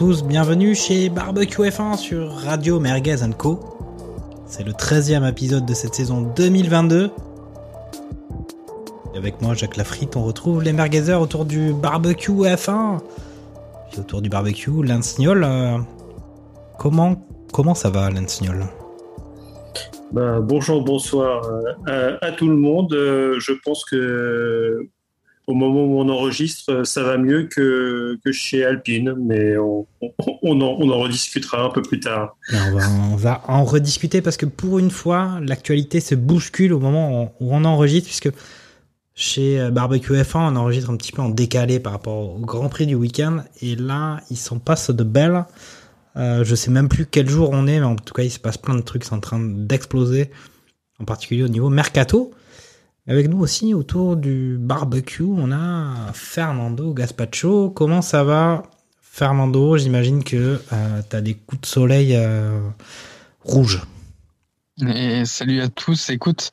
bienvenue chez Barbecue F1 sur Radio Merguez Co. C'est le 13e épisode de cette saison 2022. Et avec moi, Jacques Lafritte, on retrouve les merguezers autour du barbecue F1. Puis autour du barbecue, Lance Niol. euh, comment, ça va, Lance Niol Ben, bonjour, bonsoir euh, à, à tout le monde. Euh, je pense que au moment où on enregistre, euh, ça va mieux que, chez Alpine, mais on, en, rediscutera un peu plus tard. Et on, va, en rediscuter parce que pour une fois, l'actualité se bouscule au moment où on enregistre, puisque chez euh, Barbecue F1, on enregistre un petit peu en décalé par rapport au Grand Prix du week-end. Et là, il s'en passe de belles. Euh, je sais même plus quel jour on est, mais en tout cas, il se passe plein de trucs, c'est en train d'exploser, en particulier au niveau mercato. Avec nous aussi, autour du barbecue, on a Fernando Gaspacho. Comment ça va, Fernando? J'imagine que tu as des coups de soleil euh, rouges. Et salut à tous. Écoute,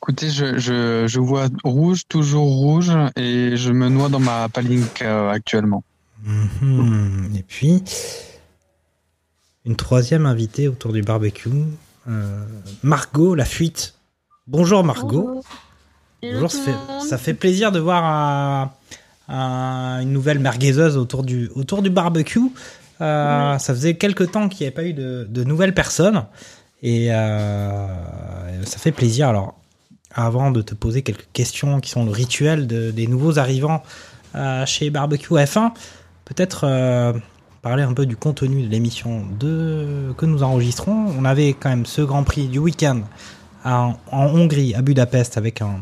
écoutez, je, je, je vois rouge, toujours rouge, et je me noie dans ma palinque euh, actuellement. Mhm. Et puis, une troisième invitée autour du barbecue, euh, Margot La Fuite. Bonjour Margot. Bonjour, ça fait, ça fait plaisir de voir une nouvelle merguezeuse autour du, autour du barbecue. Euh, Ça faisait quelques temps qu'il n'y avait pas eu de, de nouvelles personnes. Et euh, ça fait plaisir. Alors, avant de te poser quelques questions qui sont le rituel de- des nouveaux arrivants euh, chez Barbecue F1, peut-être parler un peu du contenu de l'émission que nous enregistrons. On avait quand même ce Grand Prix du week-end en, en Hongrie, à Budapest, avec un,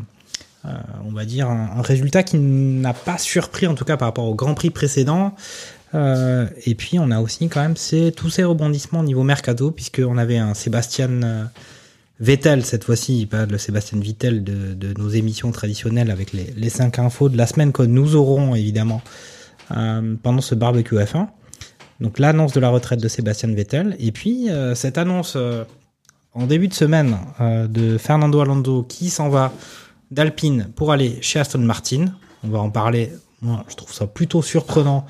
euh, on va dire, un, résultat qui n'a pas surpris, en tout cas par rapport au Grand Prix précédent. Euh, et puis on a aussi quand même ces, tous ces rebondissements au niveau mercato, puisqu'on avait un Sébastien euh, Vettel cette fois-ci, pas le Sébastien Vettel de, nos émissions traditionnelles avec les, les 5 infos de la semaine que nous aurons évidemment pendant ce barbecue F1. Donc l'annonce de la retraite de Sébastien Vettel, et puis cette annonce en début de semaine de Fernando Alonso qui s'en va d'Alpine pour aller chez Aston Martin. On va en parler. Moi, je trouve ça plutôt surprenant,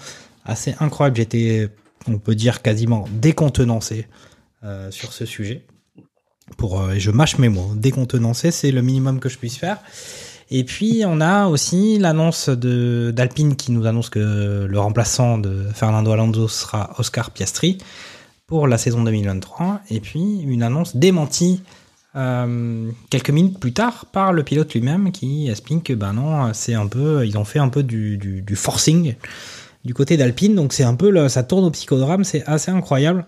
assez incroyable. J'étais, on peut dire, quasiment décontenancé euh, sur ce sujet. Pour, euh, et je mâche mes mots. Décontenancé, c'est le minimum que je puisse faire. Et puis, on a aussi l'annonce d'Alpine qui nous annonce que le remplaçant de Fernando Alonso sera Oscar Piastri pour la saison 2023. Et puis, une annonce démentie euh, quelques minutes plus tard par le pilote lui-même qui explique que ben non, c'est un peu, ils ont fait un peu du, forcing du côté d'Alpine, donc c'est un peu, ça tourne au psychodrame, c'est assez incroyable.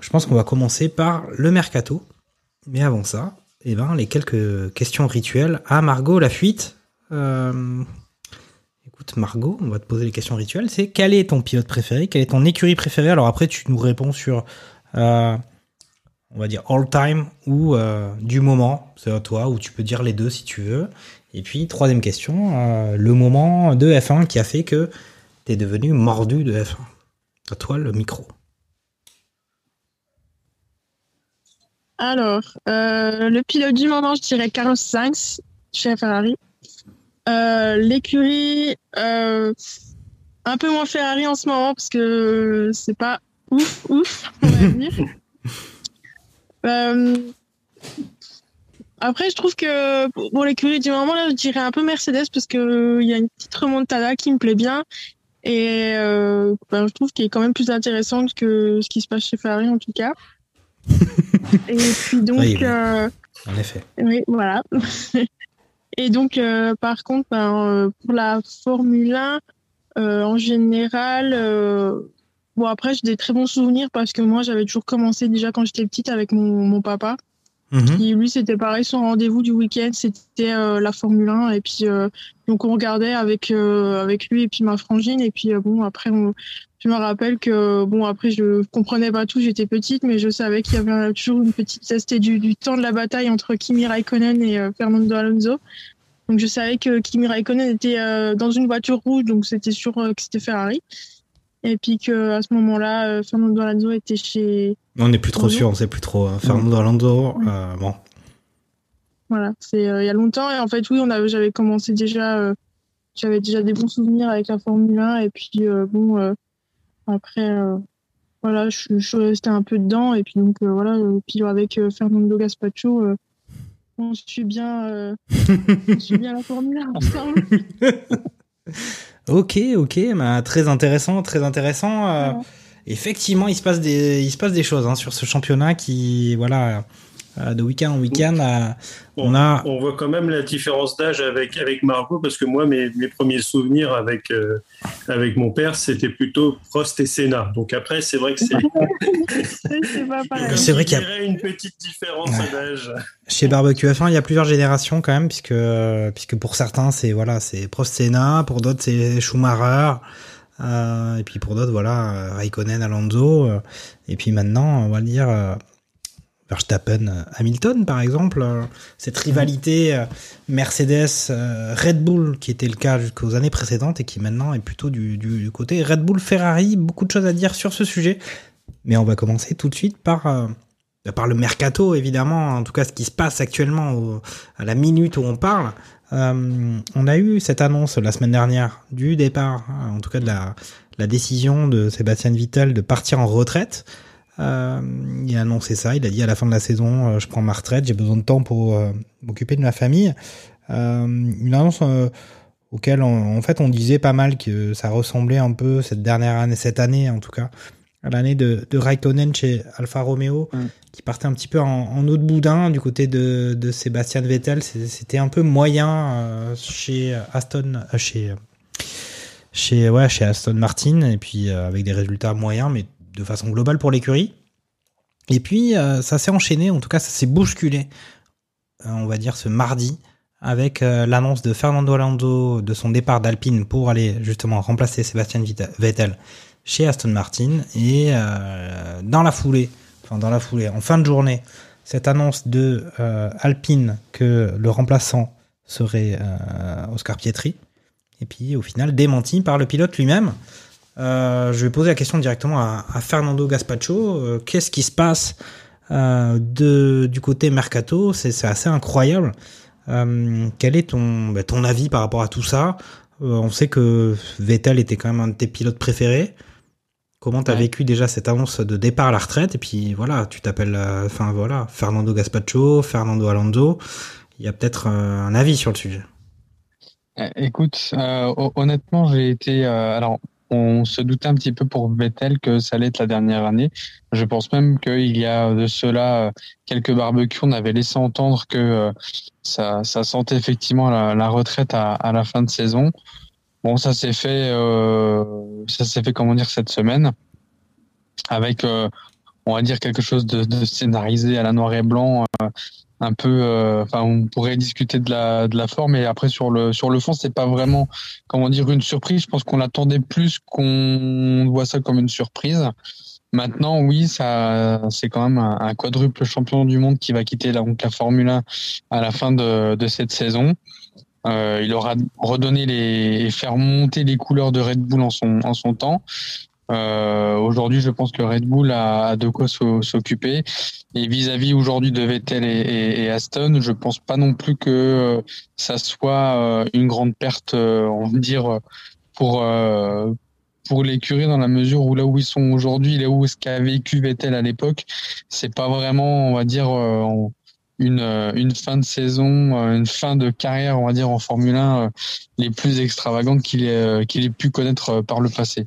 Je pense qu'on va commencer par le mercato, mais avant ça, eh ben les quelques questions rituelles à Margot la fuite. Euh, écoute Margot, on va te poser les questions rituelles. C'est quel est ton pilote préféré, quelle est ton écurie préférée? Alors après tu nous réponds sur euh, on va dire all time ou euh, du moment, c'est à toi, ou tu peux dire les deux si tu veux. Et puis, troisième question, euh, le moment de F1 qui a fait que tu es devenu mordu de F1. À toi le micro. Alors, euh, le pilote du moment, je dirais Carlos Sainz chez Ferrari. Euh, L'écurie, euh, un peu moins Ferrari en ce moment parce que c'est pas ouf, ouf, on va dire. Euh, après, je trouve que pour l'écurie du moment, là, je dirais un peu Mercedes parce que il y a une petite remontada qui me plaît bien. Et euh, ben, je trouve qu'il est quand même plus intéressant que ce qui se passe chez Ferrari en tout cas. Et puis donc, Oui, oui. euh, En effet. oui, voilà. Et donc, euh, par contre, ben, euh, pour la Formule 1, euh, en général, euh, bon après j'ai des très bons souvenirs parce que moi j'avais toujours commencé déjà quand j'étais petite avec mon, mon papa. Mhm. Qui, lui, c'était pareil, son rendez-vous du week-end, c'était euh, la Formule 1. Et puis, euh, donc, on regardait avec, euh, avec lui et puis ma frangine. Et puis, euh, bon, après, on, je me rappelle que, bon, après, je comprenais pas tout, j'étais petite, mais je savais qu'il y avait toujours une petite. Ça, c'était du, du temps de la bataille entre Kimi Raikkonen et euh, Fernando Alonso. Donc, je savais que Kimi Raikkonen était euh, dans une voiture rouge, donc c'était sûr euh, que c'était Ferrari. Et puis que à ce moment-là, euh, Fernando Alonso était chez, On n'est plus trop sûr, on sait plus trop. hein. Fernando Alonso, euh, bon. Voilà, c'est euh, il y a longtemps et en fait oui, on avait j'avais commencé déjà euh, j'avais déjà des bons souvenirs avec la Formule 1 et puis bon après voilà, je, je suis restée un peu dedans et puis donc voilà, puis avec Fernando Gaspacho on suit bien on suit bien la Formule 1 ensemble. Ok, ok, bah, très intéressant, très intéressant. Euh. Effectivement, il se passe des, il se passe des choses hein, sur ce championnat qui, voilà, de week-end en week-end, euh, on a. On voit quand même la différence d'âge avec, avec Margot, parce que moi, mes, mes premiers souvenirs avec, euh, avec mon père, c'était plutôt Prost et Senna. Donc après, c'est vrai que c'est c'est vrai qu'il y a- une petite différence Ouais. d'âge. Chez Barbecue F1, il y a plusieurs générations quand même, puisque, puisque pour certains, c'est voilà, c'est Prost Senna, pour d'autres, c'est Schumacher, euh, et puis pour d'autres, voilà, euh, Raikkonen, Alonso, euh, et puis maintenant, on va dire euh, Verstappen, euh, Hamilton, par exemple. euh, cette rivalité euh, Mercedes-Red Bull, qui était le cas jusqu'aux années précédentes, et qui maintenant est plutôt du, côté Red Bull-Ferrari. Beaucoup de choses à dire sur ce sujet, mais on va commencer tout de suite par... par le mercato évidemment, en tout cas ce qui se passe actuellement au- à la minute où on parle. Euh, on a eu cette annonce la semaine dernière du départ, euh, en tout cas de la, la décision de Sébastien Vettel de partir en retraite. Euh, il a annoncé ça, il a dit à la fin de la saison, euh, je prends ma retraite, j'ai besoin de temps pour euh, m'occuper de ma famille. Une annonce auquel on- en fait on disait pas mal que ça ressemblait un peu cette dernière année, cette année en tout cas, à l'année de, de Raikkonen chez Alfa Romeo, Mm. qui partait un petit peu en, en eau de boudin du côté de, de Sébastien Vettel. C'était un peu moyen euh, chez Aston, euh, chez chez ouais chez Aston Martin et puis euh, avec des résultats moyens, mais de façon globale pour l'écurie. Et puis euh, ça s'est enchaîné, en tout cas ça s'est bousculé, euh, on va dire ce mardi avec euh, l'annonce de Fernando Alonso de son départ d'Alpine pour aller justement remplacer Sébastien Vettel chez Aston Martin et dans la foulée, enfin dans la foulée, en fin de journée, cette annonce de Alpine que le remplaçant serait Oscar Pietri et puis au final démenti par le pilote lui-même. Euh, je vais poser la question directement à, à Fernando Gaspacho. Euh, Qu'est-ce qui se passe euh, de, du côté mercato? C'est assez incroyable. Quel est ton, bah, ton avis par rapport à tout ça? On sait que Vettel était quand même un de tes pilotes préférés. Comment t'as Ouais. vécu déjà cette annonce de départ à la retraite? Et puis voilà, tu t'appelles, enfin voilà, Fernando Gaspacho, Fernando Alonso. Il y a peut-être un avis sur le sujet. Écoute, hon- honnêtement, j'ai été. alors, on se doutait un petit peu pour Vettel que ça allait être la dernière année. Je pense même qu'il y a de cela euh, quelques barbecues, on avait laissé entendre que euh, ça, sentait effectivement la, retraite à, la fin de saison. Bon, ça s'est fait, euh, ça s'est fait comment dire cette semaine, avec, on va dire quelque chose de, scénarisé à la noir et blanc. Un peu euh, enfin on pourrait discuter de la forme et après sur le sur le fond c'est pas vraiment comment dire une surprise. Je pense qu'on l'attendait plus qu'on voit ça comme une surprise. Maintenant oui ça c'est quand même un, quadruple champion du monde qui va quitter la, donc Formule 1 à la fin de cette saison. Euh, il aura redonné les et faire monter les couleurs de Red Bull en son temps euh, aujourd'hui, je pense que Red Bull a, a de quoi s'o- s'occuper. Et vis-à-vis aujourd'hui de Vettel et, et- et Aston, je pense pas non plus que euh, ça soit euh, une grande perte, euh, on va dire, pour pour l'écurie dans la mesure où là où ils sont aujourd'hui, là où ce qu'a vécu Vettel à l'époque, c'est pas vraiment, on va dire, une une fin de saison, une fin de carrière, on va dire en Formule 1 euh, les plus extravagantes qu'il ait qu'il ait pu connaître par le passé.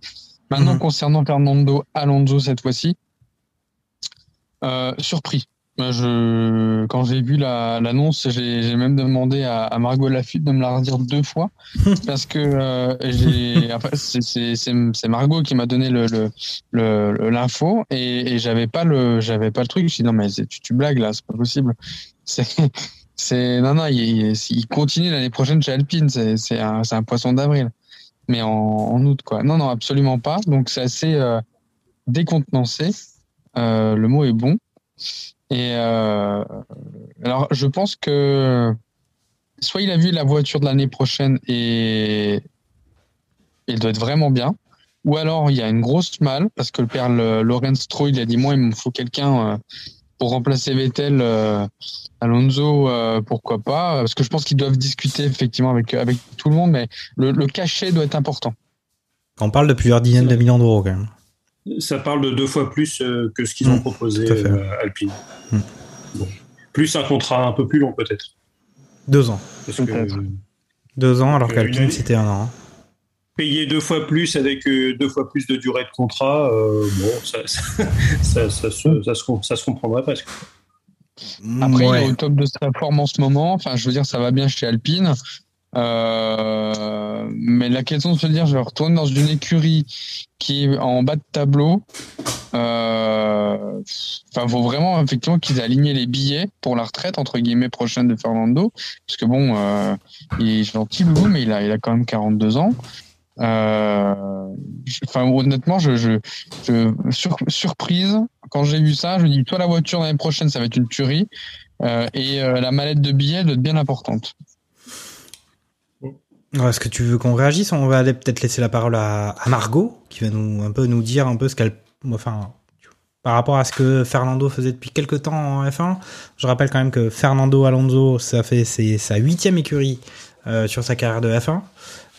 Maintenant, Mhm. concernant Fernando Alonso cette fois-ci, euh, surpris. Je, quand j'ai vu la- l'annonce, j'ai j'ai même demandé à, à Margot Lafitte de me la redire deux fois parce que euh, j'ai, enfin, c'est- c'est c'est- c'est Margot qui m'a donné le le- le- l'info et, et j'avais pas le j'avais pas le truc. Je me suis dit non mais tu, tu blagues là, c'est pas possible. C'est c'est non non il, il- il continue l'année prochaine chez Alpine. C'est c'est un c'est un poisson d'avril, mais en, août quoi. Non non absolument pas. Donc c'est assez euh, décontenancé. Euh, le mot est bon. Et euh, alors, je pense que soit il a vu la voiture de l'année prochaine et il doit être vraiment bien, ou alors il y a une grosse malle parce que le père Lorenz Stroll il a dit moi il me faut quelqu'un pour remplacer Vettel, euh, Alonso euh, pourquoi pas parce que je pense qu'ils doivent discuter effectivement avec avec tout le monde, mais le, le cachet doit être important. On parle de plusieurs dizaines de millions d'euros quand même. Ça parle de deux fois plus euh, que ce qu'ils ont Mm, proposé à euh, Alpine. Mm. Bon. Plus un contrat un peu plus long peut-être. Deux ans. Parce que Peut-être. euh, Deux ans alors Euh, qu'Alpine c'était un an. hein. Payer deux fois plus avec euh, deux fois plus de durée de contrat, euh, bon, ça, ça, ça, ça se, ça, se, com- ça se comprendrait presque. Après, Ouais. il est au top de sa forme en ce moment. Enfin, je veux dire, ça va bien chez Alpine. Euh, mais la question de se dire, je vais retourner dans une écurie qui est en bas de tableau. Euh, Enfin, faut vraiment effectivement qu'ils aient aligné les billets pour la retraite entre guillemets prochaine de Fernando, parce que bon, euh, il est gentil Loulou, mais il a, il a quand même 42 ans. Euh, Enfin, honnêtement, je, je, je sur- surprise quand j'ai vu ça, je me dis toi la voiture l'année prochaine, ça va être une tuerie, euh, et euh, la mallette de billets doit être bien importante. Est-ce que tu veux qu'on réagisse? On va peut-être laisser la parole à, Margot, qui va nous un peu nous dire un peu ce qu'elle, enfin, par rapport à ce que Fernando faisait depuis quelques temps en F1. Je rappelle quand même que Fernando Alonso, ça fait c'est sa huitième écurie sur sa carrière de F1,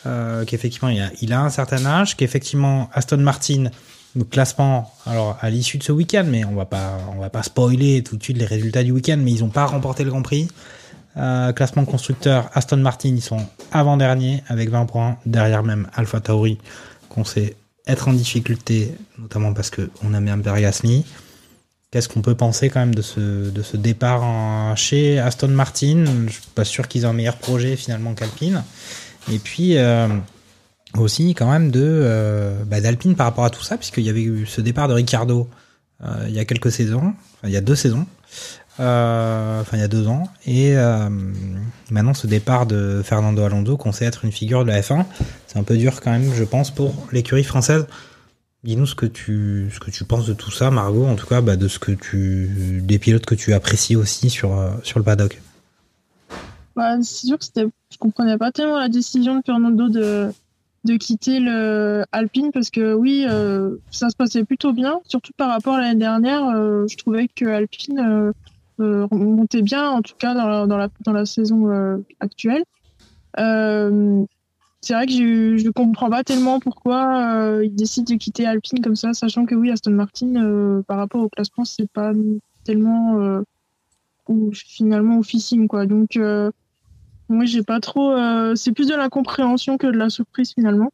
euh, qu'effectivement il a, un certain âge, qu'effectivement Aston Martin, le classement, alors à l'issue de ce week-end, mais on va pas, on va pas spoiler tout de suite les résultats du week-end, mais ils ont pas remporté le Grand Prix. Euh, classement constructeur, Aston Martin, ils sont avant-dernier avec 20 points, derrière même Alpha Tauri, qu'on sait être en difficulté, notamment parce que on a bien Gasly. Qu'est-ce qu'on peut penser quand même de ce, de ce départ chez Aston Martin? Je suis pas sûr qu'ils aient un meilleur projet finalement qu'Alpine. Et puis euh, aussi quand même de euh, bah, d'Alpine par rapport à tout ça, puisqu'il y avait eu ce départ de Ricardo euh, il y a quelques saisons, enfin, il y a deux saisons, enfin il y a deux ans, et euh, maintenant ce départ de Fernando Alonso qu'on sait être une figure de la F1, c'est un peu dur quand même, je pense, pour l'écurie française. Dis-nous ce que tu ce que tu penses de tout ça, Margot, en tout cas bah, de ce que tu des pilotes que tu apprécies aussi sur sur le paddock. Bah, c'est sûr que c'était, je comprenais pas tellement la décision de Fernando de, de quitter le Alpine parce que oui, euh, ça se passait plutôt bien, surtout par rapport à l'année dernière. euh, je trouvais que Alpine euh, montait bien, en tout cas dans la, dans la, dans la saison actuelle. C'est vrai que je, je comprends pas tellement pourquoi il décide de quitter Alpine comme ça, sachant que oui, Aston Martin, par rapport au classement, c'est pas tellement ou finalement officine quoi. Donc moi, j'ai pas trop. euh, c'est plus de l'incompréhension que de la surprise finalement.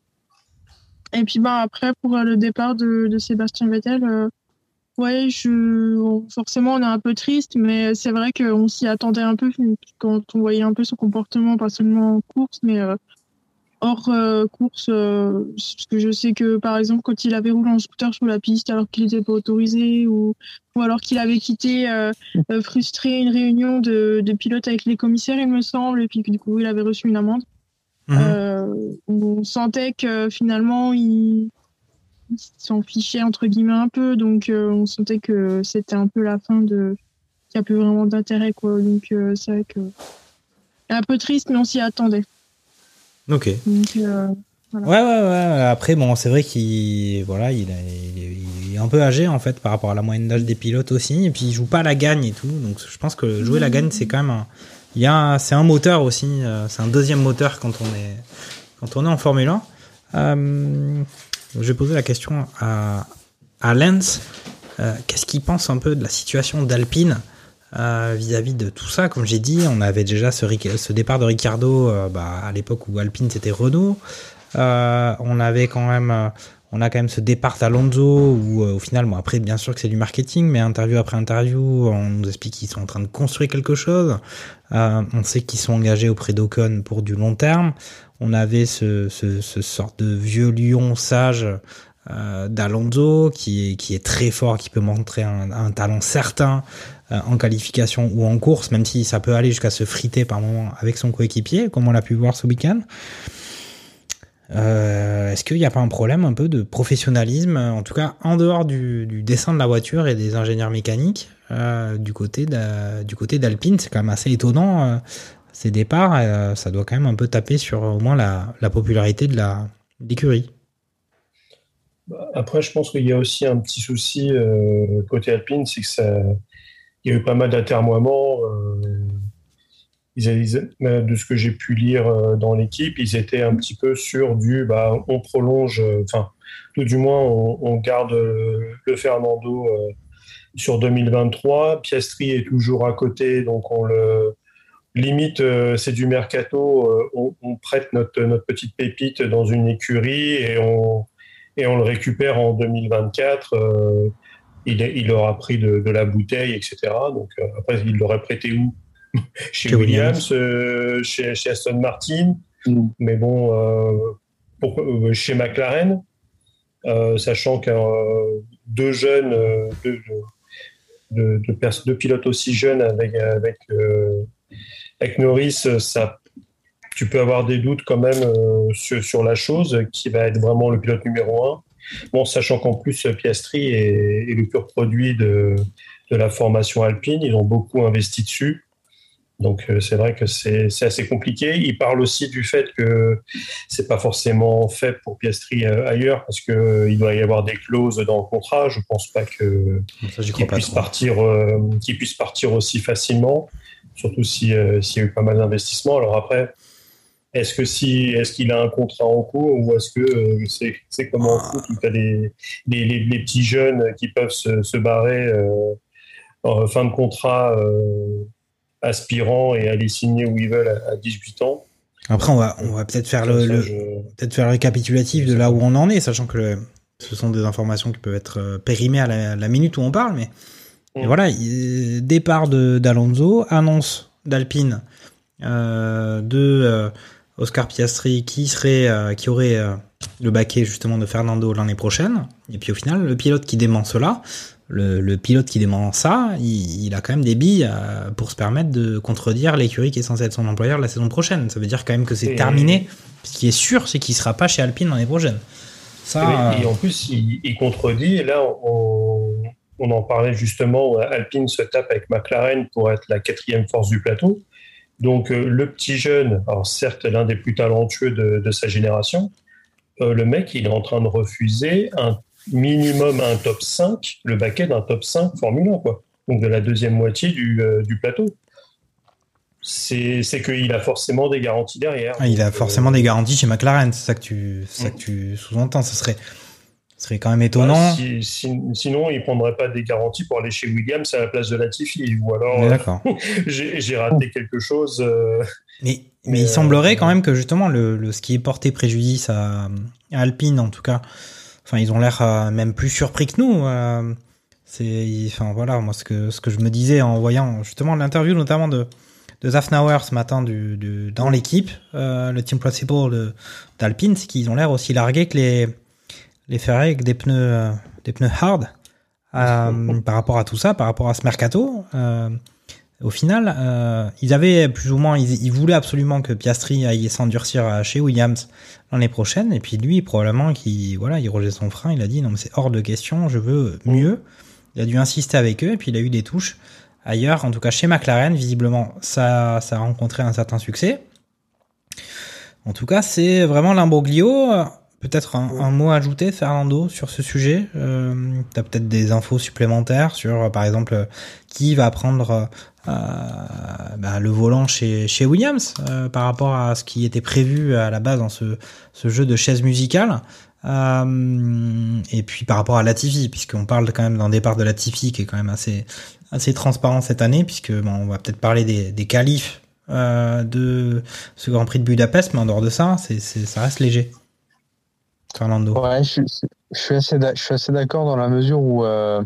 Et puis bah après pour euh, le départ de, de Sébastien Vettel, euh, ouais, je forcément on est un peu triste, mais c'est vrai qu'on s'y attendait un peu quand on voyait un peu son comportement, pas seulement en course, mais euh, hors euh, course. euh, parce que je sais que par exemple quand il avait roulé en scooter sur la piste alors qu'il n'était pas autorisé, ou ou alors qu'il avait quitté euh, frustré une réunion de, de pilotes avec les commissaires, il me semble, et puis que du coup il avait reçu une amende. Mhm. On sentait que finalement il, il s'en fichait entre guillemets un peu, donc on sentait que c'était un peu la fin de qu'il n'y a plus vraiment d'intérêt quoi. Donc c'est vrai que un peu triste, mais on s'y attendait. Ok. Donc, euh, Ouais, ouais, ouais. Après, bon, c'est vrai qu'il voilà, il, a- il est, un peu âgé en fait par rapport à la moyenne d'âge des pilotes aussi. Et puis il joue pas à la gagne et tout. Donc je pense que jouer la gagne, c'est quand même un. Il y a, c'est un moteur aussi. euh, C'est un deuxième moteur quand on est quand on est en Formule 1. Euh, je vais poser la question à à Lens. Euh, Qu'est-ce qu'il pense un peu de la situation d'Alpine euh, vis-à-vis de tout ça Comme j'ai dit, on avait déjà ce, ce départ de Ricardo euh, bah, à l'époque où Alpine c'était Renault. Euh, on avait quand même, euh, on a quand même ce départ d'Alonso où au final, bon après bien sûr que c'est du marketing, mais interview après interview, on nous explique qu'ils sont en train de construire quelque chose. on sait qu'ils sont engagés auprès d'Ocon pour du long terme. On avait ce, ce, ce sort de vieux lion sage euh, d'Alonso qui est, qui est très fort, qui peut montrer un, un talent certain euh, en qualification ou en course, même si ça peut aller jusqu'à se friter par moment avec son coéquipier, comme on l'a pu voir ce week-end. Euh, Est-ce qu'il n'y a pas un problème un peu de professionnalisme, en tout cas en dehors du, dessin de la voiture et des ingénieurs mécaniques, euh, du côté d'Alpine, c'est quand même assez étonnant euh, ces départs. Euh, ça doit quand même un peu taper sur au moins la, la popularité de l'écurie. Après, je pense qu'il y a aussi un petit souci euh, côté Alpine, c'est que ça, il y a eu pas mal d'atermoiements. Euh, de ce que j'ai pu lire euh, dans l'équipe, ils étaient un petit peu sur du, bah, on prolonge, euh, enfin, tout du moins, on, garde le Fernando euh, sur 2023. Piastri est toujours à côté, donc on le limite, euh, c'est du mercato. On, prête notre, petite pépite dans une écurie et on et on le récupère en 2024. Euh, il, il, aura pris de, de, la bouteille, etc. Donc euh, après, il l'aurait prêté où? Chez, Williams, Williams. Euh, chez, chez, Aston Martin, mm. mais bon, euh, pour, chez McLaren, sachant que deux jeunes, deux, pilotes aussi jeunes avec, avec, avec Norris, ça tu peux avoir des doutes quand même euh, sur, sur, la chose, qui va être vraiment le pilote numéro un. Bon, sachant qu'en plus, Piastri est, est, le pur produit de, de, la formation alpine, ils ont beaucoup investi dessus. Donc euh, c'est vrai que c'est assez compliqué. Il parle aussi du fait que c'est pas forcément fait pour Piastri euh, ailleurs parce que euh, il doit y avoir des clauses dans le contrat. Je pense pas que qu'il puisse partir, euh, puisse partir aussi facilement, surtout si s'il y a eu pas mal d'investissements. Alors après, est-ce que si, est-ce qu'il a un contrat en cours ou est-ce que euh, c'est, c'est comme en foot où tu as des les, les, petits jeunes qui peuvent se, se barrer euh, en fin de contrat euh, aspirant et aller signer où ils veulent à, à 18 ans Après, on va, on va peut-être faire le, le je... peut-être faire le récapitulatif de là où on en est, sachant que le, ce sont des informations qui peuvent être périmées à la, la minute où on parle, mais mmh. voilà, départ de, d'Alonso, annonce d'Alpine euh, de Oscar Piastri qui serait, euh, qui aurait euh, le baquet justement de Fernando l'année prochaine. Et puis au final, le pilote qui dément cela, le, le pilote qui dément ça, il, il, a quand même des billes euh, pour se permettre de contredire l'écurie qui est censée être son employeur la saison prochaine. Ça veut dire quand même que c'est terminé. Ce qui est sûr, c'est qu'il sera pas chez Alpine l'année prochaine. Ça, et, et, en plus, il, il contredit. Et là, on, on en parlait justement. Alpine se tape avec McLaren pour être la quatrième force du plateau. Donc euh, le petit jeune, alors certes l'un des plus talentueux de, de sa génération, euh, le mec il est en train de refuser un minimum un top 5, le baquet d'un top 5 Formule 1, quoi. Donc de la deuxième moitié du, euh, du plateau. C'est qu'il a forcément des garanties derrière. Ah, il a forcément euh... des garanties chez McLaren, c'est ça que tu, ça que tu sous-entends. Ce serait, ce serait quand même étonnant. Bah, si, si, sinon, il ne prendrait pas des garanties pour aller chez Williams à la place de Latifi. Ou alors, euh, j'ai raté quelque chose. Euh, mais, mais, mais il euh, semblerait quand même que justement, le, le, ce qui est porté préjudice à, à, Alpine, en tout cas, enfin, ils ont l'air même plus surpris que nous. Euh, c'est, enfin voilà, moi ce que ce que je me disais en voyant justement l'interview notamment de de Zafnauer ce matin du, du dans l'équipe, le team principal d'Alpine, c'est qu'ils ont l'air aussi largués que les les ferrer avec des pneus, euh, des pneus hard euh, par rapport à tout ça, par rapport à ce mercato. Euh, au final, ils avaient plus ou moins, ils, ils, voulaient absolument que Piastri aille s'endurcir chez Williams l'année prochaine. Et puis lui, probablement, qui voilà, il rejette son frein. Il a dit non, mais c'est hors de question. Je veux mieux. Il a dû insister avec eux. Et puis il a eu des touches ailleurs. En tout cas, chez McLaren, visiblement, ça, ça a rencontré un certain succès. En tout cas, c'est vraiment l'imbroglio. Peut-être un, un, mot à ajouter, Fernando, sur ce sujet? Euh, tu as peut-être des infos supplémentaires sur, par exemple, qui va prendre euh, bah, le volant chez, chez Williams euh, par rapport à ce qui était prévu à la base dans ce, ce jeu de chaise musicale? Euh, et puis par rapport à Latifi, puisqu'on parle quand même d'un départ de Latifi qui est quand même assez, assez transparent cette année, puisque bon, on va peut-être parler des, des qualifs euh, de ce Grand Prix de Budapest, mais en dehors de ça, c'est, ça reste léger. Ouais, je, je suis assez, je suis assez d'accord dans la mesure où euh,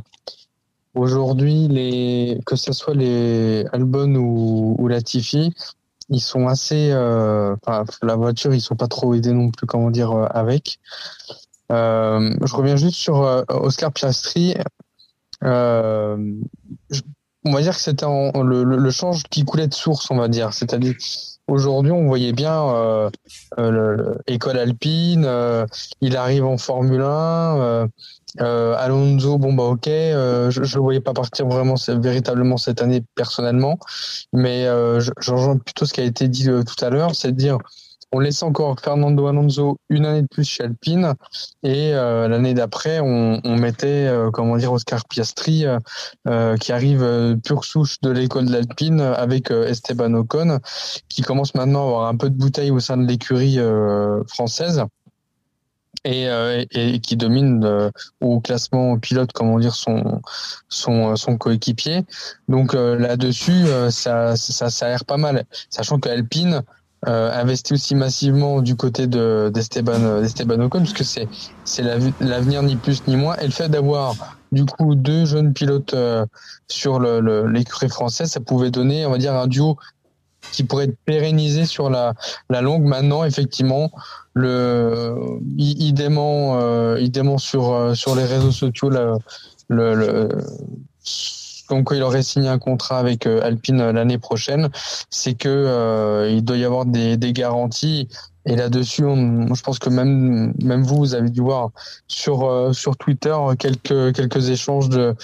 aujourd'hui, les, que ce soit les Albon ou, ou Latifi, ils sont assez, euh, la voiture, ils sont pas trop aidés non plus, comment dire, euh, avec. Je reviens juste sur Oscar Piastri. Je- on va dire que c'était le, le, le change qui coulait de source, on va dire. C'est-à-dire, aujourd'hui, on voyait bien euh, euh, le- le- école alpine, euh, il arrive en Formule 1. euh, Alonso, bon bah ok, euh, je, je le voyais pas partir vraiment véritablement cette année personnellement, mais euh, je, plutôt ce qui a été dit tout à l'heure, c'est de dire on laisse encore Fernando Alonso une année de plus chez Alpine. Et euh, l'année d'après on, on mettait euh, comment dire Oscar Piastri euh, euh, qui arrive euh, pure souche de l'école d'Alpine avec euh, Esteban Ocon qui commence maintenant à avoir un peu de bouteille au sein de l'écurie française. Et, et, et qui domine au classement pilote, comment dire, son son, son coéquipier. Donc euh, là-dessus, euh, ça, ça ça a l'air pas mal, sachant que Alpine euh, investit aussi massivement du côté de d'Esteban euh, d'Esteban Ocon, puisque c'est c'est l'av- l'avenir ni plus ni moins. Et le fait d'avoir du coup deux jeunes pilotes euh, sur le- l'écurie française, ça pouvait donner, on va dire, un duo qui pourrait être pérennisé sur la, la longue. Maintenant, effectivement, le, il, il dément, euh, il dément sur, euh, sur les réseaux sociaux le, le- comme quoi il aurait signé un contrat avec euh, Alpine euh, l'année prochaine. C'est que euh, il doit y avoir des, des garanties. Et là-dessus, je pense que même même vous, vous avez dû voir sur euh, sur Twitter quelques quelques échanges de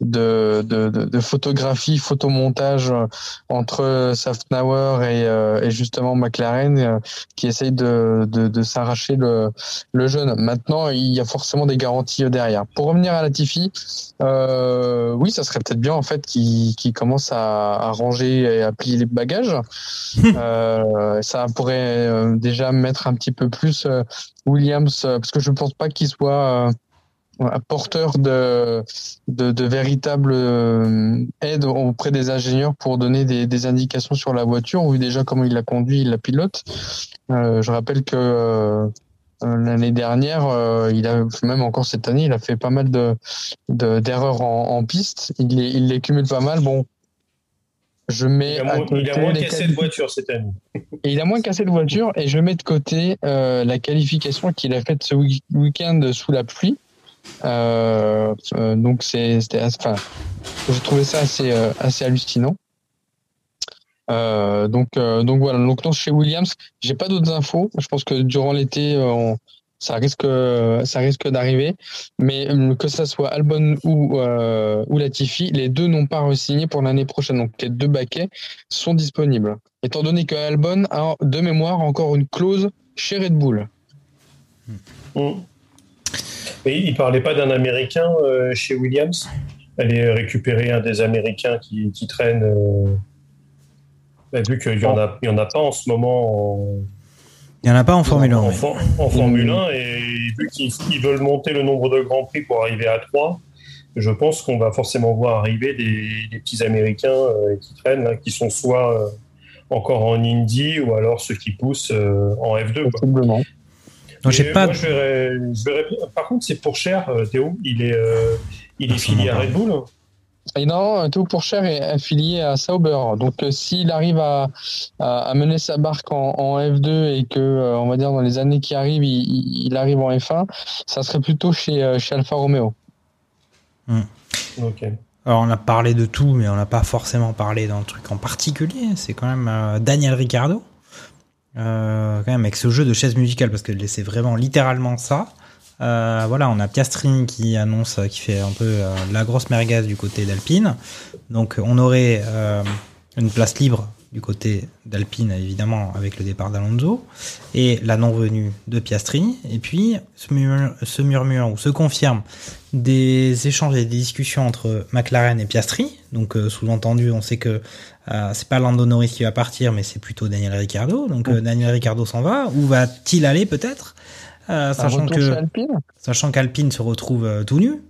de de, de, de photographies, photomontages euh, entre Safnauer et, euh, et justement McLaren euh, qui essaye de, de, de s'arracher le, le jeune. Maintenant, il y a forcément des garanties derrière. Pour revenir à Latifi, euh, oui, ça serait peut-être bien en fait qu'il qu'il commence à, à ranger et à plier les bagages. euh, ça pourrait euh, mettre un petit peu plus euh, Williams, euh, parce que je pense pas qu'il soit euh, porteur de, de, de véritables aides auprès des ingénieurs pour donner des, indications sur la voiture, vu déjà comment il la conduit, il la pilote. Je rappelle que l'année dernière, il a même encore cette année, il a fait pas mal de de- d'erreurs en, en piste. Il les, il les cumule pas mal. Bon, je mets Il a moins, il a moins cassé de voiture cette année. et il a moins cassé de voiture et je mets de côté euh, la qualification qu'il a faite ce week- week-end sous la pluie. Euh, euh, donc c'est, c'était, enfin, j'ai trouvé ça assez, assez hallucinant. Donc, donc voilà. Donc non, chez Williams, j'ai pas d'autres infos. Je pense que durant l'été, on- ça risque, ça risque d'arriver. Mais euh, que ça soit Albon ou euh, ou Latifi, les deux n'ont pas re-signé pour l'année prochaine. Donc les deux baquets sont disponibles. Étant donné que Albon a de mémoire encore une clause chez Red Bull. Mm. Mais il parlait pas d'un Américain euh, chez Williams? Aller récupérer un des Américains qui, traîne. bah, vu qu'il y en en a pas en ce moment en, Il n'y en a pas en Formule 1. en, mais- for- en Formule 1 et vu qu'ils ils veulent monter le nombre de grands prix pour arriver à 3, je pense qu'on va forcément voir arriver des, des petits Américains euh, qui traînent, là, qui sont soit euh, encore en Indy ou alors ceux qui poussent euh, en F2. quoi. Possiblement. Mais pas. moi, je verrais- je verrais bien- Par contre, c'est pour cher, Théo. Il est, euh, il est filié à. Red Bull. Et non, Théo Pourchère est affilié à Sauber. Donc euh, s'il arrive à, à, à mener sa barque en, en F2 et que, euh, on va dire, dans les années qui arrivent, il, arrive en F1, ça serait plutôt chez, euh, chez Alfa Romeo. Ok. Alors, on a parlé de tout, mais on n'a pas forcément parlé d'un truc en particulier. C'est quand même euh, Daniel Ricciardo. Euh, quand même, avec ce jeu de chaise musicale, parce que c'est vraiment littéralement ça. Euh, voilà, on a Piastri qui annonce, euh, qui fait un peu euh, la grosse merguez du côté d'Alpine. Donc, on aurait euh, une place libre du côté d'Alpine, évidemment, avec le départ d'Alonso, et la non-venue de Piastri. Et puis, ce murmure, ce murmure ou se confirme des échanges et des discussions entre McLaren et Piastri. Donc, sous-entendu, on sait que c'est pas Lando Norris qui va partir, mais c'est plutôt Daniel Ricciardo. Donc, euh, Daniel Ricciardo s'en va. Où va-t-il aller, peut-être? Euh, Sachant retour que chez Alpine sachant qu'Alpine se retrouve euh, tout nu,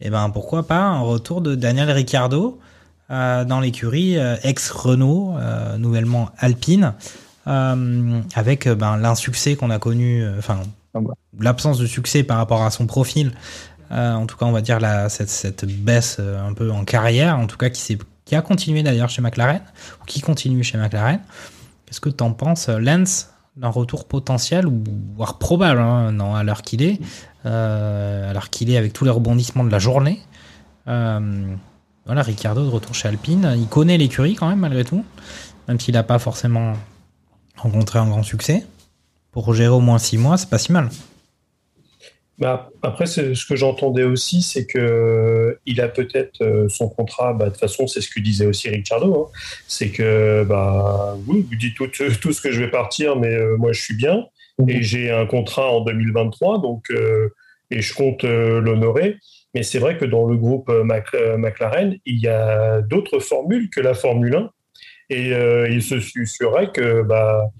et ben pourquoi pas un retour de Daniel Ricciardo euh, dans l'écurie ex-Renault, nouvellement Alpine, avec ben, l'insuccès qu'on a connu, enfin l'absence de succès par rapport à son profil. En tout cas, on va dire la, cette, cette baisse un peu en carrière, en tout cas qui, s'est- qui a continué d'ailleurs chez McLaren, ou qui continue chez McLaren. Qu'est-ce que tu en penses, Lance, d'un retour potentiel, voire probable, hein, non, à l'heure qu'il est, euh, à l'heure qu'il est avec tous les rebondissements de la journée Euh, Voilà, Ricardo de retour chez Alpine, il connaît l'écurie quand même, malgré tout, même s'il n'a pas forcément rencontré un grand succès. Pour gérer au moins 6 mois, c'est pas si mal. Bah, après, ce que j'entendais aussi, c'est que euh, il a peut-être euh, son contrat. Bah, de toute façon, c'est ce que disait aussi Ricciardo. hein, c'est que bah, oui, vous dites tout, tout ce que je vais partir, mais euh, moi, je suis bien et j'ai un contrat en 2023, donc euh, et je compte euh, l'honorer. Mais c'est vrai que dans le groupe euh, Mac- euh, McLaren, il y a d'autres formules que la Formule 1, et euh, il se susurrait que bah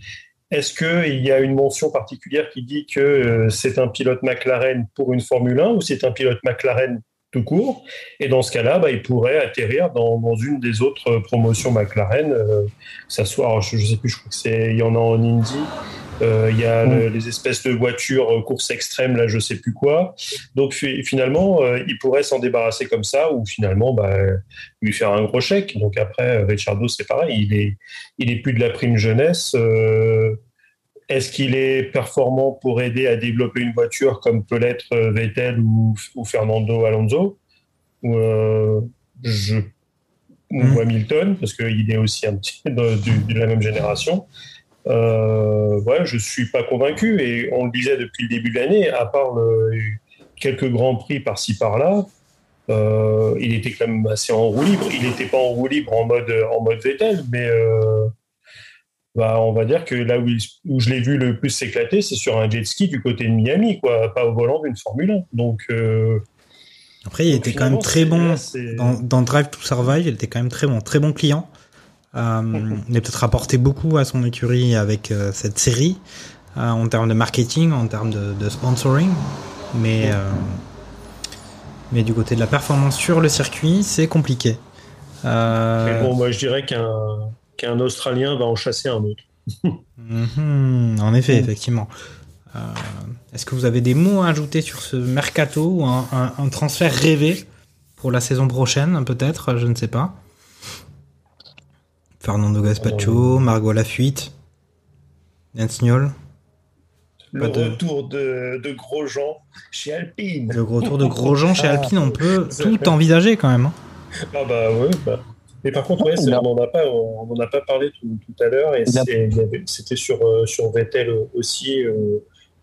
est-ce qu'il y a une mention particulière qui dit que euh, c'est un pilote McLaren pour une Formule 1 ou c'est un pilote McLaren tout court Et dans ce cas-là, bah, il pourrait atterrir dans, dans une des autres promotions McLaren, euh, que ça soit, alors, je ne sais plus, je crois que c'est, il y en a en Indy, euh, il y a le- les espèces de voitures euh, course extrême, là, je sais plus quoi. Donc fi- finalement, euh, il pourrait s'en débarrasser comme ça, ou finalement, bah, lui faire un gros chèque. Donc après, Ricciardo, c'est pareil, il est, il est plus de la prime jeunesse. Est-ce qu'il est performant pour aider à développer une voiture comme peut l'être euh, Vettel ou, ou Fernando Alonso? Ou, euh, je, ou Mhm. Hamilton, parce qu'il est aussi un petit de, de- de la même génération euh, ouais, je suis pas convaincu. Et on le disait depuis le début de l'année, à part le- quelques grands prix par-ci par-là, euh, il était quand même assez en roue libre. Il n'était pas en roue libre en mode, en mode Vettel, mais euh, bah, on va dire que là où, il- où je l'ai vu le plus s'éclater, c'est sur un jet ski du côté de Miami, quoi, pas au volant d'une Formule 1. Donc, euh, Après, il donc était quand même très bon dans, dans Drive to Survive. Il était quand même très bon, très bon client. Euh, il a peut-être apporté beaucoup à son écurie avec euh, cette série euh, en termes de marketing, en termes de, de sponsoring. Mais, euh, mais du côté de la performance sur le circuit, c'est compliqué. Mais bon, moi, je dirais qu'un qu'un Australien va en chasser un autre. Mhm, en effet, effectivement. Euh, Est-ce que vous avez des mots à ajouter sur ce mercato ou un, un- un transfert rêvé pour la saison prochaine, peut-être? Je ne sais pas. Fernando Gaspacho, Margot Lafuite, Nance Niol, Le de- retour de, de Grosjean chez Alpine. le retour de Grosjean chez Ah, Alpine, on peut tout envisager quand même. hein. Ah bah ouais. Bah. Mais par contre, ouais, on n'en a pas, on a pas parlé tout, tout à l'heure, et c'était sur euh, sur Vettel aussi euh,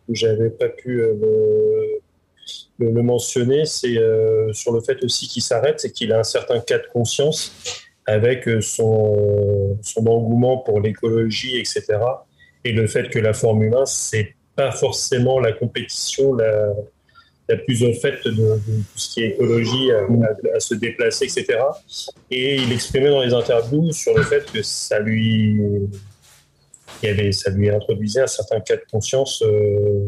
où j'avais pas pu euh, le, le- le mentionner. C'est euh, sur le fait aussi qu'il s'arrête, c'est qu'il a un certain cas de conscience avec son son engouement pour l'écologie, etc. Et le fait que la Formule 1 c'est pas forcément la compétition la la plus au fait de, de tout ce qui est écologie, à, à- à se déplacer, etc. Et il exprimait dans les interviews sur le fait que ça lui, il avait, ça lui introduisait un certain cas de conscience euh,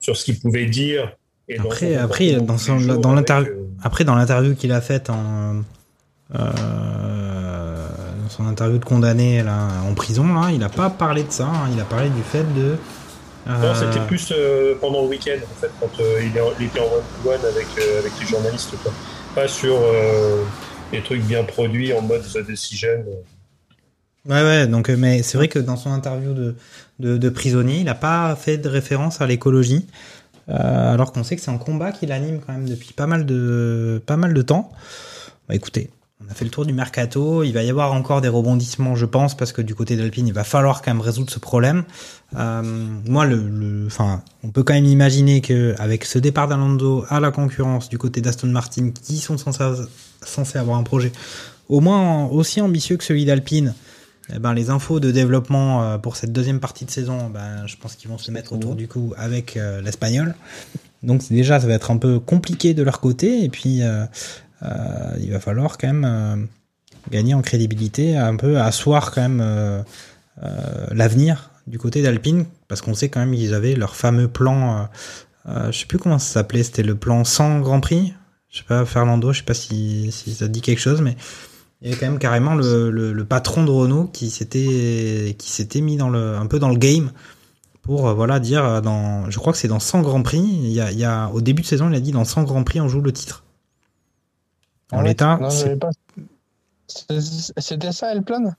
sur ce qu'il pouvait dire. Et dans Après, après, dans, son, l'interview, euh, après, dans l'interview qu'il a faite en, euh, dans son interview de condamné là, en prison, là, il n'a pas parlé de ça. hein. il a parlé du fait de. Non, euh, c'était plus euh, pendant le week-end, en fait, quand euh, il, était en one-to-one avec, avec les journalistes. Quoi. Pas sur des trucs bien produits en mode The Decision. Ouais, ouais, donc, mais c'est vrai que dans son interview de, de, de prisonnier, il n'a pas fait de référence à l'écologie, euh, alors qu'on sait que c'est un combat qu'il anime quand même depuis pas mal de, pas mal de temps. Bah, écoutez, on a fait le tour du mercato, il va y avoir encore des rebondissements, je pense, parce que du côté d'Alpine, il va falloir quand même résoudre ce problème. Euh, moi, on peut quand même imaginer que avec ce départ d'Alonso à la concurrence du côté d'Aston Martin, qui sont censés, avoir un projet au moins aussi ambitieux que celui d'Alpine, eh ben, les infos de développement euh, pour cette deuxième partie de saison, ben, je pense qu'ils vont se mettre autour du cou avec euh, l'Espagnol. Donc déjà, ça va être un peu compliqué de leur côté. Et puis, il va falloir quand même euh, gagner en crédibilité, un peu asseoir quand même euh, euh, l'avenir du côté d'Alpine, parce qu'on sait quand même qu'ils avaient leur fameux plan. Euh, euh, je sais plus comment ça s'appelait. C'était le plan sans Grand Prix. Je sais pas, Fernando. Je sais pas si, ça dit quelque chose, mais il y avait quand même carrément le, patron de Renault qui s'était mis un peu dans le game pour euh, voilà dire euh, dans, je crois que c'est dans 100 grands prix. Il y a- au début de saison, il a dit dans 100 grands prix, on joue le titre. En Ah ouais, C'est- C'était ça, elle plane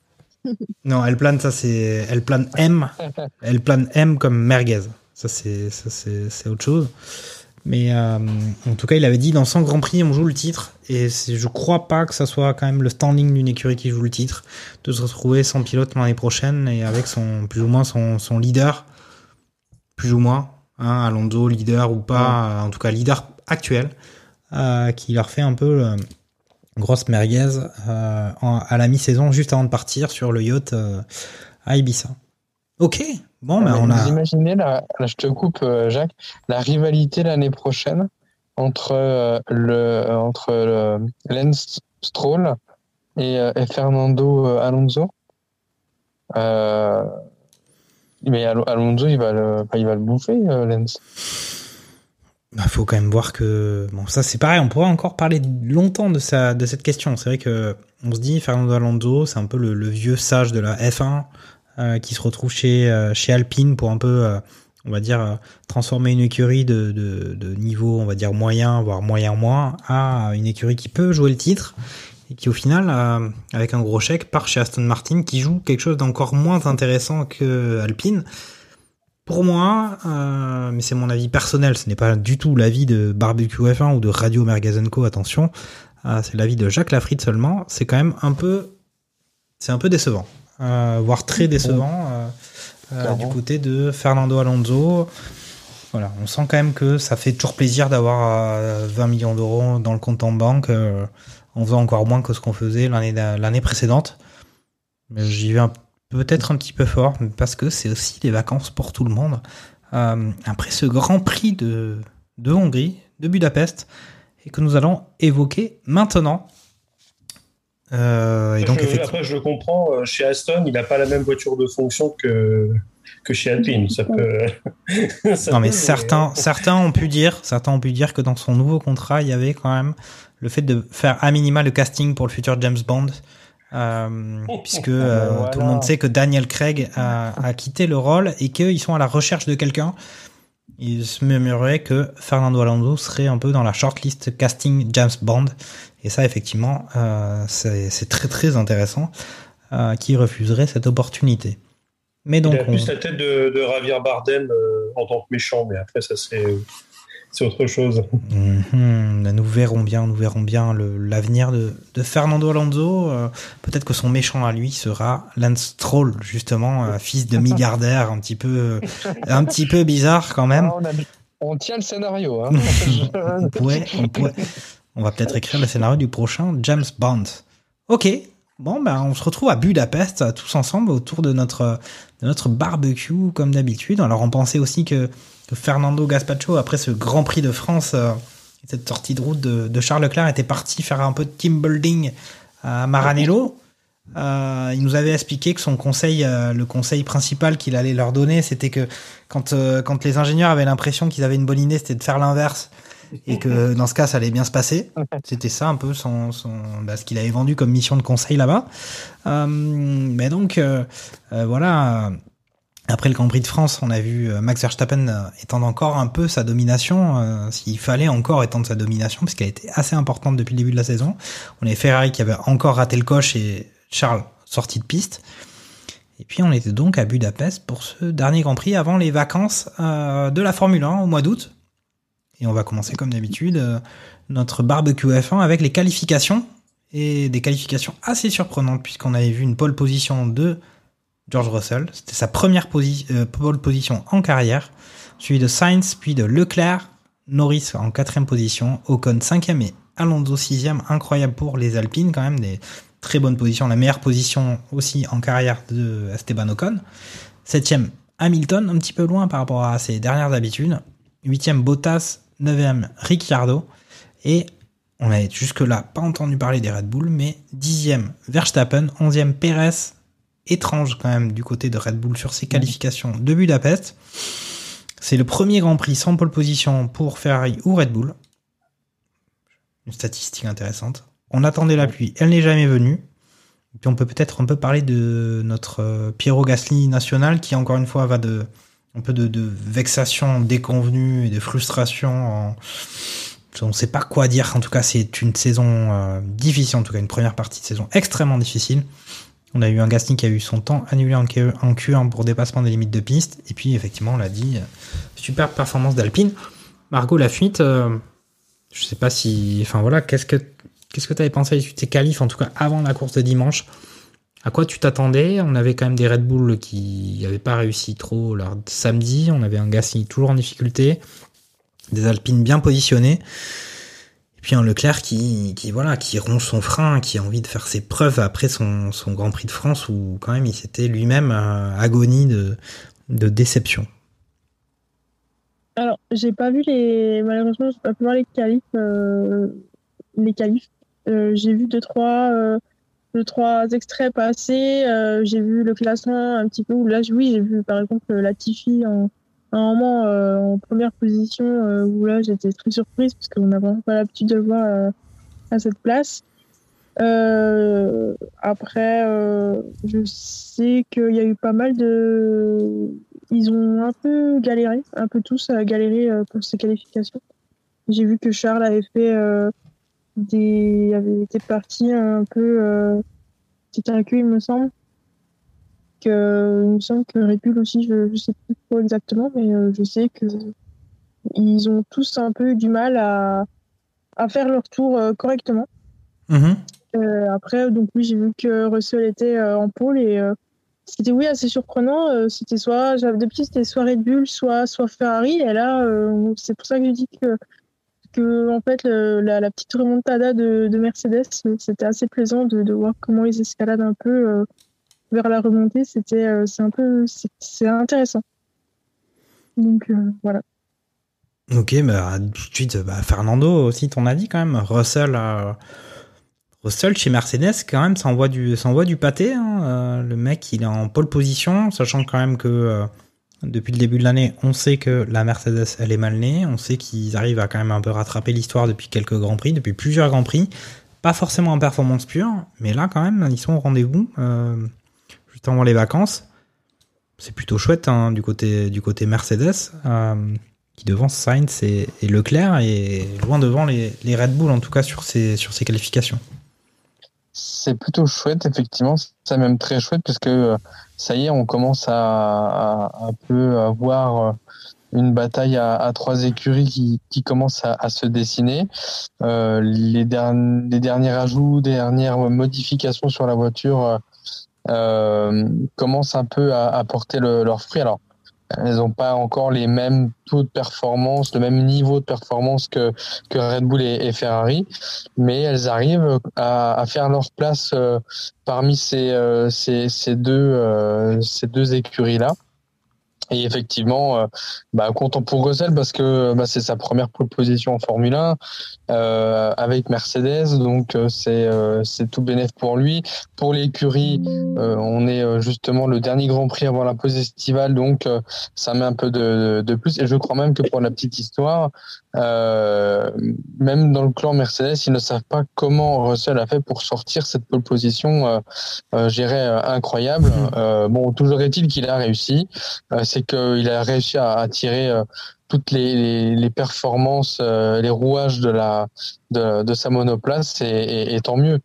non, elle plane, ça c'est, elle plane M, elle plane M comme merguez. Ça c'est, autre chose. Mais euh, en tout cas, il avait dit dans 100 grands prix, on joue le titre. Et je crois pas que ça soit quand même le standing d'une écurie qui joue le titre, de se retrouver sans pilote l'année prochaine et avec son plus ou moins son, son leader, plus ou moins, hein, Alonso leader ou pas, en tout cas leader actuel, euh, qui leur fait un peu grosse merguez euh, en- à la mi-saison, juste avant de partir sur le yacht euh, à Ibiza. Ok, bon, ben Mais on Vous a. imaginez, là, là, je te coupe, euh, Jacques, la rivalité l'année prochaine entre euh, le entre le Lance Stroll et, et Fernando Alonso. Mais Al- Alonso, il va le, enfin, il va le bouffer, euh, Il faut quand même voir que bon ça c'est pareil on pourrait encore parler longtemps de ça de cette question. C'est vrai que on se dit Fernando Alonso c'est un peu le, le vieux sage de la F1 euh, qui se retrouve chez euh, chez Alpine pour un peu euh, on va dire euh, transformer une écurie de, de, de niveau on va dire moyen voire moyen moins à une écurie qui peut jouer le titre et qui au final euh, avec un gros chèque part chez Aston Martin qui joue quelque chose d'encore moins intéressant que Alpine pour moi, euh, mais c'est mon avis personnel, ce n'est pas du tout l'avis de Barbecue F1 ou de Radio Mergazenco, attention, euh, c'est l'avis de Jacques Lafritte seulement, c'est quand même un peu, c'est un peu décevant, euh, voire très décevant euh, euh, du côté de Fernando Alonso. Voilà, on sent quand même que ça fait toujours plaisir d'avoir euh, 20 millions d'euros dans le compte en banque euh, en faisant encore moins que ce qu'on faisait l'année l'année précédente. Mais j'y vais un- peut-être un petit peu fort parce que c'est aussi des vacances pour tout le monde. Euh, après ce Grand Prix de, de Hongrie, de Budapest, et que nous allons évoquer maintenant. Euh, et donc, Je- effectivement, après, je le comprends. euh, Chez Aston, il n'a pas la même voiture de fonction que, que chez Alpine. Ça peut. ça non mais peut jouer, certains, hein. certains ont pu dire, certains ont pu dire que dans son nouveau contrat, il y avait quand même le fait de faire à minima le casting pour le futur James Bond, euh, puisque euh, Voilà. tout le monde sait que Daniel Craig a, a quitté le rôle et qu'ils sont à la recherche de quelqu'un. Il se murmurait que Fernando Alonso serait un peu dans la shortlist casting James Bond, et ça effectivement, euh, c'est très très intéressant. Euh, qui refuserait cette opportunité. Mais donc, il a on- plus la tête de, de Bardem euh, en tant que méchant, mais après, ça, c'est c'est autre chose. Mhm, nous verrons bien, nous verrons bien l'avenir de, de Fernando Alonso. Euh, Peut-être que son méchant à lui sera Lance Stroll, justement, euh, fils de milliardaire, un petit peu, un petit peu bizarre quand même. Ah, on, a- on tient le scénario. Hein. On pourrait, on pourrait- on va peut-être écrire le scénario du prochain James Bond. Ok. Bon, ben, on se retrouve à Budapest, euh, tous ensemble, autour de notre, de notre barbecue, comme d'habitude. Alors, on pensait aussi que, que Fernando Gaspacho, après ce Grand Prix de France, euh, et cette sortie de route de, de Charles Leclerc, était parti faire un peu de team building à Maranello. Euh, il nous avait expliqué que son conseil, euh, le conseil principal qu'il allait leur donner, c'était que quand, euh, quand les ingénieurs avaient l'impression qu'ils avaient une bonne idée, c'était de faire l'inverse et que dans ce cas, ça allait bien se passer. C'était ça un peu son, son bah, ce qu'il avait vendu comme mission de conseil là-bas. Euh, mais donc, euh, euh, voilà. Après le Grand Prix de France, on a vu euh, Max Verstappen euh, étendre encore un peu sa domination, euh, s'il fallait encore étendre sa domination, parce qu'elle était assez importante depuis le début de la saison. On avait Ferrari qui avait encore raté le coche et Charles sorti de piste. Et puis on était donc à Budapest pour ce dernier Grand Prix avant les vacances de la Formule 1 au mois d'août. Et on va commencer comme d'habitude notre barbecue F1 avec les qualifications et des qualifications assez surprenantes puisqu'on avait vu une pole position de George Russell. C'était sa première euh, pole position en carrière, suivi de Sainz puis de Leclerc, Norris en quatrième position, Ocon cinquième et Alonso sixième. Incroyable pour les Alpines quand même des très bonnes positions. La meilleure position aussi en carrière de Esteban Ocon. Septième Hamilton, un petit peu loin par rapport à ses dernières habitudes. Huitième Bottas, neuvième Ricciardo. Et on n'avait jusque-là pas entendu parler des Red Bull, mais dixième Verstappen, onzième Perez. Étrange quand même du côté de Red Bull sur ses qualifications de Budapest. C'est le premier Grand Prix sans pole position pour Ferrari ou Red Bull. Une statistique intéressante. On attendait la pluie, elle n'est jamais venue. Et puis on peut peut-être un peu parler de notre euh, Piero Gasly national qui encore une fois va de un peu de, vexation déconvenue et de frustration. On ne sait pas quoi dire. En tout cas, c'est une saison euh, difficile. En tout cas, une première partie de saison extrêmement difficile. On a eu un Gasly qui a eu son temps annulé en Q, en Q1 pour dépassement des limites de piste. Et puis, effectivement, on l'a dit, euh, super performance d'Alpine. Margot, la fuite, euh, je sais pas si. Enfin voilà, qu'est-ce que tu avais pensé de tes qualifs, en tout cas avant la course de dimanche? À quoi tu t'attendais? On avait quand même des Red Bull qui n'avaient pas réussi trop de samedi. On avait un Gasly toujours en difficulté. Des Alpines bien positionnées. Et puis un Leclerc qui, qui, voilà, qui ronge son frein, qui a envie de faire ses preuves après son, Grand Prix de France où quand même il s'était lui-même euh, agonie de, déception. Alors, j'ai pas vu les. Malheureusement, j'ai pas pu voir les qualifs. euh, Les qualifs. Euh, j'ai vu deux trois, deux, trois extraits passer. J'ai vu le classement un petit peu. Là, oui, j'ai vu par exemple Latifi en, un moment euh, en première position euh, où là, j'étais très surprise parce qu'on n'a vraiment pas l'habitude de voir euh, à cette place. Euh, après, euh, je sais qu'il y a eu pas mal de. Ils ont un peu galéré, un peu tous à galérer euh, pour ces qualifications. J'ai vu que Charles avait fait des. avait été parti un peu. C'était un cul, il me semble. Que, il me semble que Red Bull aussi, je, je sais plus trop exactement, mais euh, je sais que ils ont tous un peu eu du mal à, à faire leur tour euh, correctement. Mhm. Euh, après, donc oui, j'ai vu que Russell était euh, en pôle et euh, c'était oui assez surprenant. C'était soit depuis c'était soit Red Bull, soit soit Ferrari. Et là, c'est pour ça que je dis que que en fait le- la, la petite remontada de, de Mercedes, c'était assez plaisant de, de voir comment ils escaladent un peu vers la remontée. C'était euh, c'est un peu c'est intéressant. Donc euh, voilà. Ok, bah, tout de suite, bah, Fernando aussi, ton avis quand même. Russell, euh, Russell chez Mercedes, quand même, ça envoie du, pâté. hein. Le mec, il est en pole position, sachant quand même que depuis le début de l'année, on sait que la Mercedes, elle est mal née. On sait qu'ils arrivent à quand même un peu rattraper l'histoire depuis quelques grands prix, depuis plusieurs grands prix. Pas forcément en performance pure, mais là, quand même, ils sont au rendez-vous avant les vacances. C'est plutôt chouette hein, du côté du côté Mercedes. Euh, qui devance Sainz et, Leclerc et loin devant les, Red Bull en tout cas sur ces, sur ces qualifications. C'est plutôt chouette, effectivement. C'est même très chouette parce que euh, ça y est, on commence à, peu avoir euh, une bataille à, trois écuries qui, qui commence à, se dessiner. Les, les derniers ajouts, dernières modifications sur la voiture commencent un peu à, à porter le, leurs fruits. Alors, elles n'ont pas encore les mêmes taux de performance, le même niveau de performance que, que Red Bull et, et Ferrari, mais elles arrivent à, à faire leur place euh, parmi ces, euh, ces, ces deux, euh, ces deux écuries-là. Et effectivement, euh, bah, content pour Russell parce que bah, c'est sa première proposition en Formule 1 euh, avec Mercedes, donc euh, c'est euh, c'est tout bénéf pour lui. Pour l'écurie, euh, on est euh, justement le dernier Grand Prix avant la pause estivale, donc euh, ça met un peu de, de plus. Et je crois même que pour la petite histoire, euh, même dans le clan Mercedes, ils ne savent pas comment Russell a fait pour sortir cette pole position, euh, euh, euh, incroyable. Euh, bon, toujours est-il qu'il a réussi. C'est qu'il a réussi à, à tirer euh, toutes les, performances, euh, les rouages de la de, sa monoplace et, tant mieux.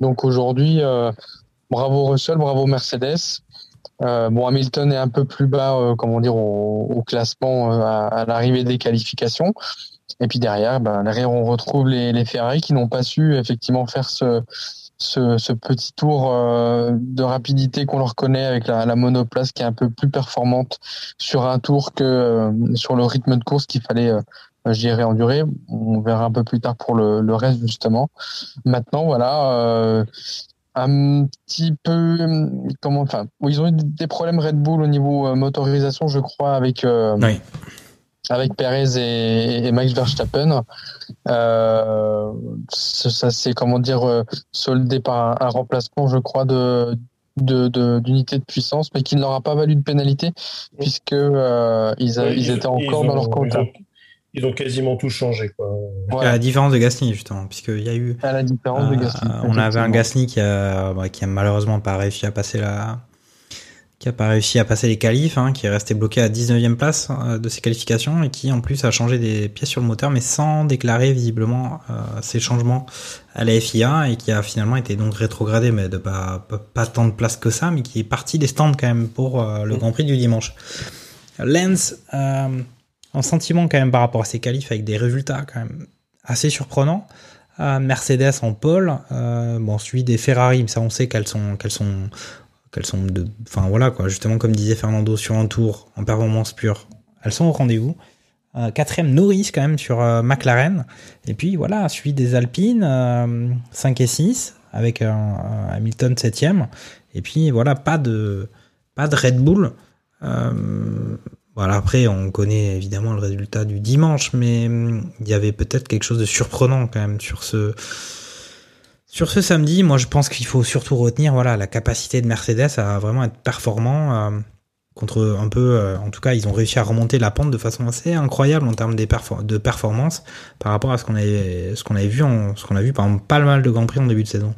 Donc aujourd'hui, euh, bravo Russell, bravo Mercedes. Bon, Hamilton est un peu plus bas, comment dire, au, classement à, l'arrivée des qualifications. Et puis derrière, ben, derrière, on retrouve les Ferrari qui n'ont pas su effectivement faire ce, ce, petit tour euh, de rapidité qu'on leur connaît avec la, la monoplace qui est un peu plus performante sur un tour que euh, sur le rythme de course qu'il fallait, euh, je dirais, endurer. On verra un peu plus tard pour le, reste justement. Maintenant, voilà. Euh, un petit peu comment enfin ils ont eu des problèmes Red Bull au niveau euh, motorisation je crois avec euh, Oui. Avec Perez et, et Max Verstappen euh, ça, s'est comment dire euh, soldé par un, un remplacement je crois de de de- d'unité de, puissance mais qui ne leur a pas valu de pénalité puisque euh, ils, a- Ouais, ils étaient encore ils dans ont- leur ils ont- Ils ont quasiment tout changé. Quoi. À la différence de Gasly justement, puisqu'il y a eu, à la différence de Gasly on avait un. Gasly qui a, bah, qui a malheureusement pas réussi à passer la, qui a pas réussi à passer les qualifs, hein, qui est resté bloqué à 19e place euh, de ses qualifications et qui en plus a changé des pièces sur le moteur mais sans déclarer visiblement euh, ses changements à la FIA et qui a finalement été donc rétrogradé mais de pas, pas, pas tant de place que ça mais qui est parti des stands quand même pour euh, le Grand Prix du dimanche. Lens en sentiment quand même par rapport à ses qualifs avec des résultats quand même assez surprenants. Mercedes en pole, bon suivi des Ferrari, mais ça on sait qu'elles sont qu'elles sont qu'elles sont de, enfin voilà quoi, justement comme disait Fernando sur un tour en performance pure, elles sont au rendez-vous. Euh, quatrième Norris quand même sur euh, McLaren, et puis voilà suivi des Alpines euh, 5 et 6 avec Hamilton 7ème, et puis voilà pas de pas de Red Bull. Euh, voilà, après, on connaît évidemment le résultat du dimanche, mais hum, il y avait peut-être quelque chose de surprenant quand même sur ce, sur ce samedi. Moi, je pense qu'il faut surtout retenir voilà, la capacité de Mercedes à vraiment être performant. euh, contre un peu, euh, en tout cas, ils ont réussi à remonter la pente de façon assez incroyable en termes de performance par rapport à ce qu'on avait, ce avait vu, en, ce qu'on a vu par pas mal de grands prix en début de saison.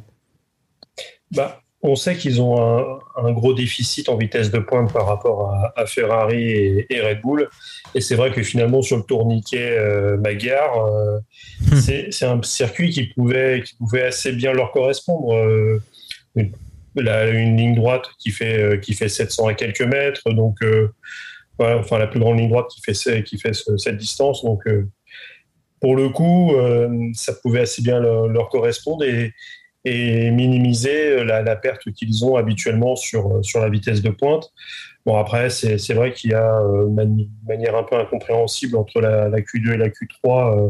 Bah, on sait qu'ils ont un, un gros déficit en vitesse de pointe par rapport à, à Ferrari et, et Red Bull. Et c'est vrai que finalement, sur le tourniquet euh, Magyar, euh, c'est c'est un circuit qui pouvait, qui pouvait assez bien leur correspondre. Euh, une, la- une ligne droite qui fait, euh, qui fait 700 et quelques mètres, donc euh, voilà, enfin la plus grande ligne droite qui fait, qui fait ce- cette distance. Donc pour le coup, ça pouvait assez bien leur, leur correspondre et, et minimiser la, la perte qu'ils ont habituellement sur, sur la vitesse de pointe. Bon, après, c'est c'est vrai qu'il y a euh, une manière un peu incompréhensible entre la, la Q2 et la Q3. euh,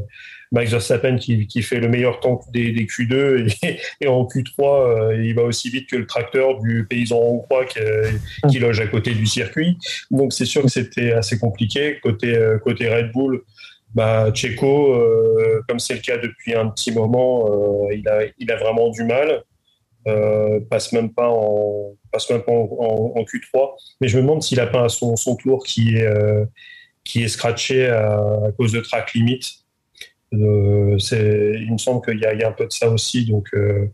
Max Verstappen qui, qui fait le meilleur temps des, des Q2 et, et en Q3, euh, il va aussi vite que le tracteur du paysan hongrois qui, euh, qui loge à côté du circuit. Donc c'est sûr que c'était assez compliqué. Côté, euh, côté Red Bull, bah, Checo, euh, comme c'est le cas depuis un petit moment, euh, il, a, il a vraiment du mal. Euh, passe même pas en passe même pas en, en- en Q3 mais je me demande s'il a pas son, son tour qui est euh, qui est scratché à, à cause de track limit euh, il me semble qu'il y a, il y a un peu de ça aussi donc euh,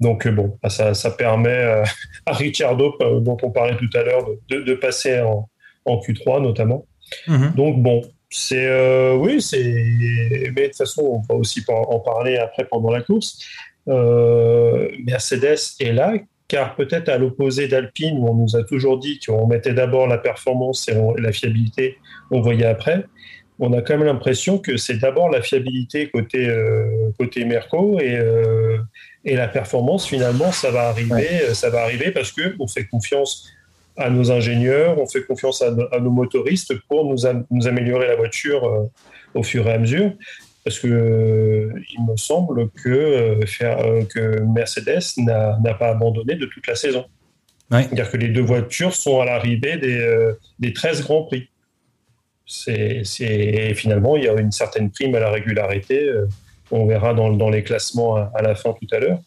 donc bon bah, ça, ça permet à Ricciardo dont on parlait tout à l'heure de, de, de passer en, en Q3 notamment. Donc bon, c'est euh, oui, c'est mais de toute façon, on va aussi en parler après pendant la course. Euh, Mercedes est là, car peut-être à l'opposé d'Alpine, où on nous a toujours dit qu'on mettait d'abord la performance et on- la fiabilité, on voyait après. On a quand même l'impression que c'est d'abord la fiabilité côté euh, côté Merco et et la performance finalement ça va arriver, ça va arriver parce que on fait confiance à nos ingénieurs, on fait confiance à, no- à nos motoristes pour nous, am- nous améliorer la voiture euh, au fur et à mesure. Parce que euh, il me semble que, euh, faire, euh, que Mercedes n'a pas abandonné de toute la saison. C'est-à-dire que les deux voitures sont à l'arrivée des, des 13 grands prix. C'est finalement, il y a une certaine prime à la régularité. on verra dans, dans les classements à, à la fin tout à l'heure.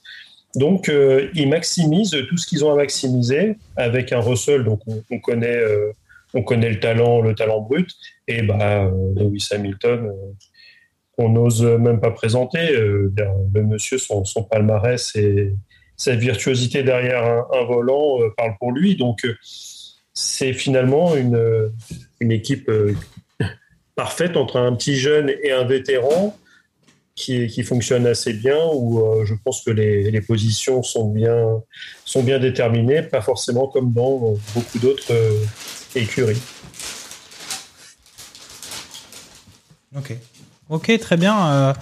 Donc, euh, ils maximisent tout ce qu'ils ont à maximiser avec un Russell. Donc, on, on connaît, euh, on connaît le talent, le talent brut. Et bah, euh, Lewis Hamilton, on n'ose même pas présenter. Le monsieur, son, palmarès et sa virtuosité derrière un, un volant euh, parle pour lui. Donc, c'est finalement une, une équipe parfaite entre un petit jeune et un vétéran qui, fonctionne assez bien, où euh, je pense que les, positions sont bien, sont bien déterminées, pas forcément comme dans beaucoup d'autres euh, écuries. Ok. Ok, très bien. Euh,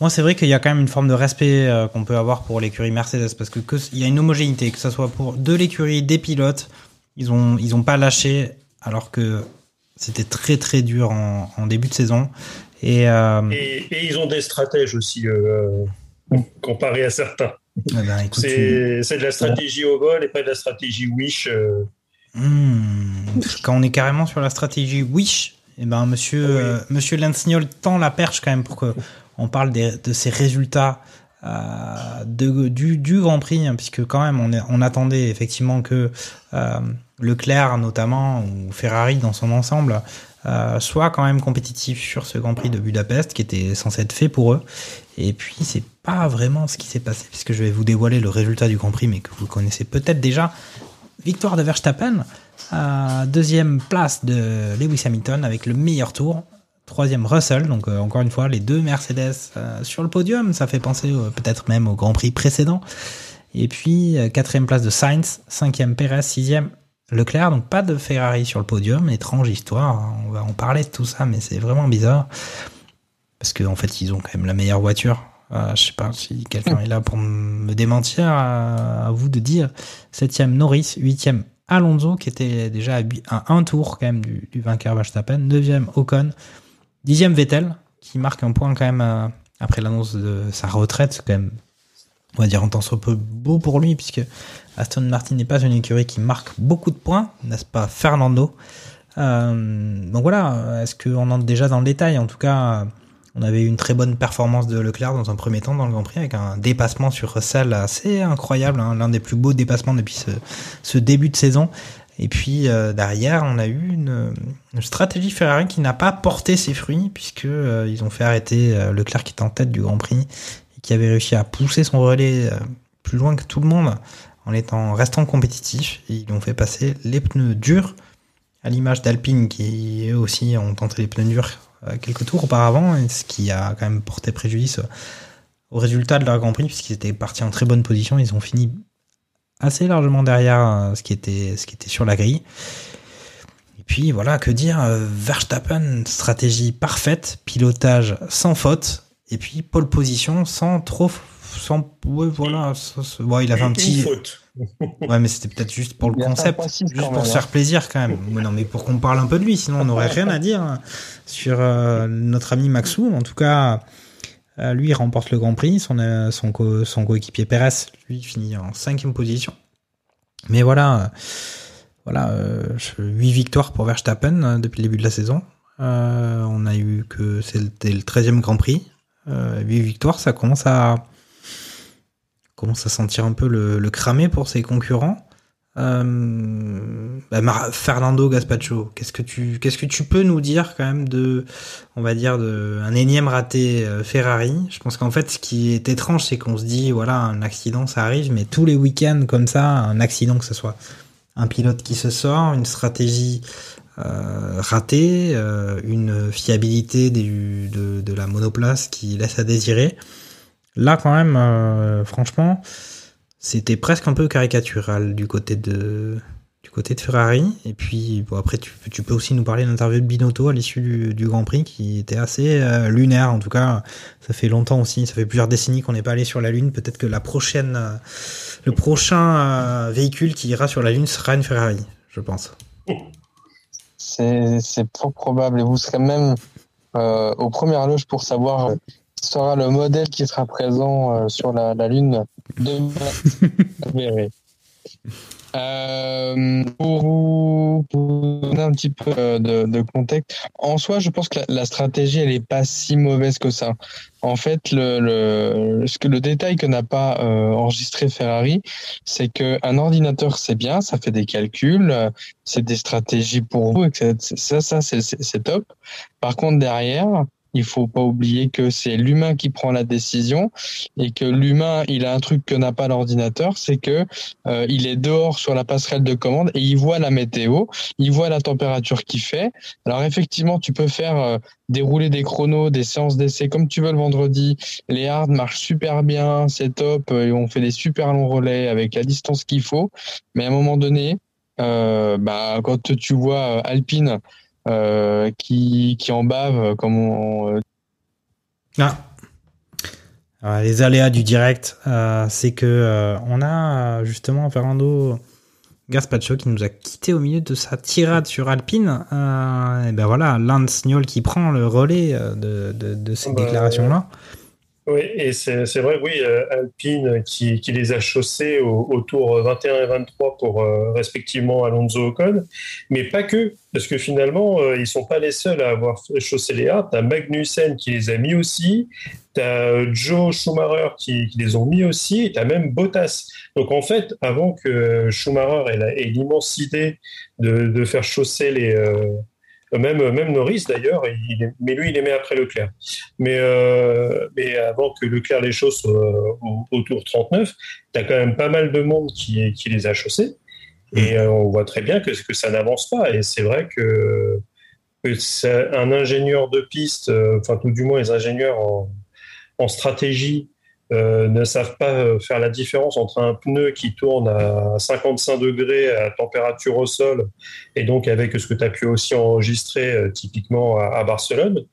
moi, c'est vrai qu'il y a quand même une forme de respect qu'on peut avoir pour l'écurie Mercedes parce que il y a une homogénéité, que ce soit pour de l'écurie, des pilotes, ils ont ils ont pas lâché alors que c'était très très dur en début de saison. Et, euh, Et, et ils ont des stratèges aussi, euh, comparé à certains. eh ben, C'est de la stratégie au vol et pas de la stratégie wish. euh. Hmm, quand on est carrément sur la stratégie Wish, eh ben monsieur euh, monsieur Lensniol tend la perche quand même pour que on parle des- de ces résultats euh, de, du, du Grand Prix, hein, puisque quand même on, est- on attendait effectivement que euh, Leclerc notamment ou Ferrari dans son ensemble euh, soit quand même compétitif sur ce Grand Prix de Budapest qui était censé être fait pour eux. Et puis c'est pas vraiment ce qui s'est passé, puisque je vais vous dévoiler le résultat du Grand Prix, mais que vous connaissez peut-être déjà. victoire de Verstappen. Euh, deuxième place de Lewis Hamilton avec le meilleur tour. Troisième Russell, donc euh, encore une fois les deux Mercedes sur le podium, ça fait penser peut-être même au Grand Prix précédent. Et puis quatrième place de Sainz, cinquième Perez, sixième Leclerc, donc pas de Ferrari sur le podium, étrange histoire, hein. on va en parler de tout ça, mais c'est vraiment bizarre. Parce qu'en en fait ils ont quand même la meilleure voiture. Euh, je sais pas si quelqu'un est là pour me démentir, à, vous de dire. Septième Norris, huitième Alonso qui était déjà à, un tour quand même du, du vainqueur Verstappen, neuvième Ocon, dixième Vettel qui marque un point quand même euh, après l'annonce de sa retraite, c'est quand même on va dire un temps soit peu beau pour lui puisque Aston Martin n'est pas une écurie qui marque beaucoup de points, n'est-ce pas Fernando Euh, Donc voilà, est-ce qu'on entre déjà dans le détail? En tout cas, on avait eu une très bonne performance de Leclerc dans un premier temps dans le Grand Prix avec un dépassement sur Russell assez incroyable, hein, l'un des plus beaux dépassements depuis ce, début de saison. Et puis euh, derrière, on a eu une, stratégie Ferrari qui n'a pas porté ses fruits puisque euh, ils ont fait arrêter euh, Leclerc qui était en tête du Grand Prix qui avait réussi à pousser son relais euh, plus loin que tout le monde en étant restant compétitif. Ils ont fait passer les pneus durs à l'image d'Alpine qui eux aussi ont tenté les pneus durs euh, quelques tours auparavant, ce qui a quand même porté préjudice au résultat de leur Grand Prix puisqu'ils étaient partis en très bonne position. Ils ont fini assez largement derrière euh, ce qui était ce qui était sur la grille. Et puis voilà, que dire Verstappen, stratégie parfaite, pilotage sans faute, et puis pole position sans trop, sans ouais voilà, ça, ça- ouais, il avait un Une petit, faute. ouais mais c'était peut-être juste pour le concept, juste pour se hein. faire plaisir quand même. Mais non mais pour qu'on parle un peu de lui, sinon on n'aurait rien à dire hein, sur euh, notre ami Maxou. En tout cas. Euh, lui, il remporte le Grand Prix. Son, euh, son, co- son coéquipier Perez, lui, finit en cinquième position. Mais voilà, voilà, euh, victoires pour Verstappen depuis le début de la saison. Euh, on a eu que c'était le 13e Grand Prix. Euh, huit victoires, ça commence à commence à sentir un peu le, le cramé pour ses concurrents. Euh, bah, Fernando Gaspacho, qu'est-ce que tu qu'est-ce que tu peux nous dire quand même de on va dire de un énième raté euh, Ferrari? Je pense qu'en fait ce qui est étrange c'est qu'on se dit voilà un accident ça arrive mais tous les week-ends comme ça un accident que ce soit un pilote qui se sort, une stratégie euh, ratée, euh, une fiabilité de, de la monoplace qui laisse à désirer. Là quand même euh, franchement c'était presque un peu caricatural du côté de du côté de Ferrari. Et puis bon, après tu, tu peux aussi nous parler de l'interview de Binotto à l'issue du, du Grand Prix qui était assez euh, lunaire. En tout cas ça fait longtemps aussi ça fait plusieurs décennies qu'on n'est pas allé sur la lune. Peut-être que la prochaine euh, le prochain euh, véhicule qui ira sur la lune sera une Ferrari je pense C'est fort probable. Et vous serez même euh, aux premières loges pour savoir qui sera le modèle qui sera présent euh, sur la, la Lune demain. Vous verrez. Euh, pour vous un petit peu euh, de, contexte, en soi, je pense que la, stratégie, elle est pas si mauvaise que ça. En fait, le, le, ce que le détail que n'a pas euh, enregistré Ferrari, c'est que un ordinateur, c'est bien, ça fait des calculs, euh, c'est des stratégies pour vous, etc. Ça, ça, c'est top. Par contre, derrière, il faut pas oublier que c'est l'humain qui prend la décision et que l'humain, il a un truc que n'a pas l'ordinateur, c'est que euh, il est dehors sur la passerelle de commande et il voit la météo, il voit la température qu'il fait. Alors effectivement, tu peux faire euh, dérouler des chronos, des séances d'essai comme tu veux le vendredi. Les hards marchent super bien, c'est top, euh, et on fait des super longs relais avec la distance qu'il faut. Mais à un moment donné, euh, bah, quand tu vois euh, Alpine euh, qui, qui en bave, comme on, euh, Ah. Alors, les aléas du direct, euh, c'est que euh, on a euh, justement Fernando Gaspacho qui nous a quitté au milieu de sa tirade sur Alpine. Euh, et ben voilà, Lance Niol qui prend le relais euh, de, de, de cette Bah, déclaration-là. Oui, et c'est vrai, oui, euh, Alpine qui, qui les a chaussés au, au tour 21 et 23 pour euh, respectivement Alonso Ocon, mais pas que, parce que finalement, euh, ils sont pas les seuls à avoir fait chausser les hards. Tu as Magnussen qui les a mis aussi, tu as Joe Schumacher qui, qui les ont mis aussi, et tu as même Bottas. Donc en fait, avant que Schumacher ait idée de, de faire chausser les. euh, même, même Norris d'ailleurs, il est- mais lui il les met après Leclerc. Mais, euh, mais avant que Leclerc les chausse euh, au, au tour 39, tu as quand même pas mal de monde qui, qui les a chaussés. Et euh, on voit très bien que, que ça n'avance pas. Et c'est vrai que, que un ingénieur de piste, enfin tout du moins les ingénieurs en, en stratégie, euh, ne savent pas faire la différence entre un pneu qui tourne à 55 degrés à température au sol et donc avec ce que tu as pu aussi enregistrer euh, typiquement à, Barcelone,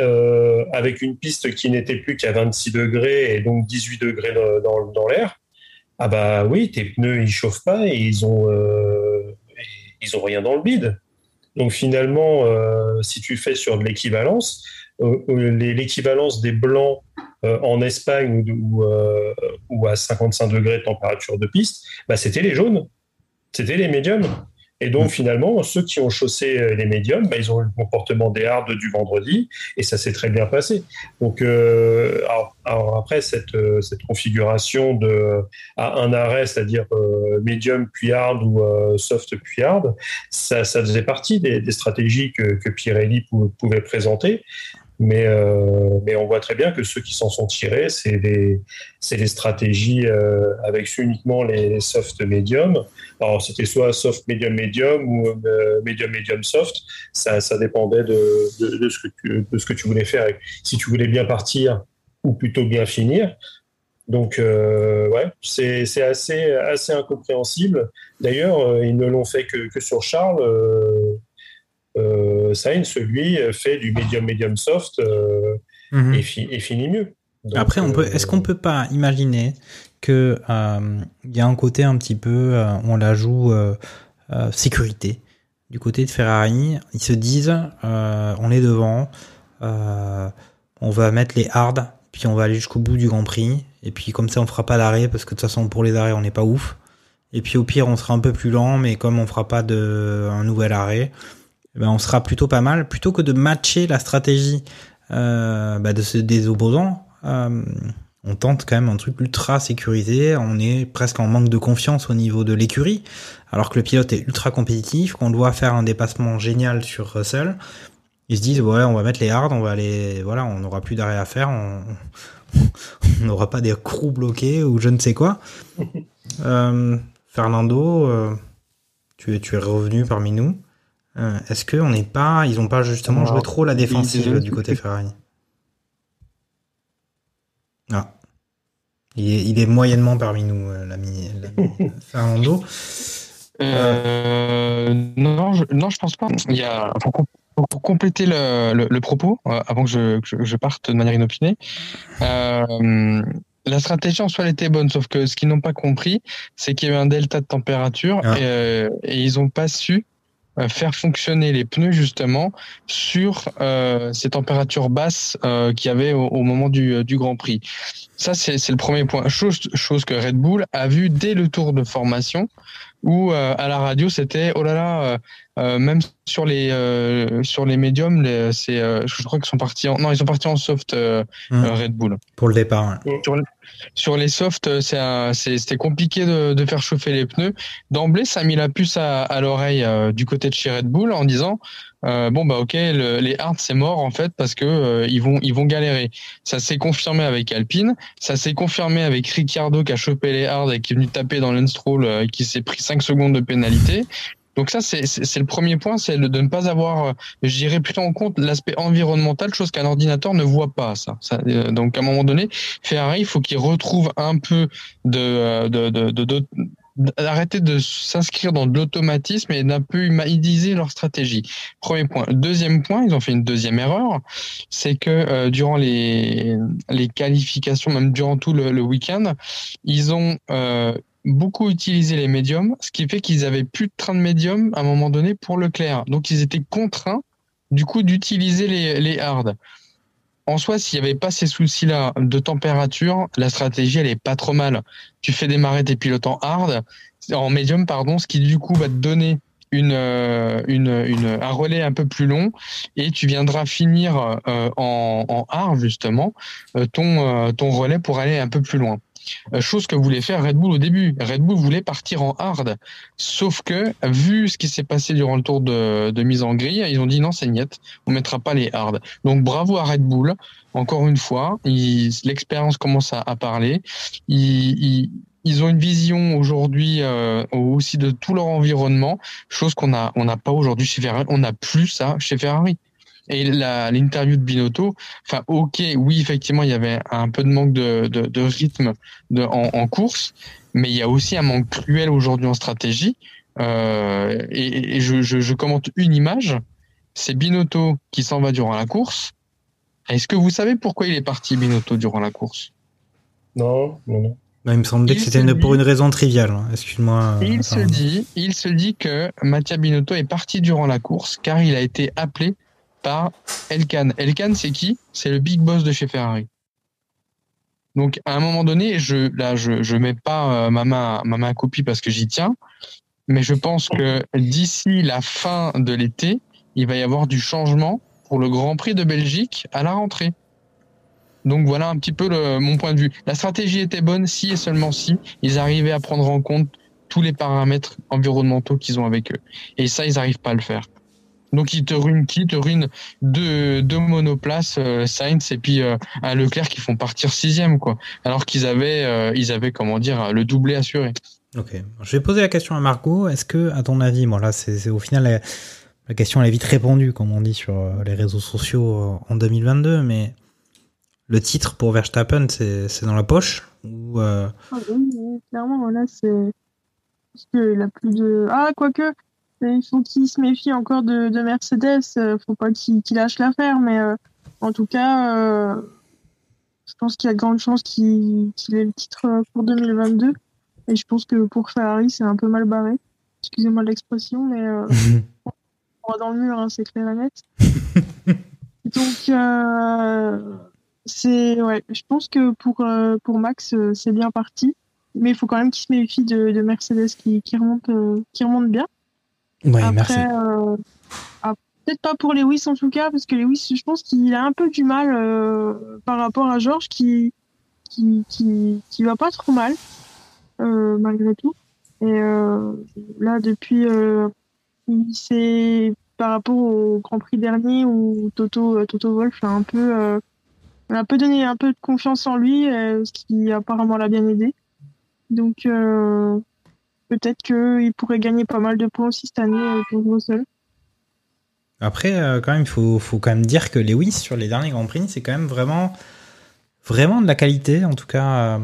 euh, avec une piste qui n'était plus qu'à 26 degrés et donc 18 degrés dans, l'air. Ah bah oui, tes pneus ils chauffent pas et ils ont ils ont rien dans le bide. Donc finalement, si tu fais sur de l'équivalence, l'équivalence des blancs en Espagne ou, euh, ou, à 55 degrés de température de piste, bah, c'était les jaunes, c'était les médiums. Et donc, finalement, ceux qui ont chaussé les médiums, bah, ils ont eu le comportement des hardes du vendredi, et ça s'est très bien passé. Donc, euh, alors, alors, après, cette, cette configuration de, à un arrêt, c'est-à-dire euh, médium puis hard ou euh, soft puis hard, ça, ça faisait partie des, des stratégies que, que Pirelli pouvait présenter. Mais, euh, mais on voit très bien que ceux qui s'en sont tirés, c'est les, les stratégies euh, avec uniquement les soft medium. Alors, c'était soit soft medium medium ou euh, medium medium soft. Ça, ça dépendait de, de, de, ce que tu, de ce que tu voulais faire. Si tu voulais bien partir ou plutôt bien finir. Donc, euh, ouais, c'est assez, assez incompréhensible. D'ailleurs, euh, ils ne l'ont fait que, que sur Charles. Euh, euh, Sainz, lui, fait du medium medium soft euh, Mhm. et, fi- et finit mieux. Donc, Après, on peut, euh, est-ce qu'on peut pas imaginer que euh, il y a un côté un petit peu, euh, on la joue euh, euh, sécurité du côté de Ferrari. Ils se disent, euh, on est devant, euh, on va mettre les hards, puis on va aller jusqu'au bout du Grand Prix, et puis comme ça, on fera pas d'arrêt parce que de toute façon, pour les arrêts, on n'est pas ouf. Et puis au pire, on sera un peu plus lent, mais comme on fera pas de un nouvel arrêt, eh ben, on sera plutôt pas mal. Plutôt que de matcher la stratégie euh, bah, de ce, des opposants, euh, on tente quand même un truc ultra sécurisé. On est presque en manque de confiance au niveau de l'écurie, alors que le pilote est ultra compétitif, qu'on doit faire un dépassement génial sur Russell. Ils se disent ouais, on va mettre les hards, on va aller, voilà, on n'aura plus d'arrêt à faire, on n'aura pas des crews bloqués ou je ne sais quoi. Euh, Fernando, euh, tu, es, tu es revenu parmi nous. Euh, Est-ce que on n'est pas, ils ont pas justement Alors, joué trop la défensive du côté Ferrari? Ah, il est, il est moyennement parmi nous, euh, l'ami Fernando. Euh, non, je, non, je pense pas. Il y a pour, com- pour compléter le, le, le propos, euh, avant que je, que je- je parte de manière inopinée, euh, la stratégie en soi elle était bonne, sauf que ce qu'ils n'ont pas compris, c'est qu'il y avait un delta de température Ah. et, euh, et ils n'ont pas su faire fonctionner les pneus justement sur euh, ces températures basses euh, qu'il y avait au, au moment du, du Grand Prix. Ça, c'est c'est le premier point. Chose, chose que Red Bull a vu dès le tour de formation, où euh, à la radio c'était oh là là, euh, euh, même sur les euh, sur les médiums, les- c'est euh, je crois qu'ils sont partis en non ils sont partis en soft euh, Mm. euh, Red Bull. Pour le départ. ouais. Sur, le- sur les softs, c'est un- c'est- c'était compliqué de, de faire chauffer les pneus. D'emblée, ça a mis la puce à, à l'oreille euh, du côté de chez Red Bull en disant euh, bon bah ok, le- les hards c'est mort en fait parce que euh, ils vont ils vont galérer. Ça s'est confirmé avec Alpine, ça s'est confirmé avec Ricciardo qui a chopé les hards et qui est venu taper dans l'Enstroll euh, et qui s'est pris 5 secondes de pénalité. Donc ça, c'est le premier point, c'est de ne pas avoir, euh, je dirais plutôt en compte l'aspect environnemental, chose qu'un ordinateur ne voit pas. Ça. Ça, euh, donc à un moment donné, Ferrari, il faut qu'il retrouve un peu de, euh, de, de, de, de- d'arrêter de s'inscrire dans de l'automatisme et d'un peu humaniser leur stratégie. Premier point. Deuxième point, ils ont fait une deuxième erreur, c'est que euh, durant les, les qualifications, même durant tout le, le week-end, ils ont euh, beaucoup utilisé les médiums, ce qui fait qu'ils avaient plus de train de médium à un moment donné pour Leclerc. Donc ils étaient contraints du coup d'utiliser les, les hards. En soi, s'il n'y avait pas ces soucis-là de température, la stratégie, elle est pas trop mal. Tu fais démarrer tes pilotes en hard, en médium, pardon, ce qui du coup va te donner une, euh, une, un relais un peu plus long et tu viendras finir euh, en, en hard, justement, euh, ton, ton relais pour aller un peu plus loin. Euh, Chose que voulait faire Red Bull au début. Red Bull voulait partir en hard. Sauf que, vu ce qui s'est passé durant le tour de, mise en grille, ils ont dit non, c'est niette, on mettra pas les hard. Donc bravo à Red Bull. Encore une fois, l'expérience commence à, parler. Ils, ont une vision aujourd'hui euh, aussi de tout leur environnement, chose qu'on on n'a pas aujourd'hui chez Ferrari. On n'a plus ça chez Ferrari. Et l'interview de Binotto, enfin ok, oui effectivement il y avait un peu de manque de, de, de rythme de, en, en, course, mais il y a aussi un manque cruel aujourd'hui en stratégie. Euh, et, et je, je, je, commente une image, c'est Binotto qui s'en va durant la course. Est-ce que vous savez pourquoi il est parti Binotto durant la course? Non, non, non. Bah, il me semblait que c'était pour une raison triviale. Hein. Excuse-moi. Il se dit, il se dit que Mattia Binotto est parti durant la course car il a été appelé par Elkan. Elkan, c'est qui? C'est le big boss de chez Ferrari. Donc, à un moment donné, je, là, je, je mets pas euh, ma main, ma main copie parce que j'y tiens, mais je pense que d'ici la fin de l'été, il va y avoir du changement pour le Grand Prix de Belgique à la rentrée. Donc voilà un petit peu mon point de vue. La stratégie était bonne si et seulement si ils arrivaient à prendre en compte tous les paramètres environnementaux qu'ils ont avec eux. Et ça, ils n'arrivent pas à le faire. Donc ils te ruinent qui? Ils te ruinent deux, deux monoplaces, euh, Sainz et puis euh, un Leclerc qui font partir sixième, quoi. Alors qu'ils avaient, euh, ils avaient comment dire, le doublé assuré. Ok. Je vais poser la question à Margot. Est-ce que, à ton avis, bon là, c'est au final la, la, question elle est vite répondue, comme on dit sur les réseaux sociaux en 2022, mais le titre pour Verstappen, c'est dans la poche ou ah, oui, clairement, là, c'est parce qu'il a plus de. Ah, quoique, il faut qu'il se méfie encore de, de Mercedes. Euh, faut pas qu'il qu lâche l'affaire, mais euh, en tout cas, euh, je pense qu'il y a de grandes chances qu'il qu ait le titre pour 2022. Et je pense que pour Ferrari, c'est un peu mal barré. Excusez-moi l'expression, mais euh, on va dans le mur, hein, c'est clair et net. Donc, c'est ouais, je pense que pour pour Max, c'est bien parti, mais il faut quand même qu'il se méfie de, de Mercedes qui, qui remonte qui remonte bien. Après, merci. euh, ah, peut-être pas pour Lewis en tout cas, parce que Lewis, je pense qu'il a un peu du mal euh, par rapport à Georges qui, qui, qui, qui va pas trop mal, euh, malgré tout. Et euh, là, depuis, c'est par rapport au Grand Prix dernier où Toto, Toto Wolff a un peu, a un peu donné un peu de confiance en lui, ce qui apparemment l'a bien aidé. Donc, peut-être qu'il pourrait gagner pas mal de points aussi cette année euh, pour Russell. Après, euh, quand même, il faut, faut quand même dire que Lewis, sur les derniers Grands Prix, c'est quand même vraiment, vraiment de la qualité. En tout cas, euh,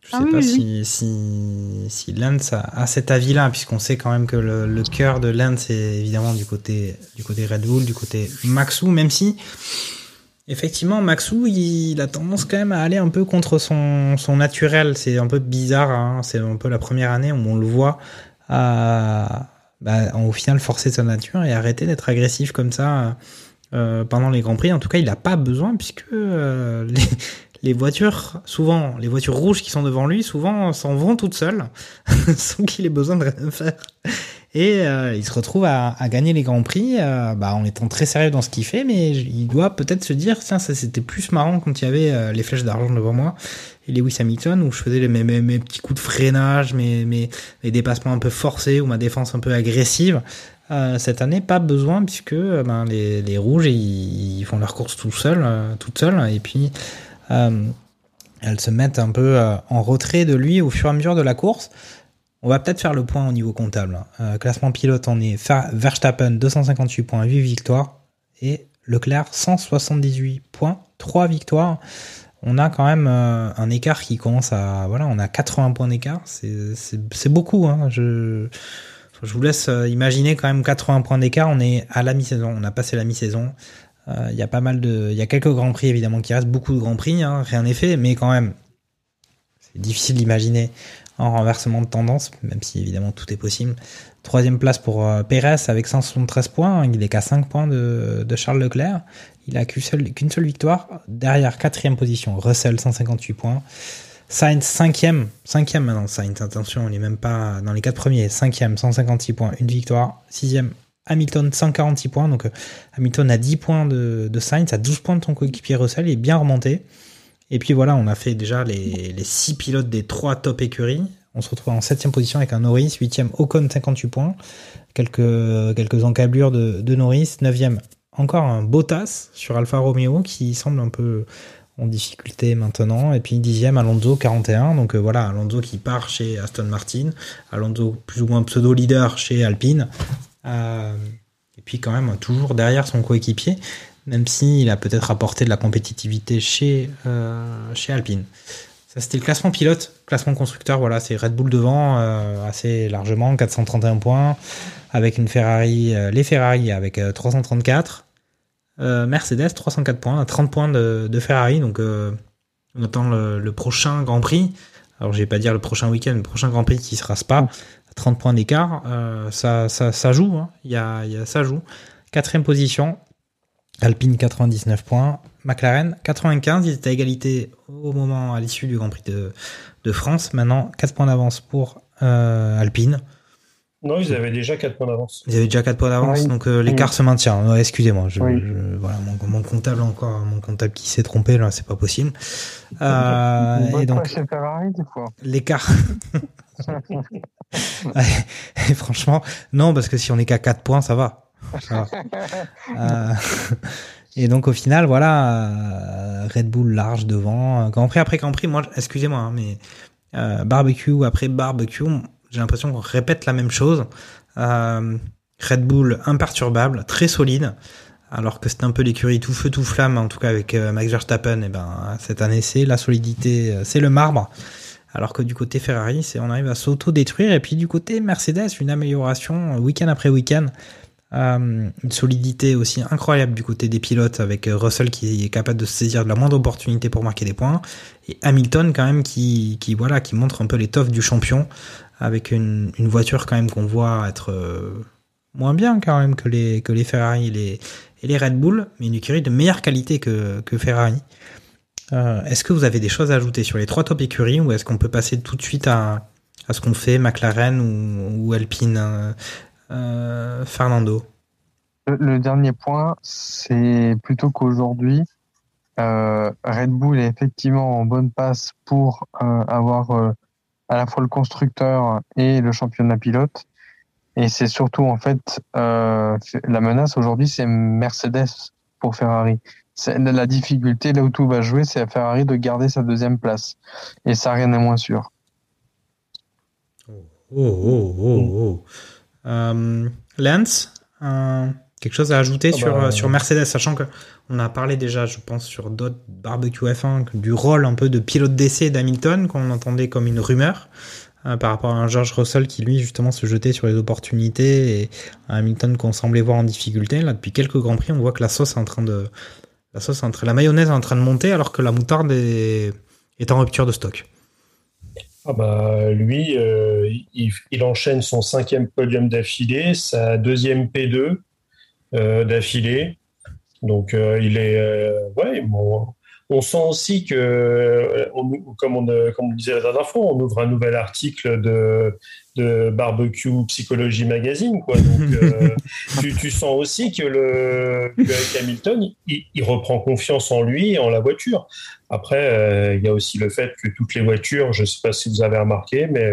je sais Ah oui, pas oui, si, si, si Lance a, a cet avis-là, puisqu'on sait quand même que le, le cœur de Lance est évidemment du côté, du côté Red Bull, du côté Maxou, même si, effectivement, Maxou, il, a tendance quand même à aller un peu contre son, son naturel. C'est un peu bizarre, hein. c'est un peu la première année où on le voit bah, au final forcer sa nature et arrêter d'être agressif comme ça euh, pendant les grands prix. En tout cas, il n'a pas besoin puisque euh, les, les voitures, souvent, les voitures rouges qui sont devant lui, souvent s'en vont toutes seules sans qu'il ait besoin de rien faire. Et euh, il se retrouve à, gagner les grands prix euh, bah, en étant très sérieux dans ce qu'il fait, mais il doit peut-être se dire tiens, ça c'était plus marrant quand il y avait euh, les flèches d'argent devant moi et Lewis Hamilton où je faisais mes, mes, petits coups de freinage, mes, mes, dépassements un peu forcés ou ma défense un peu agressive. Cette année, pas besoin puisque ben, les, les rouges ils, ils font leur course tout seuls, euh, toutes seules et puis elles se mettent un peu en retrait de lui au fur et à mesure de la course. On va peut-être faire le point au niveau comptable. Euh, classement pilote, on est Verstappen 258 points, 8 victoires et Leclerc 178 points, 3 victoires. On a quand même euh, un écart qui commence à voilà, on a 80 points d'écart, c'est beaucoup. Hein. Je je vous laisse euh, imaginer quand même 80 points d'écart. On est à la mi-saison, on a passé la mi-saison. Il y a pas mal de, il y a quelques grands prix évidemment qui restent, beaucoup de grands prix, hein, rien n'est fait, mais quand même, c'est difficile d'imaginer un renversement de tendance, même si évidemment tout est possible. Troisième place pour euh, Pérez avec 173 points, il est qu'à 5 points de, Charles Leclerc. Il a qu'une seule, victoire. Derrière, quatrième position, Russell 158 points. Sainz cinquième, cinquième maintenant Sainz, attention, on n'est même pas dans les quatre premiers. Cinquième, 156 points, une victoire. Sixième, Hamilton 146 points, donc euh, Hamilton a 10 points de, Sainz, à 12 points de son coéquipier Russell, il est bien remonté. Et puis voilà, on a fait déjà les, 6 pilotes des 3 top écuries. On se retrouve en 7 position avec un Norris, 8 Ocon 58 points, quelques, quelques encablures de, Norris, 9 encore un Bottas sur Alfa Romeo qui semble un peu en difficulté maintenant. Et puis dixième, Alonso 41. Donc euh, voilà, Alonso qui part chez Aston Martin. Alonso plus ou moins pseudo-leader chez Alpine. Euh, et puis quand même toujours derrière son coéquipier, même s'il a peut-être apporté de la compétitivité chez, euh, chez Alpine. Ça c'était le classement pilote. Classement constructeur, voilà, c'est Red Bull devant assez largement, 431 points. Avec une Ferrari, les Ferrari avec 334. Euh, Mercedes, 304 points, 30 points de, Ferrari. Donc, euh, on attend le, prochain Grand Prix. Alors, je vais pas dire le prochain week-end, le prochain Grand Prix qui sera Spa, 30 points d'écart. Euh, ça, ça, joue, hein. ça joue. Quatrième position, Alpine 99 points, McLaren 95, ils étaient à égalité au moment à l'issue du Grand Prix de, de, France. Maintenant, 4 points d'avance pour Alpine. Non, ils avaient déjà 4 points d'avance. Ils avaient déjà 4 points d'avance, donc euh, l'écart se maintient. Excusez-moi, je, voilà, mon, comptable encore, mon comptable qui s'est trompé là, c'est pas possible. Euh, et donc l'écart. et franchement, non, parce que si on est qu'à 4 points, ça va. Euh, et donc au final, voilà, euh, Red Bull large devant, Grand Prix après Grand Prix. Moi, excusez-moi, hein, mais barbecue après barbecue j'ai l'impression qu'on répète la même chose. Euh, Red Bull imperturbable, très solide, alors que c'est un peu l'écurie tout feu tout flamme, en tout cas avec euh, Max Verstappen. Et eh ben cette année c'est la solidité, euh, c'est le marbre. Alors que du côté Ferrari, c'est on arrive à s'auto-détruire. Et puis du côté Mercedes, une amélioration week-end après week-end. Une solidité aussi incroyable du côté des pilotes avec Russell qui est capable de se saisir de la moindre opportunité pour marquer des points et Hamilton quand même qui, voilà qui montre un peu l'étoffe du champion avec une, voiture quand même qu'on voit être euh, moins bien quand même que les, que les Ferrari et les, Red Bull, mais une écurie de meilleure qualité que, Ferrari. Euh, est-ce que vous avez des choses à ajouter sur les trois top écuries ou est-ce qu'on peut passer tout de suite à, ce qu'on fait McLaren ou Alpine euh, euh Fernando le, dernier point, c'est plutôt qu'aujourd'hui, euh, Red Bull est effectivement en bonne passe pour avoir à la fois le constructeur et le championnat pilote. Et c'est surtout en fait euh, la menace aujourd'hui, c'est Mercedes pour Ferrari. La difficulté là où tout va jouer, c'est à Ferrari de garder sa deuxième place. Et ça, rien n'est moins sûr. Oh, oh, oh, oh. Euh, Lance, euh, quelque chose à ajouter ah sur, bah, sur Mercedes, sachant que on a parlé déjà, je pense, sur d'autres barbecue F1 du rôle un peu de pilote d'essai d'Hamilton qu'on entendait comme une rumeur euh, par rapport à un George Russell qui lui justement se jetait sur les opportunités et un Hamilton qu'on semblait voir en difficulté. Là, depuis quelques grands prix, on voit que la sauce est en train de la sauce entre la mayonnaise est en train de monter alors que la moutarde est, est en rupture de stock. Ah bah lui, euh, il, enchaîne son cinquième podium d'affilée, sa deuxième P2 euh, d'affilée. Donc, euh, il est. On sent aussi que, comme, on, comme on disait la dernière fois, on ouvre un nouvel article de, de Barbecue Psychologie Magazine. Quoi. Donc, tu, sens aussi que, le, Hamilton, il, reprend confiance en lui et en la voiture. Après, il y a aussi le fait que toutes les voitures, je ne sais pas si vous avez remarqué, mais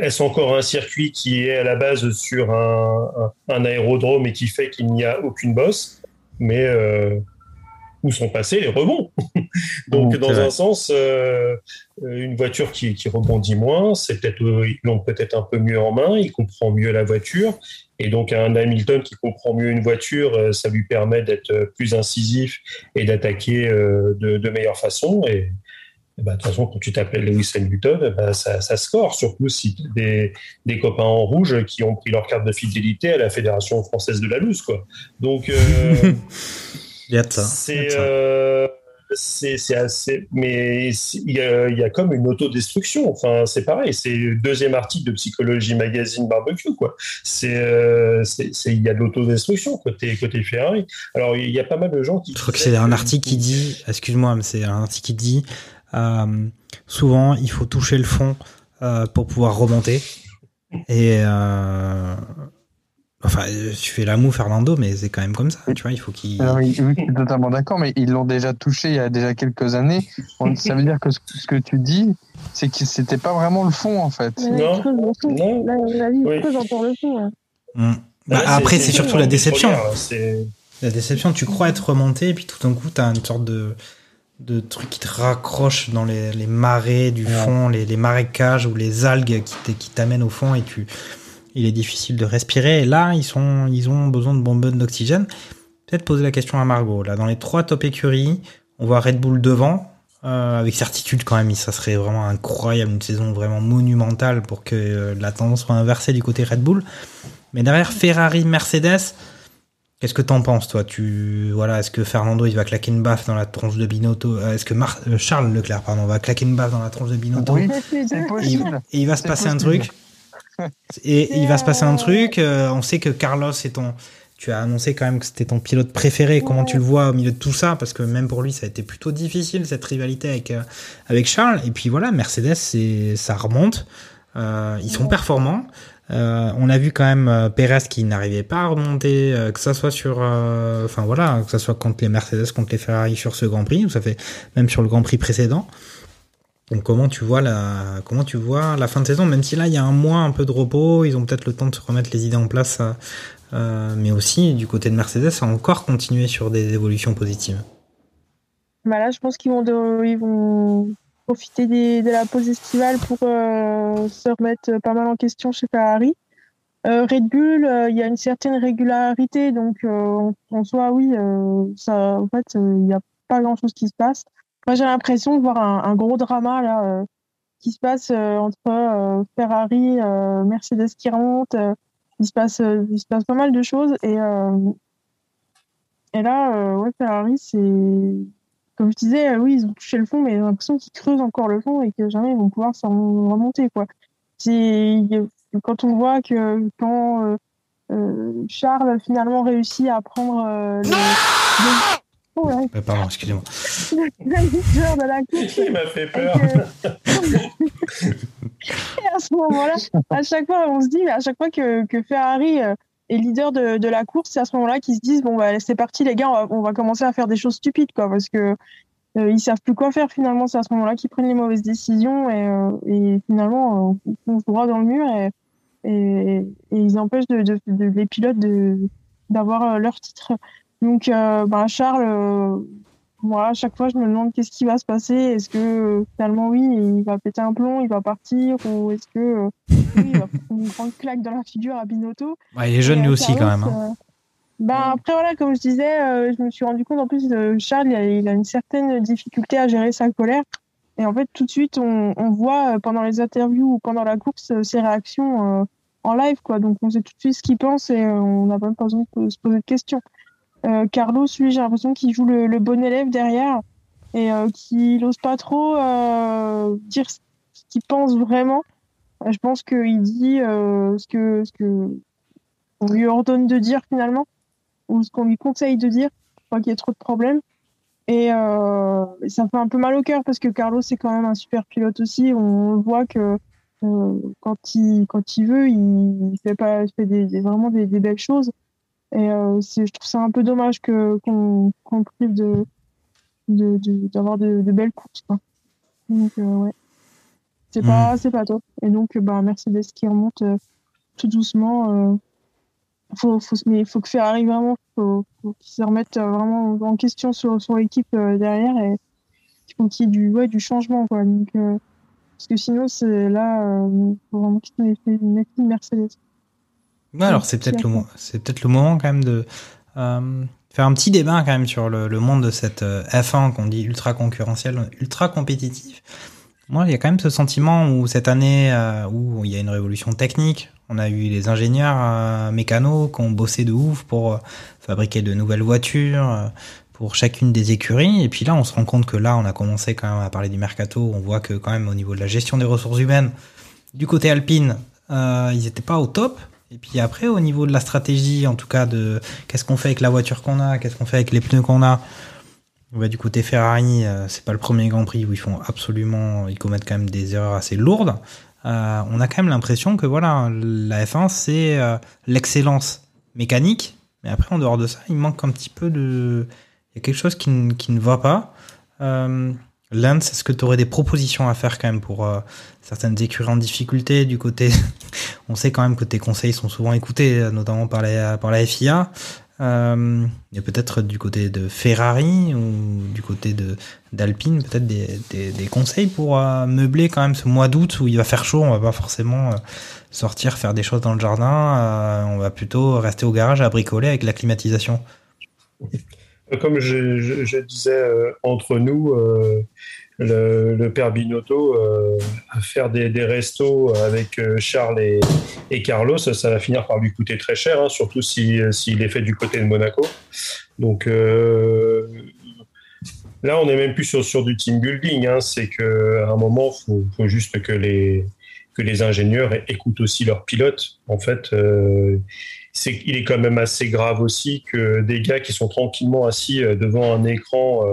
est-ce encore un circuit qui est à la base sur un, aérodrome et qui fait qu'il n'y a aucune bosse? Mais euh, où sont passés les rebonds Donc, dans un sens, euh, une voiture qui, rebondit moins, c'est peut-être ils l'ont peut-être un peu mieux en main, il comprend mieux la voiture, et donc un Hamilton qui comprend mieux une voiture, euh, ça lui permet d'être plus incisif et d'attaquer de, de meilleure façon. Et, ben, de toute façon, quand tu t'appelles Lewis Hamilton, eh ben, ça, ça, score, surtout si des, des copains en rouge qui ont pris leur carte de fidélité à la Fédération française de la loose. Quoi. Donc, euh, euh, c'est c'est assez. Mais il y, a, il y, a, comme une autodestruction. Enfin, c'est pareil. C'est le deuxième article de Psychologie Magazine Barbecue. Quoi. C'est, euh, il y a de l'autodestruction côté, côté Ferrari. Alors, il y a pas mal de gens qui. Je crois que c'est un article qui dit. Excuse-moi, mais c'est un article qui dit euh, souvent, il faut toucher le fond euh, pour pouvoir remonter. Et euh, Enfin, tu fais l'amour, Fernando, mais c'est quand même comme ça, tu vois, il faut qu'il... Oui, je suis totalement d'accord, mais ils l'ont déjà touché il y a déjà quelques années. ça veut dire que ce, que tu dis, c'est que c'était pas vraiment le fond, en fait. Non, non. La, vie oui. encore le fond. Hein. Mmh. Bah, après, c'est surtout la déception. La déception, tu crois être remonté, et puis tout d'un coup, tu as une sorte de de trucs qui te raccrochent dans les, les marais du fond, les, les marécages ou les algues qui t'amènent au fond et tu, il est difficile de respirer. Et là, ils sont, ils ont besoin de bonbonnes d'oxygène. Peut-être poser la question à Margot. Là, dans les trois top écuries, on voit Red Bull devant, euh, avec certitude quand même. Ça serait vraiment incroyable, une saison vraiment monumentale pour que euh, la tendance soit inversée du côté Red Bull. Mais derrière Ferrari, Mercedes, qu'est-ce que t'en penses, toi? Tu voilà, est-ce que Fernando il va claquer une baffe dans la tronche de Binotto Euh, Est-ce que Mar- Charles Leclerc, pardon, va claquer une baffe dans la tronche de Binotto? Oui, et, il va se passer un truc. Et il va se passer un truc. euh, on sait que Carlos est ton. Tu as annoncé quand même que c'était ton pilote préféré. Comment tu le vois au milieu de tout ça? Parce que même pour lui, ça a été plutôt difficile cette rivalité avec euh, avec Charles. Et puis voilà, Mercedes, c'est ça remonte. Euh, ils sont performants. Euh, on a vu quand même euh, Perez qui n'arrivait pas à remonter, euh, que ça soit sur, euh, enfin voilà, que ça soit contre les Mercedes, contre les Ferrari sur ce Grand Prix, ou ça fait même sur le Grand Prix précédent. Donc comment tu vois la comment tu vois la fin de saison même si là il y a un mois un peu de repos ils ont peut-être le temps de se remettre les idées en place euh, euh, mais aussi du côté de Mercedes a encore continué sur des évolutions positives. Bah là, je pense qu'ils vont, ils vont profiter de la pause estivale pour euh, se remettre pas mal en question chez Ferrari. Red Bull, il y a une certaine régularité, donc en, soi, oui, ça, en fait, il n'y a pas grand-chose qui se passe. Moi, j'ai l'impression de voir un, un gros drama là euh, qui se passe euh, entre euh, Ferrari, Mercedes qui remonte. il se passe, il se passe pas mal de choses et et là, ouais, Ferrari, c'est comme je disais, oui, ils ont touché le fond, mais j'ai l'impression qu'ils creusent encore le fond et que jamais ils vont pouvoir s'en remonter, quoi. Quand on voit que quand Charles finalement réussit à prendre le, le- Oh, ouais, Euh, pardon excusez-moi. le leader de la course Il m'a fait peur. et à ce moment-là, à chaque fois, on se dit, mais à chaque fois que, que Ferrari euh, est leader de, de la course, c'est à ce moment-là qu'ils se disent, bon, bah, c'est parti, les gars, on va, on va commencer à faire des choses stupides, quoi, parce que euh, ils savent plus quoi faire finalement. C'est à ce moment-là qu'ils prennent les mauvaises décisions et, euh, et finalement, euh, ils foncent droit dans le mur et, et, et ils empêchent de, de, de- les pilotes d'avoir leur titre. Donc, euh, bah, Charles, euh, moi, à chaque fois, je me demande qu'est-ce qui va se passer. Est-ce que euh, finalement, oui, il va péter un plomb, il va partir, ou est-ce que oui, il va prendre une grande claque dans la figure à Binotto Ouais, il est jeune lui aussi quand même. hein. bah, après, voilà, comme je disais, euh, je me suis rendu compte en plus de Charles, il a, il a une certaine difficulté à gérer sa colère. Et en fait, tout de suite, on, on voit pendant les interviews ou pendant la course ses réactions euh, en live, quoi. Donc, on sait tout de suite ce qu'il pense et euh, on n'a même pas besoin de se poser de questions. Euh, Carlos, lui, j'ai l'impression qu'il joue le, bon élève derrière et euh, qu'il n'ose pas trop euh, dire ce qu'il pense vraiment. Je pense qu'il dit ce que ce que lui ordonne de dire finalement ou ce qu'on lui conseille de dire pour qu'il y ait trop de problèmes. Et euh, ça fait un peu mal au cœur parce que Carlos c'est quand même un super pilote aussi. On voit que quand il quand il veut, il, fait pas fait des, vraiment des belles choses. Et euh, c'est je trouve ça un peu dommage que qu'on qu'on prive de de de- d'avoir de, de belles courses. Quoi. Donc euh, ouais, c'est pas c'est pas top. Et donc bah Mercedes qui remonte euh, tout doucement. Euh, faut, faut, mais faut que Ferrari vraiment, faut, faut qu'ils se remettent euh, vraiment en question sur, sur l'équipe euh, derrière et qu'il faut qu'il y ait du, ouais, du changement, quoi. Donc, euh, parce que sinon, c'est là, euh, faut vraiment qu'ils mettent une une Mercedes. Ouais, alors c'est peut-être le c'est peut-être le moment quand même de euh, faire un petit débat quand même sur le, le monde de cette euh, F1 qu'on dit ultra concurrentiel, ultra compétitif. Moi, il y a quand même ce sentiment où cette année euh, où il y a une révolution technique, on a eu les ingénieurs euh, mécanos qui ont bossé de ouf pour fabriquer de nouvelles voitures pour chacune des écuries. Et puis là, on se rend compte que là, on a commencé quand même à parler du mercato. On voit que quand même au niveau de la gestion des ressources humaines, du côté Alpine, euh, ils étaient pas au top. Et puis après, au niveau de la stratégie, en tout cas de qu'est-ce qu'on fait avec la voiture qu'on a, qu'est-ce qu'on fait avec les pneus qu'on a. Du côté Ferrari, euh, c'est pas le premier Grand Prix où ils font absolument, ils commettent quand même des erreurs assez lourdes. Euh, on a quand même l'impression que voilà, la F1 c'est euh, l'excellence mécanique, mais après en dehors de ça, il manque un petit peu de, il y a quelque chose qui, qui ne va pas. Euh, Lance, est-ce que tu aurais des propositions à faire quand même pour euh, certaines écuries en difficulté du côté On sait quand même que tes conseils sont souvent écoutés, euh, notamment par, la FIA. Euh, et peut-être du côté de Ferrari ou du côté de d'Alpine, peut-être des, conseils pour euh, meubler quand même ce mois d'août où il va faire chaud. On va pas forcément euh, sortir faire des choses dans le jardin. On va plutôt rester au garage à bricoler avec la climatisation. Comme je disais entre nous, le, père Binotto euh, faire des, restos avec euh, Charles et, Carlos, ça va finir par lui coûter très cher, hein, surtout s'il si, est fait du côté de Monaco. Donc euh, là, on n'est même plus sur, du team building. Hein, C'est qu'à un moment, il faut, juste que les, que les ingénieurs écoutent aussi leurs pilotes. En fait, euh, il est quand même assez grave aussi que des gars qui sont tranquillement assis devant un écran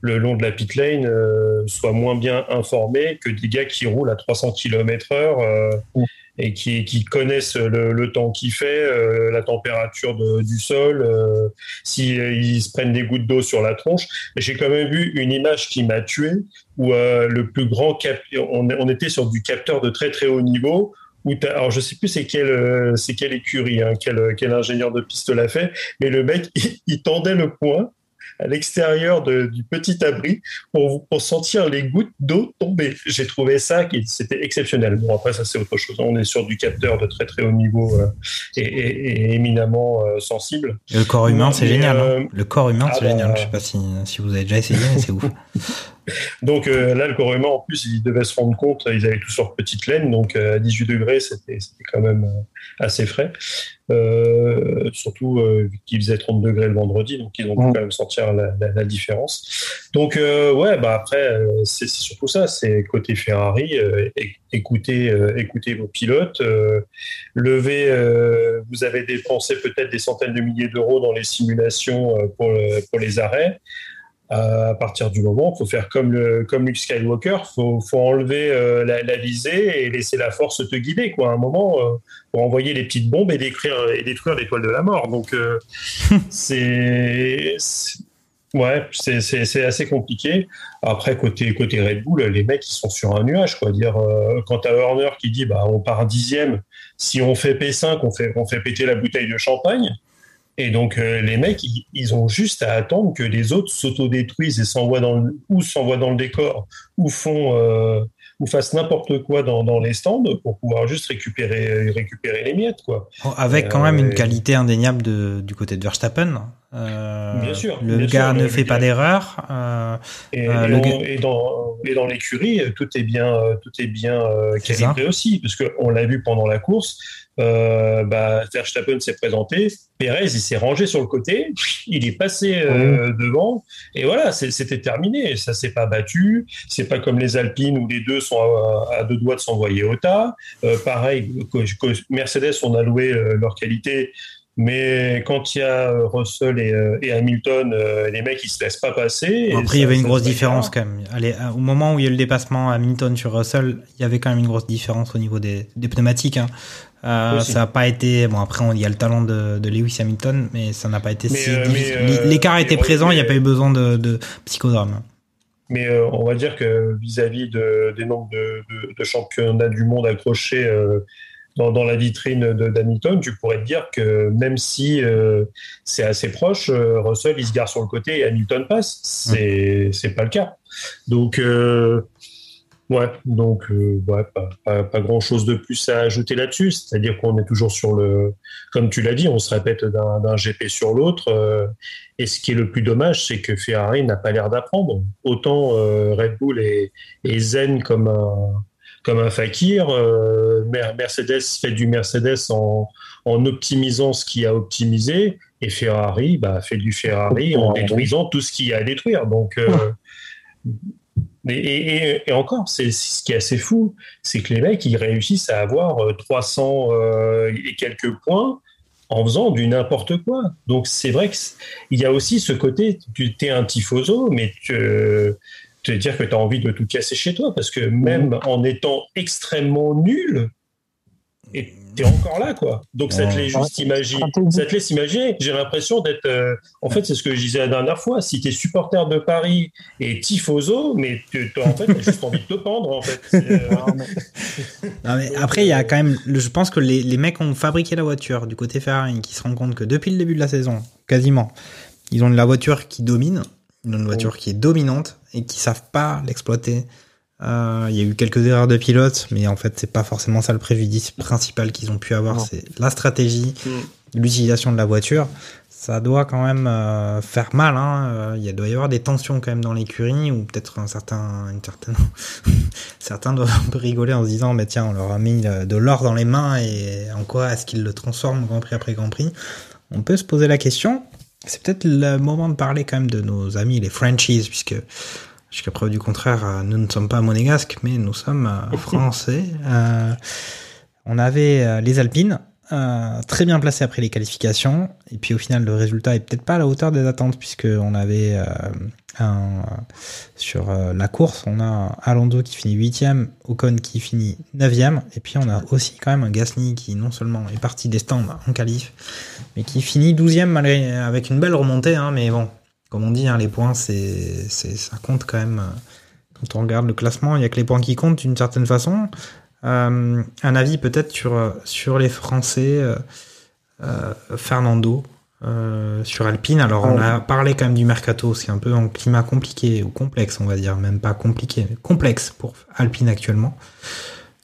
le long de la pit lane euh, soient moins bien informés que des gars qui roulent à 300 km heure euh, mmh. et qui, qui connaissent le, le temps qu'il fait, euh, la température de, du sol, euh, s'ils se prennent des gouttes d'eau sur la tronche. J'ai quand même vu une image qui m'a tué où euh, le plus grand cap on, on était sur du capteur de très très haut niveau où alors je sais plus c'est quelle c'est quelle écurie, hein, quel, quel ingénieur de piste l'a fait, mais le mec il, il tendait le poing à l'extérieur du petit abri pour, pour sentir les gouttes d'eau tomber. J'ai trouvé ça qui c'était exceptionnel. Bon après ça c'est autre chose. On est sur du capteur de très très haut niveau euh, et, et, et, éminemment euh, sensible. Et le corps humain c'est génial. Euh, hein le corps humain c'est ah génial. Bah... Je sais pas si, si vous avez déjà essayé mais c'est ouf. Donc euh, là, le humain, en plus, ils devaient se rendre compte, ils avaient tous leur petite laine, donc euh, à 18 degrés, c'était quand même euh, assez frais. Euh, surtout euh, qu'il faisait 30 degrés le vendredi, donc ils ont pu quand même sentir la, la, la différence. Donc ouais, bah après, c'est surtout ça, c'est côté Ferrari, écoutez, écoutez vos pilotes, levez, vous avez dépensé peut-être des centaines de milliers d'euros dans les simulations pour, pour les arrêts à partir du moment, il faut faire comme, le, comme Luke Skywalker, il faut, faut, enlever euh, la, la, visée et laisser la force te guider. Quoi. À un moment, euh, pour envoyer les petites bombes et détruire, et détruire l'étoile de la mort. Donc, euh, c'est. Ouais, c'est assez compliqué. Après, côté, côté Red Bull, les mecs, ils sont sur un nuage. Quoi. Dire, euh, quand tu Horner qui dit bah, on part dixième, si on fait P5, on fait, on fait péter la bouteille de champagne. Et donc, euh, les mecs, ils, ils, ont juste à attendre que les autres s'autodétruisent et s'envoient dans le, ou s'envoient dans le décor, ou font, euh, ou fassent n'importe quoi dans, dans, les stands pour pouvoir juste récupérer, récupérer les miettes, quoi. Avec quand euh, même une qualité indéniable de, du côté de Verstappen. Euh, bien sûr. Le bien gars sûr, ne fait pas d'erreur. Euh, et, et, on, et, dans, et dans l'écurie, tout est bien, tout est bien calibré est aussi, parce qu'on l'a vu pendant la course. Euh, bah, Verstappen s'est présenté, Perez il s'est rangé sur le côté, il est passé euh, mmh. devant et voilà c'était terminé. Ça s'est pas battu. C'est pas comme les Alpines où les deux sont à, à deux doigts de s'envoyer au tas. Euh, pareil, Mercedes on a loué euh, leur qualité. Mais quand il y a Russell et, et Hamilton, euh, les mecs ils se laissent pas passer. Après, ça, il y avait une grosse différence quand même. Allez, au moment où il y a eu le dépassement Hamilton sur Russell, il y avait quand même une grosse différence au niveau des, des pneumatiques. Hein. Euh, ça n'a pas été bon après il y a le talent de, de Lewis Hamilton mais ça n'a pas été mais, si euh, l'écart était présent il n'y a pas eu besoin de, de psychodrame mais euh, on va dire que vis-à-vis -vis de, des nombres de, championnats du monde accrochés euh, dans, la vitrine d'Hamilton, tu pourrais te dire que même si euh, c'est assez proche, Russell il se gare sur le côté et Hamilton passe. C'est mmh. pas le cas. Donc Ouais, donc euh, ouais, pas, grand chose de plus à ajouter là-dessus. C'est-à-dire qu'on est toujours sur le, comme tu l'as dit, on se répète d'un GP sur l'autre. Euh, et ce qui est le plus dommage, c'est que Ferrari n'a pas l'air d'apprendre. Autant euh, Red Bull est, zen comme un, comme un fakir. Euh, Mercedes fait du Mercedes en, en optimisant ce qu'il a optimisé. Et Ferrari bah, fait du Ferrari en détruisant tout ce qu'il y a à détruire. Donc. Et, et, et, encore, c'est ce qui est assez fou, c'est que les mecs, ils réussissent à avoir 300 euh, et quelques points en faisant du n'importe quoi. Donc c'est vrai qu'il y a aussi ce côté, tu es un tifoso, mais tu te dire que tu as envie de tout casser chez toi, parce que même mmh. en étant extrêmement nul, et t'es encore là, quoi. Donc ça te laisse juste imaginer. Ça te laisse imaginer. J'ai l'impression d'être. euh, en fait, c'est ce que je disais la dernière fois. Si t'es supporter de Paris et tifoso, mais tu, t'as- en fait, t'as juste envie de te pendre, en fait. Euh, Non, mais après, il y a quand même. Je pense que les, les mecs ont fabriqué la voiture du côté Ferrari qui se rendent compte que depuis le début de la saison, quasiment, ils ont la voiture qui domine, ils ont une voiture qui est dominante et qui savent pas l'exploiter. Euh, Il y a eu quelques erreurs de pilote, mais en fait, c'est pas forcément ça le préjudice principal qu'ils ont pu avoir. C'est la stratégie, Mm. l'utilisation de la voiture. Ça doit quand même euh, faire mal. Hein. Euh, Il doit y avoir des tensions quand même dans l'écurie, ou peut-être un certain, une certaine certains doivent un peu rigoler en se disant mais tiens on leur a mis de l'or dans les mains et en quoi est-ce qu'ils le transforment Grand Prix après Grand Prix? On peut se poser la question c'est peut-être le moment de parler quand même de nos amis les franchises puisque jusqu'à preuve du contraire euh, nous ne sommes pas monégasques mais nous sommes euh, français. Euh, on avait les Alpines euh, très bien placés après les qualifications et puis au final le résultat est peut-être pas à la hauteur des attentes puisque on avait euh, un, sur euh, la course, on a Alonso qui finit 8ème, Ocon qui finit 9ème, et puis on a aussi quand même un Gasly qui non seulement est parti des stands en qualif, mais qui finit 12ème malgré, avec une belle remontée, hein, mais bon, comme on dit, hein, les points, c'est, ça compte quand même. euh, Quand on regarde le classement, il y a que les points qui comptent d'une certaine façon. Euh, un avis peut-être sur, euh, sur les Français, euh, Fernando, euh, sur Alpine. Alors, on a parlé quand même du mercato, c'est un peu un climat compliqué ou complexe, on va dire, même pas compliqué, mais complexe pour Alpine actuellement.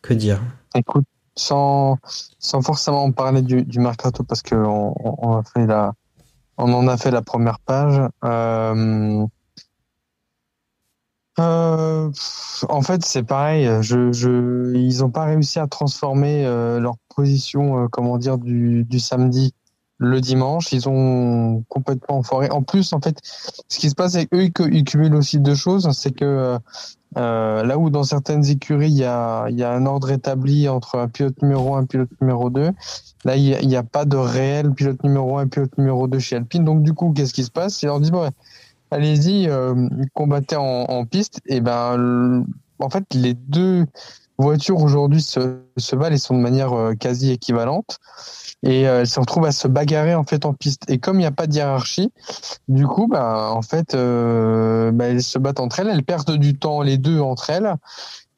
Que dire? Écoute, sans, sans forcément parler du, du mercato parce que on, on- on a fait la, on en a fait la première page. Euh, euh, en fait, c'est pareil. Je, je, ils ont pas réussi à transformer euh, leur position, euh, comment dire, du, du samedi le dimanche. Ils ont complètement foiré. En plus, en fait, ce qui se passe, c'est qu'eux, ils cu- ils cumulent aussi deux choses. C'est que euh, euh, là où dans certaines écuries, il y a, y a un ordre établi entre un pilote numéro 1 et un pilote numéro 2, là, il n'y a, a pas de réel pilote numéro 1 et pilote numéro 2 chez Alpine. Donc, du coup, qu'est-ce qui se passe? Ils leur disent, bon, ouais, allez-y, euh, combattez en, en piste. Et ben, en fait, les deux voitures aujourd'hui se, se valent et sont de manière euh, quasi équivalente. Et euh, elles se retrouvent à se bagarrer en fait en piste. Et comme il n'y a pas de hiérarchie, du coup, bah, en fait, euh, bah, elles se battent entre elles, elles perdent du temps les deux entre elles,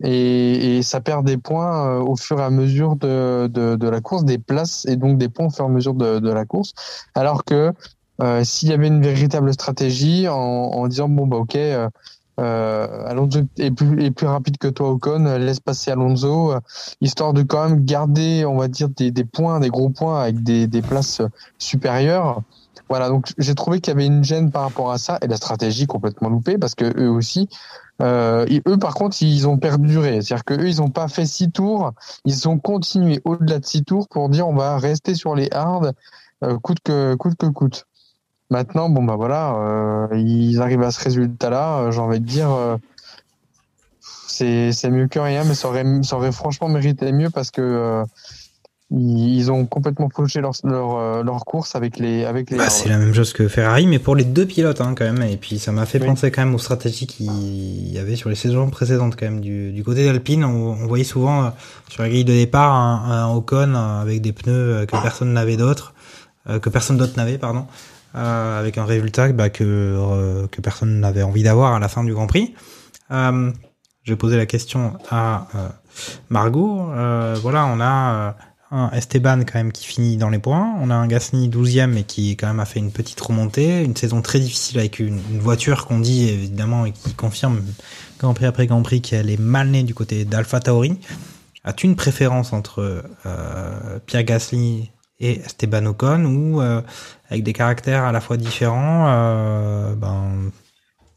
et, et ça perd des points euh, au fur et à mesure de, de, de la course, des places et donc des points au fur et à mesure de, de la course. Alors que s'il y avait une véritable stratégie en, en disant bon bah ok. Euh, euh, Alonso est plus, est plus rapide que toi Ocon, euh, laisse passer Alonso, euh, histoire de quand même garder, on va dire, des, des points, des gros points avec des, des places euh, supérieures. Voilà, donc j'ai trouvé qu'il y avait une gêne par rapport à ça et la stratégie complètement loupée parce que eux aussi, euh, eux par contre ils ont perduré, c'est-à-dire que eux ils ont pas fait six tours, ils ont continué au-delà de six tours pour dire on va rester sur les hards euh, coûte que coûte que coûte. Maintenant bon bah voilà, euh, ils arrivent à ce résultat-là, euh, j'ai envie de dire. euh, c'est c'est mieux que rien, mais ça aurait, ça aurait franchement mérité mieux parce que ils ont complètement fauché leur, leur, leur course avec les avec les. Bah, c'est la même chose que Ferrari, mais pour les deux pilotes hein, quand même. Et puis ça m'a fait Oui. penser quand même aux stratégies qu'il y avait sur les saisons précédentes quand même. Du, du côté d'Alpine, on, on voyait souvent euh, sur la grille de départ un, un Ocon avec des pneus que personne n'avait d'autres, euh, que personne d'autre n'avait, pardon, euh, avec un résultat bah, que euh, que personne n'avait envie d'avoir à la fin du Grand Prix. Euh, je vais poser la question à euh, Margot. Voilà, on a un Esteban quand même qui finit dans les points. On a un Gasly 12e mais qui quand même a fait une petite remontée. Une saison très difficile avec une, voiture qu'on dit évidemment et qui confirme Grand Prix après Grand Prix qu'elle est mal née du côté d'Alpha Tauri. As-tu une préférence entre Pierre Gasly et Esteban Ocon ou avec des caractères à la fois différents euh, ben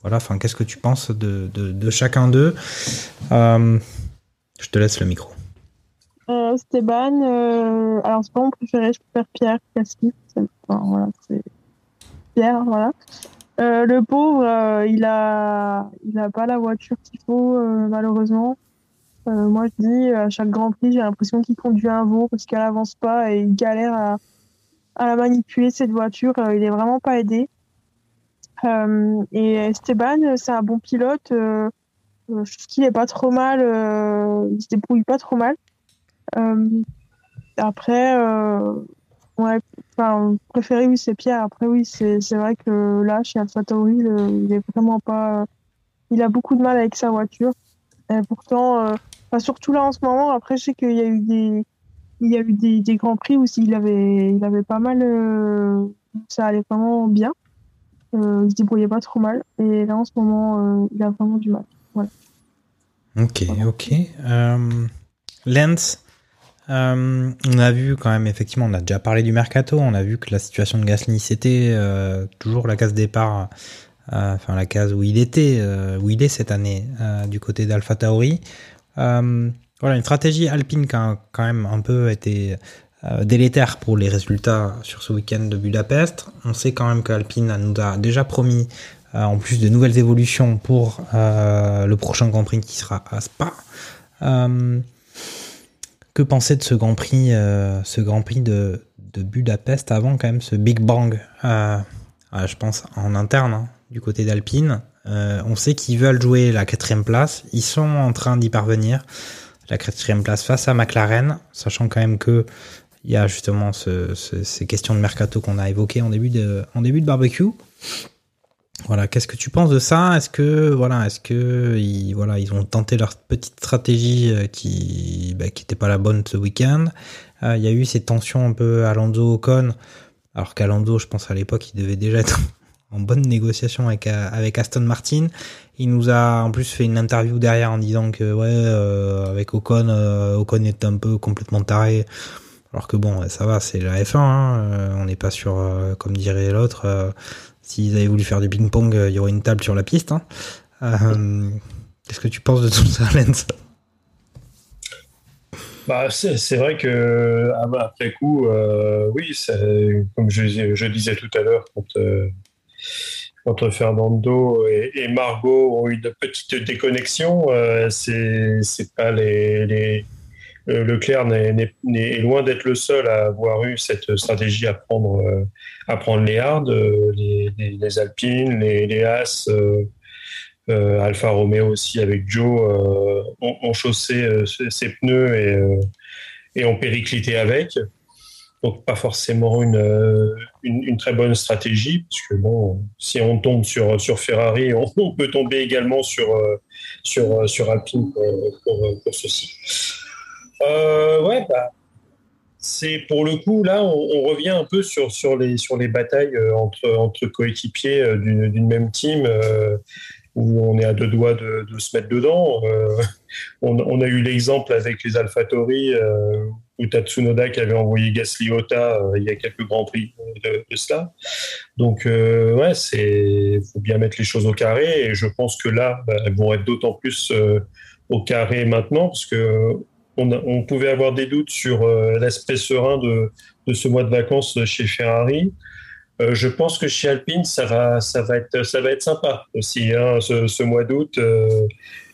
voilà enfin qu'est-ce que tu penses de, de, chacun d'eux? Euh, je te laisse le micro Euh, Esteban, euh, alors c'est pas mon préféré, je préfère Pierre. C'est- Enfin, voilà, c'est Pierre, voilà. Le pauvre, il a, il a pas la voiture qu'il faut, malheureusement. Moi, je dis, à chaque Grand Prix, j'ai l'impression qu'il conduit un veau parce qu'elle avance pas et il galère à, à manipuler, cette voiture. Euh, il est vraiment pas aidé. Euh, et Esteban, c'est un bon pilote. Euh, euh, je trouve qu'il est pas trop mal. Il se débrouille pas trop mal. Après, ouais, enfin, préféré, oui, c'est Pierre. Après, oui, c'est vrai que là, chez AlphaTauri, il est vraiment pas. Il a beaucoup de mal avec sa voiture. Et pourtant, surtout là en ce moment, après, je sais qu'il y a eu des. Il y a eu des, grands prix où il avait, il avait pas mal. euh, ça allait vraiment bien. Euh, il se débrouillait pas trop mal. Et là, en ce moment, euh, il a vraiment du mal. Voilà. Ok, ok. Euh, Lens, on a vu quand même, effectivement, on a déjà parlé du mercato, on a vu que la situation de Gasly, c'était toujours la case départ, enfin la case où il était, où il est cette année, du côté d'Alpha Tauri. Voilà, une stratégie alpine qui a quand même un peu été euh, délétère pour les résultats sur ce week-end de Budapest. On sait quand même qu'Alpine nous a déjà promis euh, en plus de nouvelles évolutions pour euh, le prochain Grand Prix qui sera à Spa. Que penser de ce Grand Prix, ce Grand Prix de, Budapest avant quand même ce Big Bang, euh, je pense en interne hein, du côté d'Alpine. On sait qu'ils veulent jouer la quatrième place, ils sont en train d'y parvenir. La quatrième place face à McLaren, sachant quand même que il y a justement ce- ce- ces questions de mercato qu'on a évoquées en début de, barbecue. Voilà, qu'est-ce que tu penses de ça? Est-ce que voilà, est-ce que ils, ont tenté leur petite stratégie euh, qui bah, qui était pas la bonne ce week-end? Euh, Il y a eu ces tensions un peu Alonso Ocon, alors qu'Alonso, je pense à l'époque, il devait déjà être en bonne négociation avec euh, avec Aston Martin. Il nous a en plus fait une interview derrière en disant que ouais, euh, avec Ocon, euh, Ocon est un peu complètement taré. Alors que bon, ça va, c'est la F1. hein, on n'est pas sur, euh, comme dirait l'autre, s'ils avaient voulu faire du ping-pong, il y aurait une table sur la piste. hein. Qu'est-ce que tu penses de tout ça, Bah, c'est vrai que ah bah, après coup, oui, comme je, je disais tout à l'heure, quand, quand Fernando et, Margot ont eu de petites déconnexions, euh, c'est pas les, euh, Leclerc n'est- est loin d'être le seul à avoir eu cette stratégie à prendre, euh, les hards, euh, les, Alpines, les, As, Alfa Romeo aussi avec Joe ont, chaussé ses pneus et, et ont périclité avec. Donc pas forcément une, euh, une, une très bonne stratégie, parce que bon, si on tombe sur, sur Ferrari, on, peut tomber également sur, euh, sur, euh, sur Alpine pour, pour, ceci. Ouais, bah, c'est pour le coup, là, on, revient un peu sur, sur, les, sur les batailles entre, entre coéquipiers d'une même team. où on est à deux doigts de, se mettre dedans. On, on a eu l'exemple avec les AlphaTauri euh, où Tatsunoda qui avait envoyé Gasly Ota euh, il y a quelques grands prix de, cela. Donc euh, ouais, c'est faut bien mettre les choses au carré et je pense que là, bah, elles vont être d'autant plus euh, au carré maintenant parce que on, pouvait avoir des doutes sur l'aspect serein de, de ce mois de vacances chez Ferrari. Je pense que chez Alpine, ça va, ça va être, ça va être sympa aussi, hein, ce, ce mois d'août.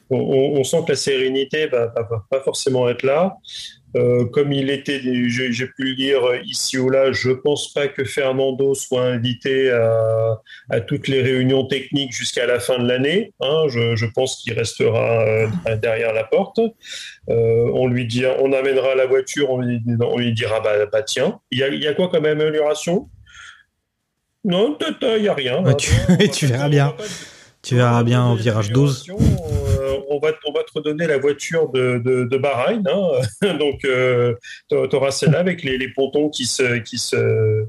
on, sent que la sérénité va- va pas forcément être là. Euh, comme il était, j'ai pu le dire ici ou là, je pense pas que Fernando soit invité à, à toutes les réunions techniques jusqu'à la fin de l'année. hein. je, je pense qu'il restera euh, derrière la porte. Euh, on lui dit, on amènera la voiture, on lui, on lui dira, bah, bah, tiens, il y a, y a quoi comme amélioration? Non, il n'y a rien. Ouais, tu- tu verras bien. Tu verras bien au virage 12. Euh, on, va, on va te redonner la voiture de, de, de Bahreïn. hein. Donc, tu auras celle-là avec les, les pontons qui se, qui se,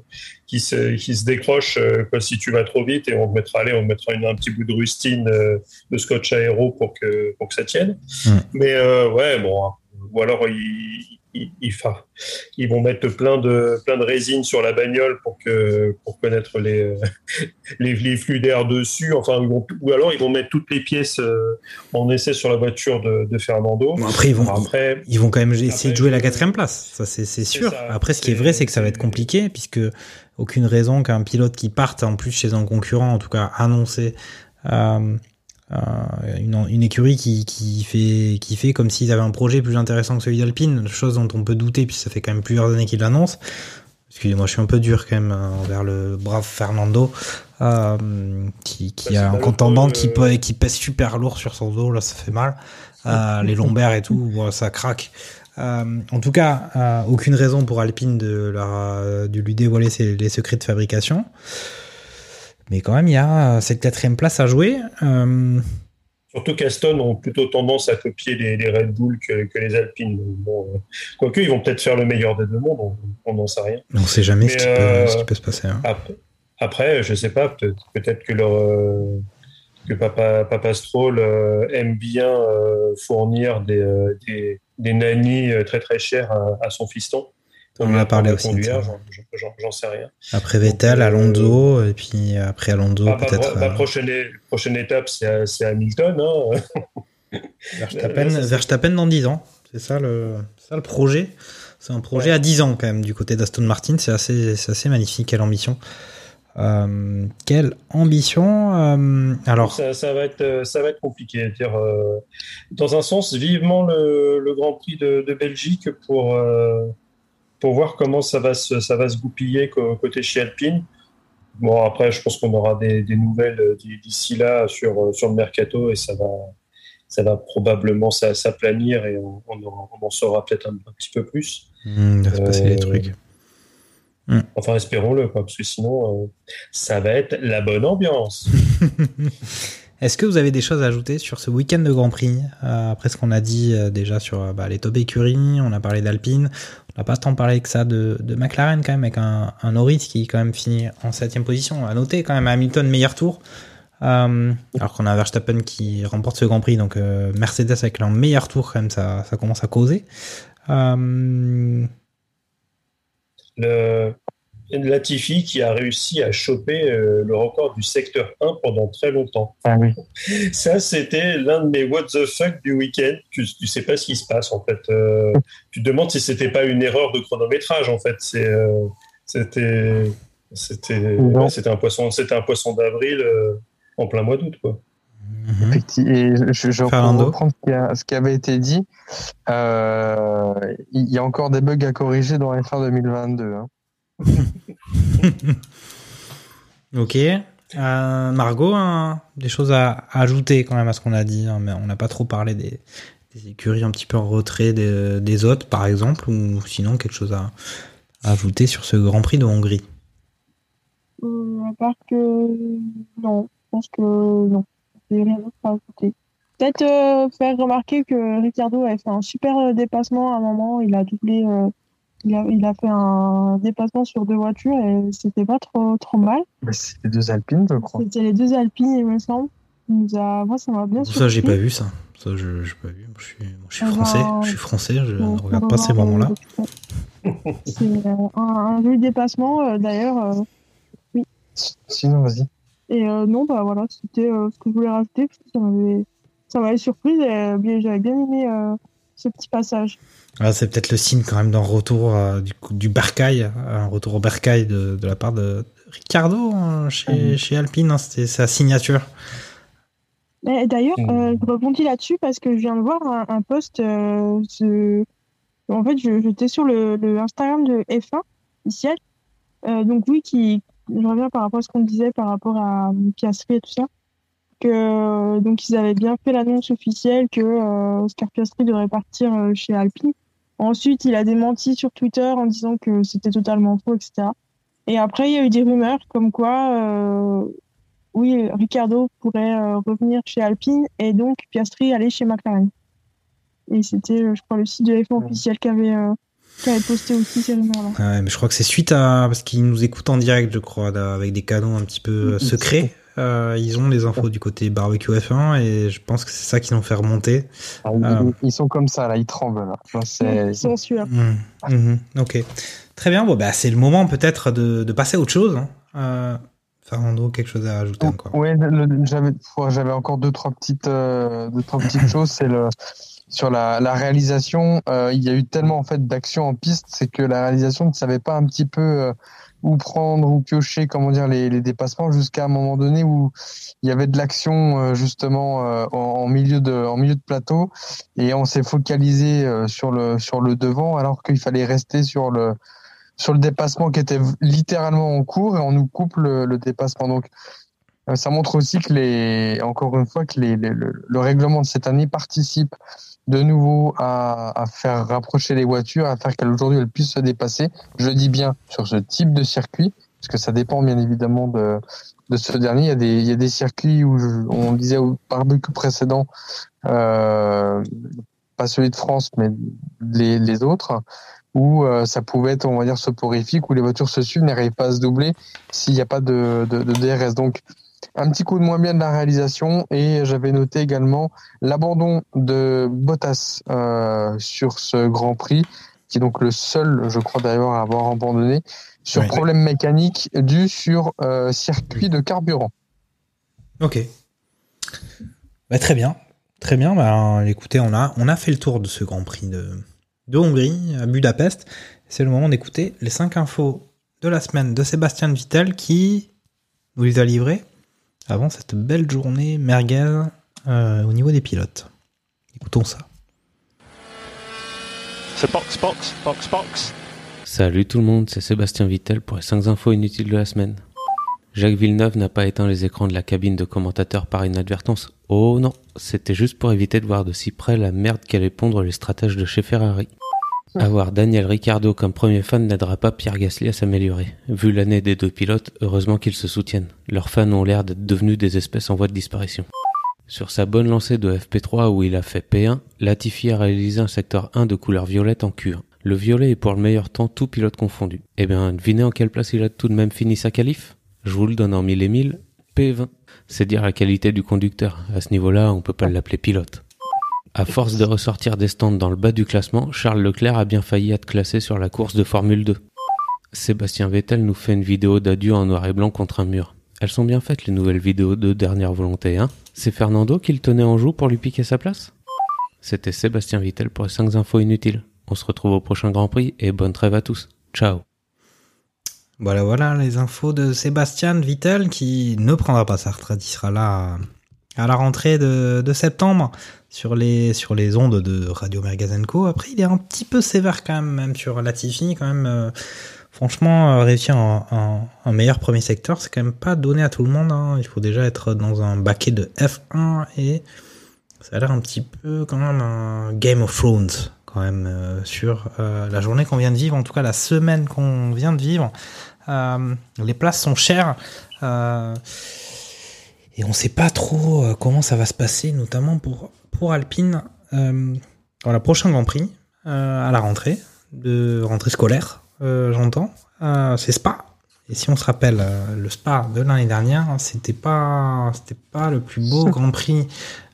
qui se, qui se décrochent euh, quoi, si tu vas trop vite et on te mettra, allez, on te mettra une- un petit bout de rustine euh, de scotch aéro pour que, pour que ça tienne. Mm. Mais euh, ouais, bon. Ou alors, ils, ils, ils, fa- ils vont mettre plein de, plein de résine sur la bagnole pour, que, pour connaître les, les, les flux d'air dessus. Enfin, ils vont- ou alors ils vont mettre toutes les pièces euh, en essai sur la voiture de, de Fernando. Bon, après, ils vont, Après, ils vont quand même essayer Après, de jouer la quatrième place. Ça, c'est sûr. ça. Après, ce qui est vrai, c'est que ça va être compliqué, puisque aucune raison qu'un pilote qui parte en plus chez un concurrent, en tout cas annoncé, euh, une, une écurie qui, qui fait qui fait comme s'ils avaient un projet plus intéressant que celui d'Alpine, chose dont on peut douter, puis ça fait quand même plusieurs années qu'ils l'annoncent. Excusez-moi, je suis un peu dur quand même euh, envers le brave Fernando, euh, qui, qui Bah, a un malheureux, contendant qui, euh, qui pèse super lourd sur son dos, là ça fait mal. Euh, les lombaires et tout, ça craque. Euh, en tout cas, euh, aucune raison pour Alpine de, leur, euh, de lui dévoiler ses, les secrets de fabrication. Mais quand même, il y a cette quatrième place à jouer. Euh, Surtout qu'Aston ont plutôt tendance à copier les, les Red Bull que, que les Alpines. Bon, euh, quoique, ils vont peut-être faire le meilleur des deux mondes, on n'en sait rien. on ne sait jamais Mais, ce qui, euh, peut, ce qui peut se passer. hein. Après, après, je sais pas, peut-être que leur euh, que Papa, Papa Stroll euh, aime bien euh, fournir des, euh, des, des nannies euh, très très chères à, à son fiston. On en a parlé aussi j'en- sais rien. Après Vettel, euh, Alonso, et puis après Alonso, Ah, bah, peut-être bah, euh, prochaine, prochaine étape, c'est Hamilton. Hein. Verstappen, Verstappen dans 10 ans. C'est ça le, ça le projet. C'est un projet à 10 ans quand même du côté d'Aston Martin. C'est assez, assez magnifique. Quelle ambition. Euh, quelle ambition. euh, alors, ça, ça va être, euh, ça va être compliqué. Dire, euh, dans un sens, vivement le, le Grand Prix de, de Belgique pour, euh, pour voir comment ça va se, ça va se goupiller côté chez Alpine. Bon, après, je pense qu'on aura des, des nouvelles euh, d'ici là sur, euh, sur le mercato et ça va, ça va probablement s'a- s'aplanir et on, on en, on en saura peut-être un, un petit peu plus. hmm, il va se passer des Euh, trucs. Enfin, espérons-le, parce que sinon, euh, ça va être la bonne ambiance. Est-ce que vous avez des choses à ajouter sur ce week-end de Grand Prix? Euh, Après ce qu'on a dit déjà sur bah, les top écuries, on a parlé d'Alpine, on n'a pas tant parlé que ça de, de McLaren quand même, avec un, un Norris qui quand même finit en septième position. À noter quand même Hamilton meilleur tour, euh, alors qu'on a Verstappen qui remporte ce Grand Prix, donc euh, Mercedes avec leur meilleur tour quand même, ça, ça commence à causer. Euh, le Latifi qui a réussi à choper euh, le record du secteur 1 pendant très longtemps. Ah oui. Ça, c'était l'un de mes what the fuck du week-end. Tu, tu sais pas ce qui se passe en fait. Euh, tu te demandes si c'était pas une erreur de chronométrage en fait. C'est, euh, c'était, c'était, Non. ouais, c'était un poisson, c'était un poisson d'avril euh, en plein mois d'août quoi. mhm. Et je, reprends ce qui, a- ce qui avait été dit. Euh, il y a encore des bugs à corriger dans F1 2022. hein. Ok. Euh, Margot, hein, des choses à ajouter quand même à ce qu'on a dit, hein, mais on n'a pas trop parlé des, écuries un petit peu en retrait des, autres, par exemple, ou sinon quelque chose à, ajouter sur ce Grand Prix de Hongrie? Euh, à part que non, je pense que non. Rien d'autre à ajouter. Peut-être euh, faire remarquer que Ricciardo avait fait un super dépassement à un moment. Il a doublé, il, a, il a fait un dépassement sur deux voitures et c'était pas trop trop mal. C'est les deux Alpines, je crois. C'était les deux Alpines, il me semble. Il nous a, moi, ça m'a bien Ça, j'ai surpris. pas vu ça. Ça, je j'ai pas vu. Je suis, je suis Ah français. ben, Je suis français. Je ne regarde pas ces moments-là. C'est euh, un, un joli dépassement euh, d'ailleurs. euh, Sinon, vas-y. Et euh, non, bah voilà, c'était euh, ce que je voulais rajouter parce que ça m'avait, ça m'avait surprise et euh, bien, j'avais bien aimé euh, ce petit passage. Ah, c'est peut-être le signe quand même d'un retour euh, du, du Bercail, un retour au Bercail de, de la part de Ricardo hein, chez, chez Alpine. hein, C'était sa signature. D'ailleurs, Mm. euh, je rebondis là-dessus parce que je viens de voir un, un post. euh, En fait, je- j'étais sur le, le Instagram de F1 initial. Euh, donc oui, qui je reviens par rapport à ce qu'on disait par rapport à euh, Piastri et tout ça. Que euh, donc ils avaient bien fait l'annonce officielle que euh, Oscar Piastri devrait partir euh, chez Alpine. Ensuite, il a démenti sur Twitter en disant que c'était totalement faux, etc. Et après, il y a eu des rumeurs comme quoi, euh, oui, Ricardo pourrait euh, revenir chez Alpine et donc Piastri aller chez McLaren. Et c'était, je crois, le site de F1 officiel qui avait, euh, qui avait posté aussi ces rumeurs-là. Ah Ouais, mais je crois que c'est suite à parce qu'ils nous écoutent en direct, je crois, là, avec des canaux un petit peu euh, secrets. Euh, ils ont les infos du côté barbecue F1 et je pense que c'est ça qu'ils ont fait remonter. Ah, ils, Ah. ils sont comme ça, là, ils tremblent. Là. Là, c'est- Ils sont sûrs. Mhm. Mhm. Ok, très bien. Bon, bah c'est le moment peut-être de, de passer à autre chose. hein. Euh, Fernando, quelque chose à ajouter encore? Le- j'avais encore deux trois petites euh, deux trois petites choses. C'est le sur la, la réalisation. euh, il y a eu tellement en fait d'actions en piste, c'est que la réalisation ne savait pas un petit peu euh, où prendre ou piocher, comment dire, les, les dépassements jusqu'à un moment donné où il y avait de l'action euh, justement euh, en, en milieu de en milieu de plateau et on s'est focalisé euh, sur le sur le devant alors qu'il fallait rester sur le sur le dépassement qui était littéralement en cours et on nous coupe le, le dépassement. Donc ça montre aussi que les, encore une fois, que les, les- le, le règlement de cette année participe de nouveau à, à faire rapprocher les voitures, à faire qu'aujourd'hui elles puissent se dépasser. Je dis bien sur ce type de circuit, parce que ça dépend bien évidemment de, de ce dernier. Il y a des, il y a des circuits où on disait au barbecue précédent, euh, pas celui de France, mais les, les autres, où euh, ça pouvait être, on va dire, soporifique, où les voitures se suivent, n'arrivent pas à se doubler s'il n'y a pas de, de, de DRS. Donc, un petit coup de moins bien de la réalisation et j'avais noté également l'abandon de Bottas euh, sur ce Grand Prix, qui est donc le seul, je crois d'ailleurs, à avoir abandonné sur Ouais. problème mécanique dû sur euh, circuit de carburant. Ok. Bah, très bien. Très bien. Bah, écoutez, on a, on a fait le tour de ce Grand Prix de, de Hongrie à Budapest. C'est le moment d'écouter les 5 infos de la semaine de Sébastien Vittel qui nous les a livrées avant cette belle journée merguez euh, au niveau des pilotes. Écoutons ça. So box, box, box, box. Salut tout le monde, c'est Sébastien Vittel pour les 5 infos inutiles de la semaine. Jacques Villeneuve n'a pas éteint les écrans de la cabine de commentateur par inadvertance. Oh non, c'était juste pour éviter de voir de si près la merde qu'allaient pondre les stratèges de chez Ferrari. Avoir Daniel Ricciardo comme premier fan n'aidera pas Pierre Gasly à s'améliorer. Vu l'année des deux pilotes, heureusement qu'ils se soutiennent. Leurs fans ont l'air d'être devenus des espèces en voie de disparition. Sur sa bonne lancée de FP3 où il a fait P1, Latifi a réalisé un secteur 1 de couleur violette en Q1. Le violet est pour le meilleur temps tout pilote confondu. Eh bien, devinez en quelle place il a tout de même fini sa qualif? Je vous le donne en mille et mille, P20. C'est dire la qualité du conducteur. À ce niveau-là, on peut pas l'appeler pilote. À force de ressortir des stands dans le bas du classement, Charles Leclerc a bien failli être classé sur la course de Formule 2. Sébastien Vettel nous fait une vidéo d'adieu en noir et blanc contre un mur. Elles sont bien faites les nouvelles vidéos de Dernière Volonté, hein C'est Fernando qui le tenait en joue pour lui piquer sa place? C'était Sébastien Vettel pour les 5 infos inutiles. On se retrouve au prochain Grand Prix et bonne trêve à tous. Ciao Voilà, voilà les infos de Sébastien Vittel qui ne prendra pas sa retraite. Il sera là à la rentrée de, septembre sur les, sur les ondes de Radio Mergazenco. Après, il est un petit peu sévère quand même, même sur Latifi. Quand même, euh, franchement, euh, réussir un, meilleur premier secteur, c'est quand même pas donné à tout le monde. hein. Il faut déjà être dans un baquet de F1 et ça a l'air un petit peu quand même un Game of Thrones quand même euh, sur la journée qu'on vient de vivre, en tout cas la semaine qu'on vient de vivre. Les places sont chères et on sait pas trop euh, comment ça va se passer, notamment pour pour Alpine. Euh, voilà, prochain Grand Prix euh, à la rentrée de rentrée scolaire, euh, j'entends. C'est Spa. Et si on se rappelle le Spa de l'année dernière, c'était pas pas le plus beau Grand Prix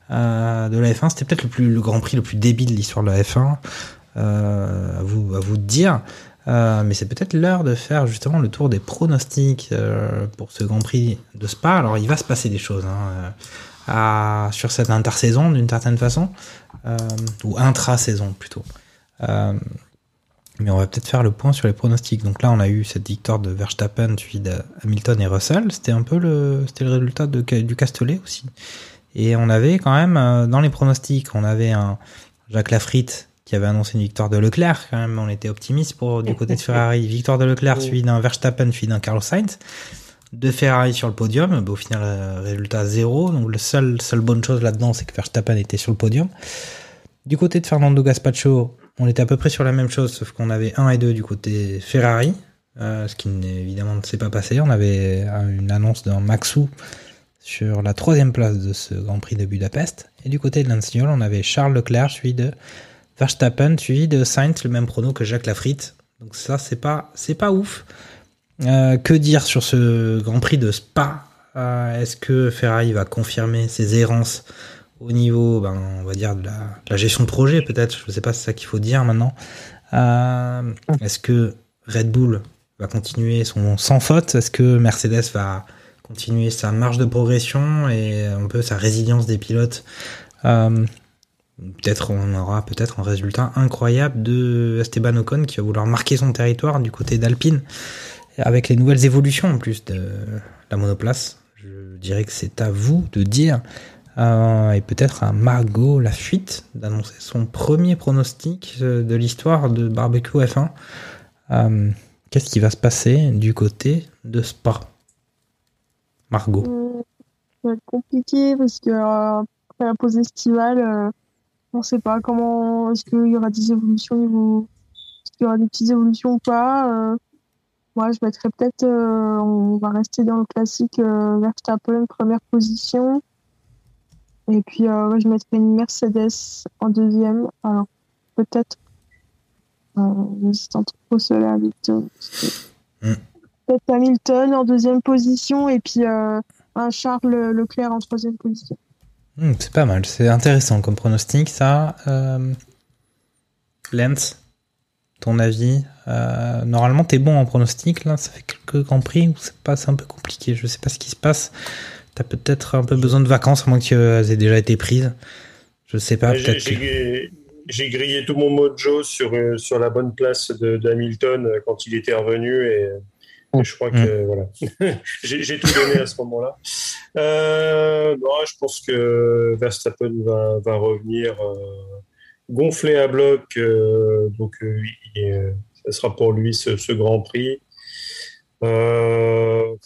de la F1. C'était peut-être le le Grand Prix le plus débile de l'histoire de la F1. Euh, à vous à vous dire. Euh, mais c'est peut-être l'heure de faire justement le tour des pronostics euh, pour ce Grand Prix de Spa. Alors il va se passer des choses hein, euh, sur cette intersaison d'une certaine façon, ou intra-saison plutôt. Mais on va peut-être faire le point sur les pronostics. Donc là, on a eu cette victoire de Verstappen suivi de Hamilton et Russell. C'était un peu le, c'était le résultat du Castellet aussi. Et on avait quand même dans les pronostics, on avait un Jacques Lafritte qui avait annoncé une victoire de Leclerc. Quand même, on était optimiste pour du côté de Ferrari. Victoire de Leclerc suivi d'un Verstappen suivi d'un Carlos Sainz. De Ferrari sur le podium. Bah, au final, euh, résultat zéro. Donc seul seule bonne chose là-dedans, c'est que Verstappen était sur le podium. Du côté de Fernando Gaspacho, on était à peu près sur la même chose, sauf qu'on avait 1 et 2 du côté Ferrari, euh, ce qui évidemment ne s'est pas passé. On avait euh, une annonce d'un Maxou sur la troisième place de ce Grand Prix de Budapest. Et du côté de Lancignol, on avait Charles Leclerc suivi de Verstappen suivi de Sainz, le même prono que Jacques Lafritte. Donc ça, c'est pas, c'est pas ouf. Euh, que dire sur ce Grand Prix de Spa? Euh, Est-ce que Ferrari va confirmer ses errances au niveau, ben, on va dire, de la, gestion de projet, peut-être? Je ne sais pas, c'est ça qu'il faut dire maintenant. Euh, Est-ce que Red Bull va continuer son sans faute? Est-ce que Mercedes va continuer sa marge de progression et un peu sa résilience des pilotes? Peut-être on aura peut-être un résultat incroyable de Esteban Ocon qui va vouloir marquer son territoire du côté d'Alpine avec les nouvelles évolutions en plus de la monoplace. Je dirais que c'est à vous de dire euh, et peut-être à Margot la fuite d'annoncer son premier pronostic euh, de l'histoire de barbecue F1. Euh, Qu'est-ce qui va se passer du côté de Spa? Margot. Être compliqué parce que après la pause estivale, on sait pas comment, est-ce qu'il y aura des évolutions niveau, est-ce qu'il y aura des petites évolutions ou pas. Euh, moi, je mettrais peut-être, euh, on va rester dans le classique euh, Verstappen, première position. Et puis, euh, je mettrais une Mercedes en deuxième. Alors, peut-être, j'hésite entre Russell et Hamilton. Mm. Peut-être Hamilton en deuxième position et puis euh, un Charles Leclerc en troisième position. Hmm, c'est pas mal, c'est intéressant comme pronostic, ça. Euh... Lens, ton avis Euh, Normalement, t'es bon en pronostic, là. Ça fait quelques grands prix où c'est pas, un peu compliqué. Je sais pas ce qui se passe. T'as peut-être un peu besoin de vacances, à moins qu'elles aient déjà été prises. Je sais pas, J'ai- peut-être. J'ai grillé tout mon mojo sur, euh, sur la bonne place de- d'Hamilton euh, quand il était revenu et je crois que voilà. j'ai tout donné à ce moment-là. Euh, non, je pense que Verstappen va, va revenir euh, gonflé à bloc, euh, donc euh, il ça sera pour lui ce, ce Grand Prix. Après,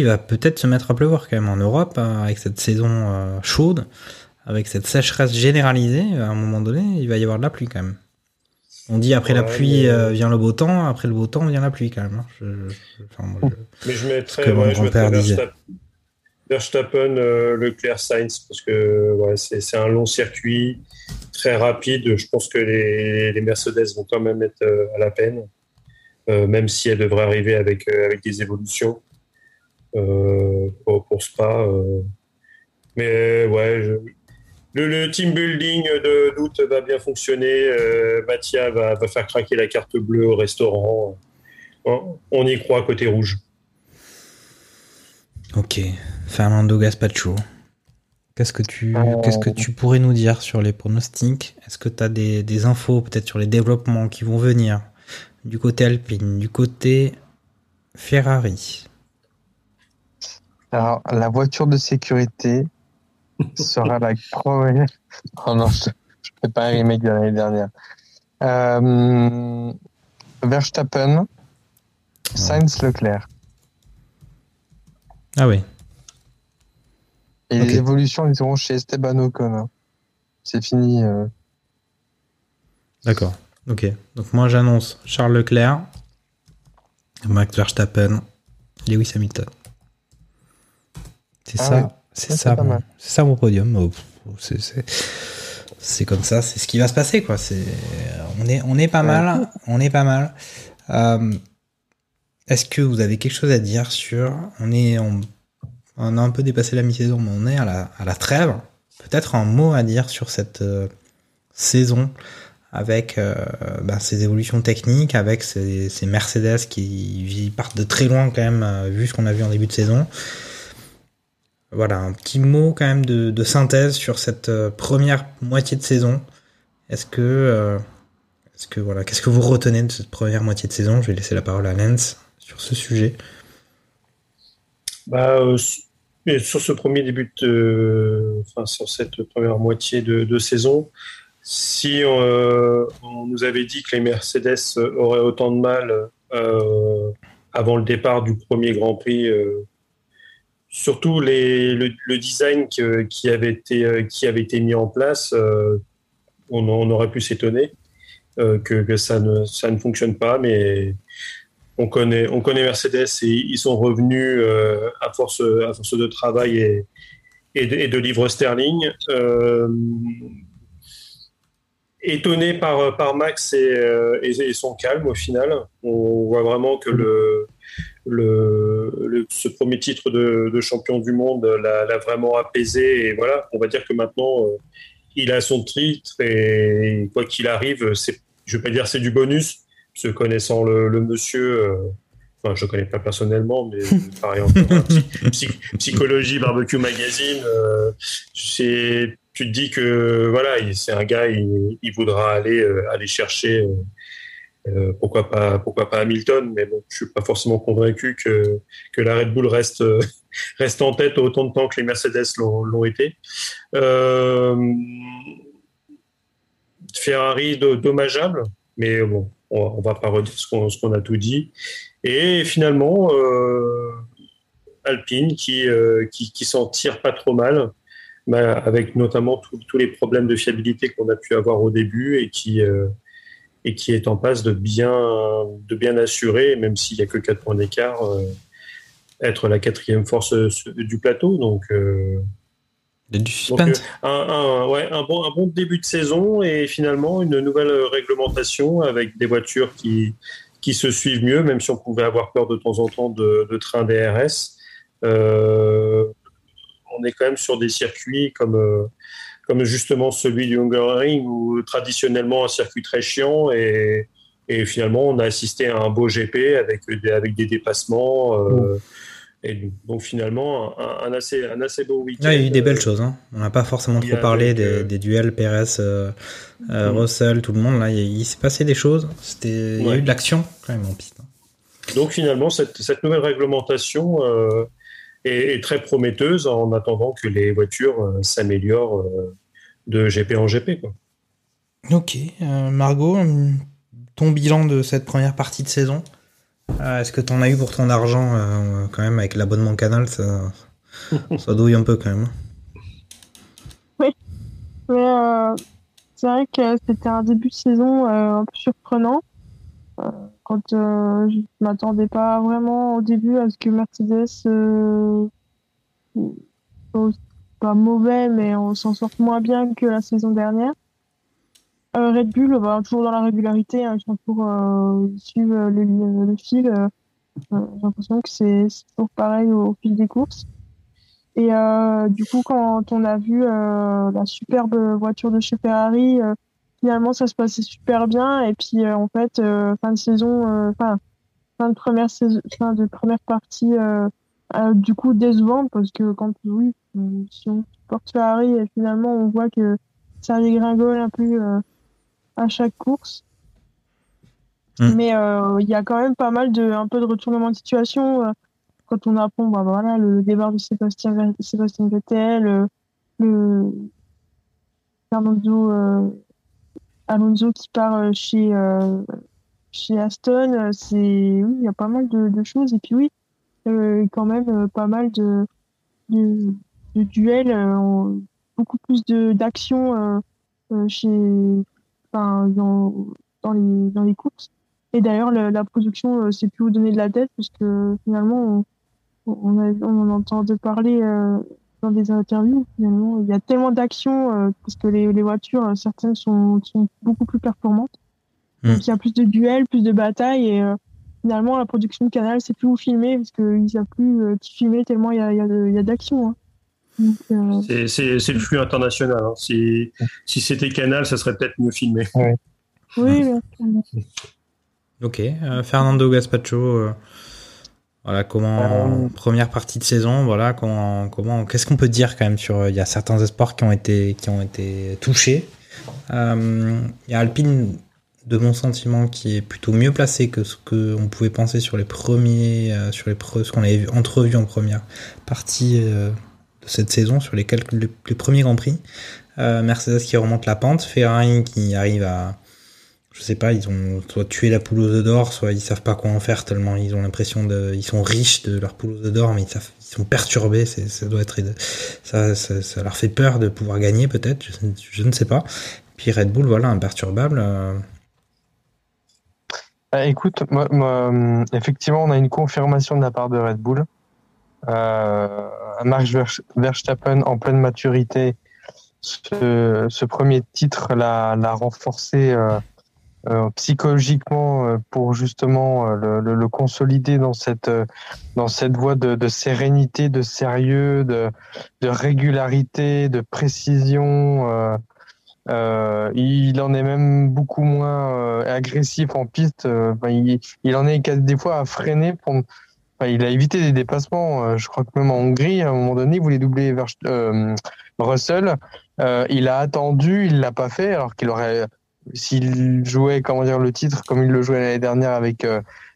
il va peut-être se mettre à pleuvoir quand même en Europe, hein, avec cette saison chaude, avec cette sécheresse généralisée. À un moment donné, il va y avoir de la pluie quand même. On dit après la pluie mais- euh, vient le beau temps, après le beau temps vient la pluie quand même. hein. Je- je- enfin, moi, je- Mais je mettrais, que mon ouais, je mettrais. Verstappen, Verstappen, euh, Leclerc, Sainz, parce que ouais, c'est un long circuit, très rapide. Je pense que les, les Mercedes vont quand même être euh, à la peine, euh, même si elles devraient arriver avec, avec des évolutions pour, pour Spa. Mais ouais, je- le, le team building de d'août va bien fonctionner. Euh, Mathia va, va faire craquer la carte bleue au restaurant. On, on y croit côté rouge. Ok, Fernando Gaspacho. Qu'est-ce que tu, qu'est-ce que tu pourrais nous dire sur les pronostics? Est-ce que tu as des, des infos peut-être sur les développements qui vont venir? Du côté Alpine, du côté Ferrari Alors, la voiture de sécurité sera la première. Oh non, je, je pas un remake de l'année dernière. Euh, Verstappen, Sainz Leclerc. Ah oui, Et les évolutions, ils seront chez Esteban Ocon. hein. C'est fini. euh. d'accord. Ok, donc moi j'annonce Charles Leclerc, Max Verstappen, Lewis Hamilton. C'est Ah ça, ouais. C'est ça, c'est mon- ça podium. Oh, c'est, comme ça, c'est ce qui va se passer quoi. C'est, on est, on est pas Ouais. mal, on est pas mal. Euh, est-ce que vous avez quelque chose à dire sur, on est, on, on a un peu dépassé la mi-saison, mais on est à la, à la trêve. Peut-être un mot à dire sur cette euh, saison avec euh, bah, ces évolutions techniques, avec ces, ces Mercedes qui partent de très loin quand même, euh, vu ce qu'on a vu en début de saison. Voilà, un petit mot quand même de, synthèse sur cette euh, première moitié de saison. Est-ce que, euh, est-ce que voilà, qu'est-ce que vous retenez de cette première moitié de saison? Je vais laisser la parole à Lens sur ce sujet. Bah, euh, sur ce premier début enfin, sur cette première moitié de, saison, si on nous avait dit que les Mercedes auraient autant de mal avant le départ du premier Grand Prix, surtout le, design que- qui, avait été, euh, qui avait été mis en place, euh, on, aurait pu s'étonner euh, que, ça, ne, fonctionne pas, mais on connaît, on connaît Mercedes et ils sont revenus à, force, de travail et, de, livres sterling. Euh, étonné par, Max et, et son calme au final. On voit vraiment que le, le, le- ce premier titre de, de champion du monde l'a vraiment apaisé. Et voilà, on va dire que maintenant, euh, il a son titre et quoi qu'il arrive, je ne vais pas dire c'est du bonus, que connaissant le, le monsieur, euh, enfin, je connais pas personnellement, mais pareil, psy- psy- psychologie, barbecue magazine, euh, c'est, tu te dis que voilà, il- c'est un gars, il, il voudra aller, aller chercher. Euh, pourquoi pas, pourquoi pas Hamilton, mais bon, je suis pas forcément convaincu que, que la Red Bull reste, reste en tête autant de temps que les Mercedes l'ont été. Euh, Ferrari do- dommageable, mais bon, on, va pas redire ce qu'on a tout dit. Et finalement, euh, Alpine qui, qui, qui s'en tire pas trop mal. bah, avec notamment tous les problèmes de fiabilité qu'on a pu avoir au début et qui, et qui est en passe de bien, de bien assurer, même s'il n'y a que 4 points d'écart, être la quatrième force du plateau. Donc, du suspense. un, ouais, un, bon, un bon début de saison et finalement une nouvelle réglementation avec des voitures qui, qui se suivent mieux, même si on pouvait avoir peur de temps en temps de, de trains DRS. Euh, on est quand même sur des circuits comme, euh, comme justement celui du Hungaroring, où traditionnellement un circuit très chiant et, et, finalement on a assisté à un beau GP avec des, avec des dépassements. Euh, et donc finalement, un, assez, un assez beau week-end. il y a eu des belles choses. Hein. On n'a pas forcément trop parlé des, des, duels Perez, euh, euh, mm. Russell, tout le monde. Là, il, s'est passé des choses. C'était, il y a eu de l'action quand même en piste. Hein. Donc finalement, cette, cette nouvelle réglementation euh, est, est, très prometteuse en attendant que les voitures euh, s'améliorent euh, de GP en GP. Quoi. Ok, Margot, ton bilan de cette première partie de saison? Est-ce que tu en as eu pour ton argent euh, quand même avec l'abonnement canal? Ça, ça douille un peu quand même. Oui, mais euh, c'est vrai que c'était un début de saison euh, un peu surprenant. Quand je ne m'attendais pas vraiment au début à ce que Mercedes pas mauvais, mais on s'en sorte moins bien que la saison dernière. Euh, Red Bull, bah, toujours dans la régularité, hein, pour euh, suivre le, le fil. Euh, j'ai l'impression que c'est toujours pareil au, fil des courses. Et du coup, quand on a vu la superbe voiture de chez Ferrari, finalement, ça se passait super bien. Et puis, en fait, fin de saison, enfin, fin de première saison, fin de première partie, du coup, décevante parce que quand oui, si on porte Ferrari, et finalement, on voit que ça dégringole un peu à chaque course. Hmm. Mais euh, il y a quand même pas mal de un peu de retournement de situation euh, quand on apprend bah, voilà le départ de Sébastien Sébastien Vettel, euh, le Fernando Alonso qui part chez chez Aston, c'est oui, il y a pas mal de, de, choses et puis oui, quand même pas mal de de, de duels, beaucoup plus de d'action chez dans, dans, les, dans les courses. Et d'ailleurs, la, production euh, s'est plus où donner de la tête, parce que finalement, on, on, on en entend parler euh, dans des interviews. Finalement, il y a tellement d'actions, euh, parce que les, les voitures, certaines sont, sont beaucoup plus performantes. Hmm. Donc il y a plus de duels, plus de batailles, et finalement, la production de Canal, c'est plus où filmer, parce qu'ils ne savent plus qui filmer tellement il y a, il y a, y a d'actions. Hein. Euh, c'est le flux international. Hein. Si, si c'était Canal, ça serait peut-être mieux filmé. Oui. ok. Euh, Fernando Gaspacho, euh, voilà comment première partie de saison, voilà comment comment qu'est-ce qu'on peut dire quand même sur il y a certains espoirs qui ont été qui ont été touchés. Il y a Alpine de mon sentiment qui est plutôt mieux placé que ce qu'on pouvait penser sur les premiers sur les ce qu'on avait entrevu en première partie cette saison sur les, quelques, les, premiers Grands Prix. Euh, Mercedes qui remonte la pente, Ferrari qui arrive à, je sais pas, ils ont soit tué la poule aux d'or, soit ils savent pas quoi en faire tellement ils ont l'impression de, ils sont riches de leur poule aux d'or, mais ils, sont perturbés, ça doit être, ça, ça, leur fait peur de pouvoir gagner peut-être, je, ne sais pas. Puis Red Bull, voilà, imperturbable. Euh. Bah, écoute, moi, effectivement, on a une confirmation de la part de Red Bull. Euh, Verstappen en pleine maturité, ce, premier titre l'a, renforcé euh, euh, psychologiquement euh, pour justement euh, le, le, le, consolider dans cette dans cette voie de, de sérénité, de sérieux, de, de régularité, de précision. Euh, il en est même beaucoup moins agressif en piste. il, il, en est des fois à freiner pour il a évité des dépassements. Euh, je crois que même en Hongrie, à un moment donné, il voulait doubler vers, euh, Russell. Euh, il a attendu, il l'a pas fait, alors qu'il aurait, s'il jouait, comment dire, le titre comme il le jouait l'année dernière avec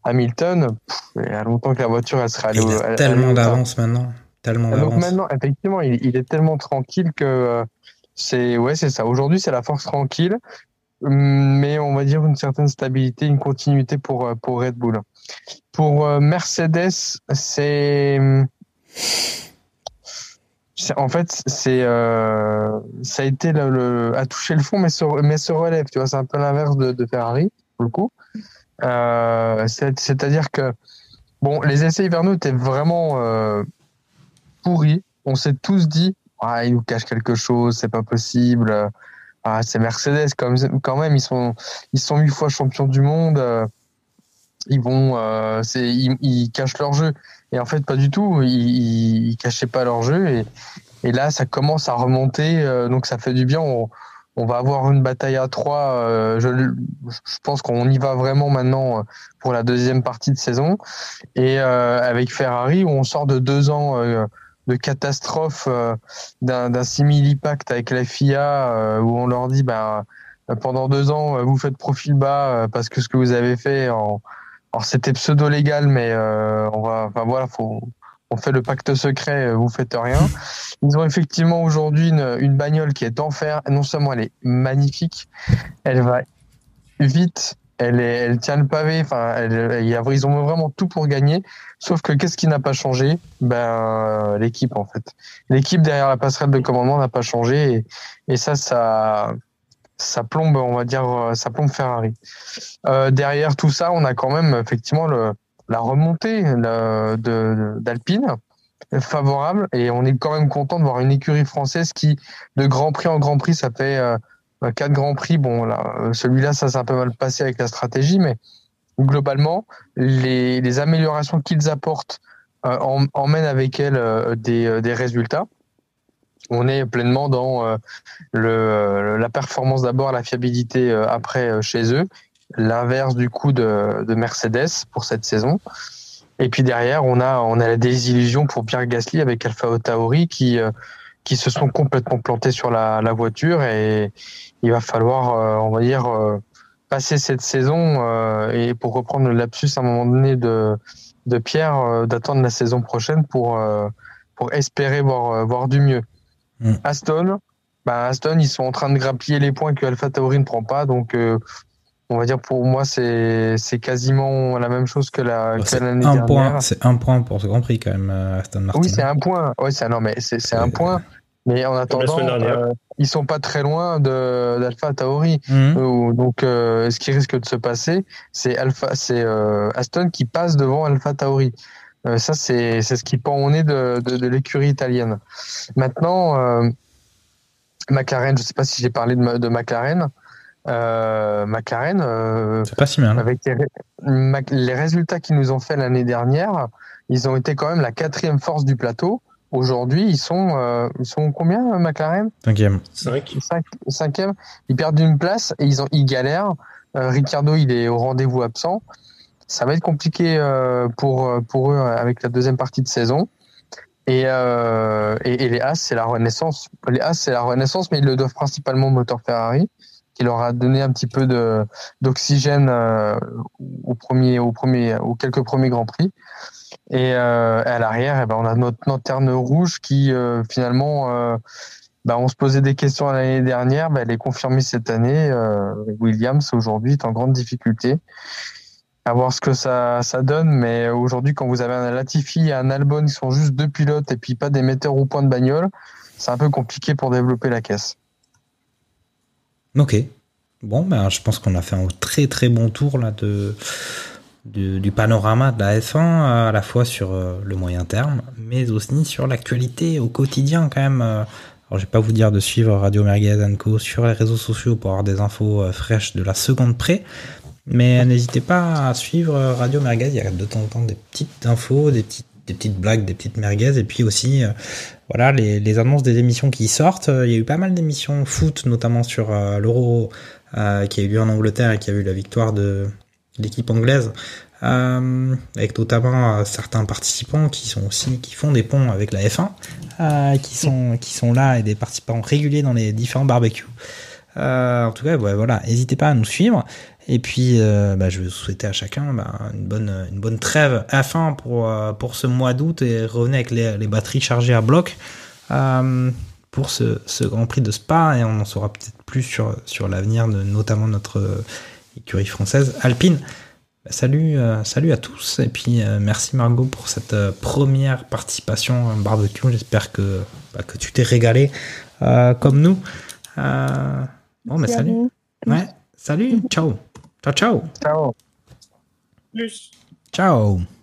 Hamilton, il y a longtemps que la voiture elle serait allée. Il a tellement d'avance maintenant, tellement Donc maintenant, effectivement, il, il, est tellement tranquille que c'est, ouais, c'est ça. Aujourd'hui, c'est la force tranquille, mais on va dire une certaine stabilité, une continuité pour pour Red Bull. Pour euh, Mercedes, c'est en fait, c'est euh, ça a été le, le, à toucher le fond, mais se, mais se relève. Tu vois, c'est un peu l'inverse de, de, Ferrari pour le coup. Euh, C'est-à-dire que bon, les essais hivernaux étaient vraiment euh, pourris. On s'est tous dit, ah, ils nous cachent quelque chose, c'est pas possible. Ah, c'est Mercedes quand même. Ils sont ils sont huit fois champions du monde. Ils vont, euh, ils, ils cachent leur jeu. Et en fait, pas du tout. Ils, ils cachaient pas leur jeu. Et, et là, ça commence à remonter. Euh, donc, ça fait du bien. On, on va avoir une bataille à trois. Euh, je, je, pense qu'on y va vraiment maintenant pour la deuxième partie de saison. Et euh, avec Ferrari, on sort de deux ans euh, de catastrophe euh, d'un simili-pacte avec la FIA où on leur dit, bah, pendant deux ans, vous faites profil bas parce que ce que vous avez fait en alors c'était pseudo légal, mais euh, on va, enfin voilà, faut, on fait le pacte secret, euh, vous faites rien. Ils ont effectivement aujourd'hui une, une bagnole qui est en fer. Non seulement elle est magnifique, elle va vite, elle, est, elle tient le pavé. Enfin, elle, ils ont vraiment tout pour gagner. Sauf que qu'est-ce qui n'a pas changé? Ben l'équipe en fait. L'équipe derrière la passerelle de commandement n'a pas changé et, et ça, ça, ça plombe, on va dire, euh, ça plombe Ferrari. Euh, derrière tout ça, on a quand même effectivement la remontée d'Alpine favorable et on est quand même content de voir une écurie française qui, de Grand Prix en Grand Prix, ça fait euh, quatre Grands Prix. Bon, là, celui-là, ça s'est un peu mal passé avec la stratégie, mais globalement, les, les améliorations qu'ils apportent euh, emmènent avec elles des, des résultats on est pleinement dans euh, le, la performance d'abord, la fiabilité euh, après euh, chez eux, l'inverse du coup de, de, Mercedes pour cette saison. Et puis derrière, on a on a la désillusion pour Pierre Gasly avec Alpha Tauri qui qui se sont complètement plantés sur la, la voiture et il va falloir, on va dire, passer cette saison et pour reprendre le lapsus à un moment donné de de Pierre, d'attendre la saison prochaine pour pour espérer voir voir du mieux. Mm. Aston, bah Aston, ils sont en train de grappiller les points que Alpha Tauri ne prend pas. Donc, euh, on va dire pour moi, c'est quasiment la même chose que la bah, l'année dernière. Point, c'est un point pour ce Grand Prix quand même, euh, Aston Martin. Oui, c'est un point. Oui, c'est non, mais c'est un point. Mais en attendant, euh, ils sont pas très loin de d'Alpha Tauri. Mm. Donc, euh, ce qui risque de se passer, c'est Alpha, c'est Aston qui passe devant Alpha Tauri. Euh, ça, c'est ce qui pend au nez de, de, de l'écurie italienne. Maintenant, euh, McLaren, je ne sais pas si j'ai parlé de, de McLaren. Euh, McLaren, euh, pas si mal. avec les, les résultats qu'ils nous ont fait l'année dernière, ils ont été quand même la quatrième force du plateau. Aujourd'hui, ils sont, euh, ils sont combien, McLaren? Cinquième. Cinq. cinquième. Ils perdent une place et ils, ont, ils galèrent. Euh, Ricardo, il est au rendez-vous absent ça va être compliqué euh, pour pour eux avec la deuxième partie de saison. Et, euh, et, et, les As, c'est la renaissance. Les As, c'est la renaissance, mais ils le doivent principalement au moteur Ferrari, qui leur a donné un petit peu de d'oxygène euh, au premier, au premier, aux quelques premiers grands prix. Et euh, à l'arrière, eh ben, on a notre lanterne rouge qui euh, finalement, euh, ben, on se posait des questions l'année dernière, ben, elle est confirmée cette année. Williams aujourd'hui est en grande difficulté à voir ce que ça, ça donne. Mais aujourd'hui, quand vous avez un Latifi et un Albon qui sont juste deux pilotes et puis pas des metteurs au point de bagnole, c'est un peu compliqué pour développer la caisse. Ok. Bon, ben, je pense qu'on a fait un très très bon tour là de, du, panorama de la F1, à la fois sur euh, le moyen terme, mais aussi sur l'actualité au quotidien quand même. Euh. Alors, je vais pas vous dire de suivre Radio Merguez Co sur les réseaux sociaux pour avoir des infos euh, fraîches de la seconde près. Mais n'hésitez pas à suivre Radio Merguez. Il y a de temps en temps des petites infos, des petites, blagues, des petites merguez. Et puis aussi, euh, voilà, les, annonces des émissions qui sortent. Il y a eu pas mal d'émissions foot, notamment sur euh, l'Euro euh, qui a eu lieu en Angleterre et qui a eu la victoire de l'équipe anglaise. avec notamment certains participants qui sont aussi qui font des ponts avec la F1, qui sont qui sont là et des participants réguliers dans les différents barbecues. en tout cas, voilà, n'hésitez pas à nous suivre. Et puis, euh, bah, je vais vous souhaiter à chacun bah, une, bonne, une bonne trêve à fin pour, euh, pour ce mois d'août et revenez avec les, les, batteries chargées à bloc euh, pour ce, ce, Grand Prix de Spa. Et on en saura peut-être plus sur, sur l'avenir de notamment notre écurie française Alpine. Bah, salut, salut à tous et puis merci Margot pour cette première participation à un barbecue. J'espère que, que tu t'es régalé comme nous. Bon, mais salut. Ouais, salut, ciao. Ciao, ciao. Ciao. Plus. Ciao.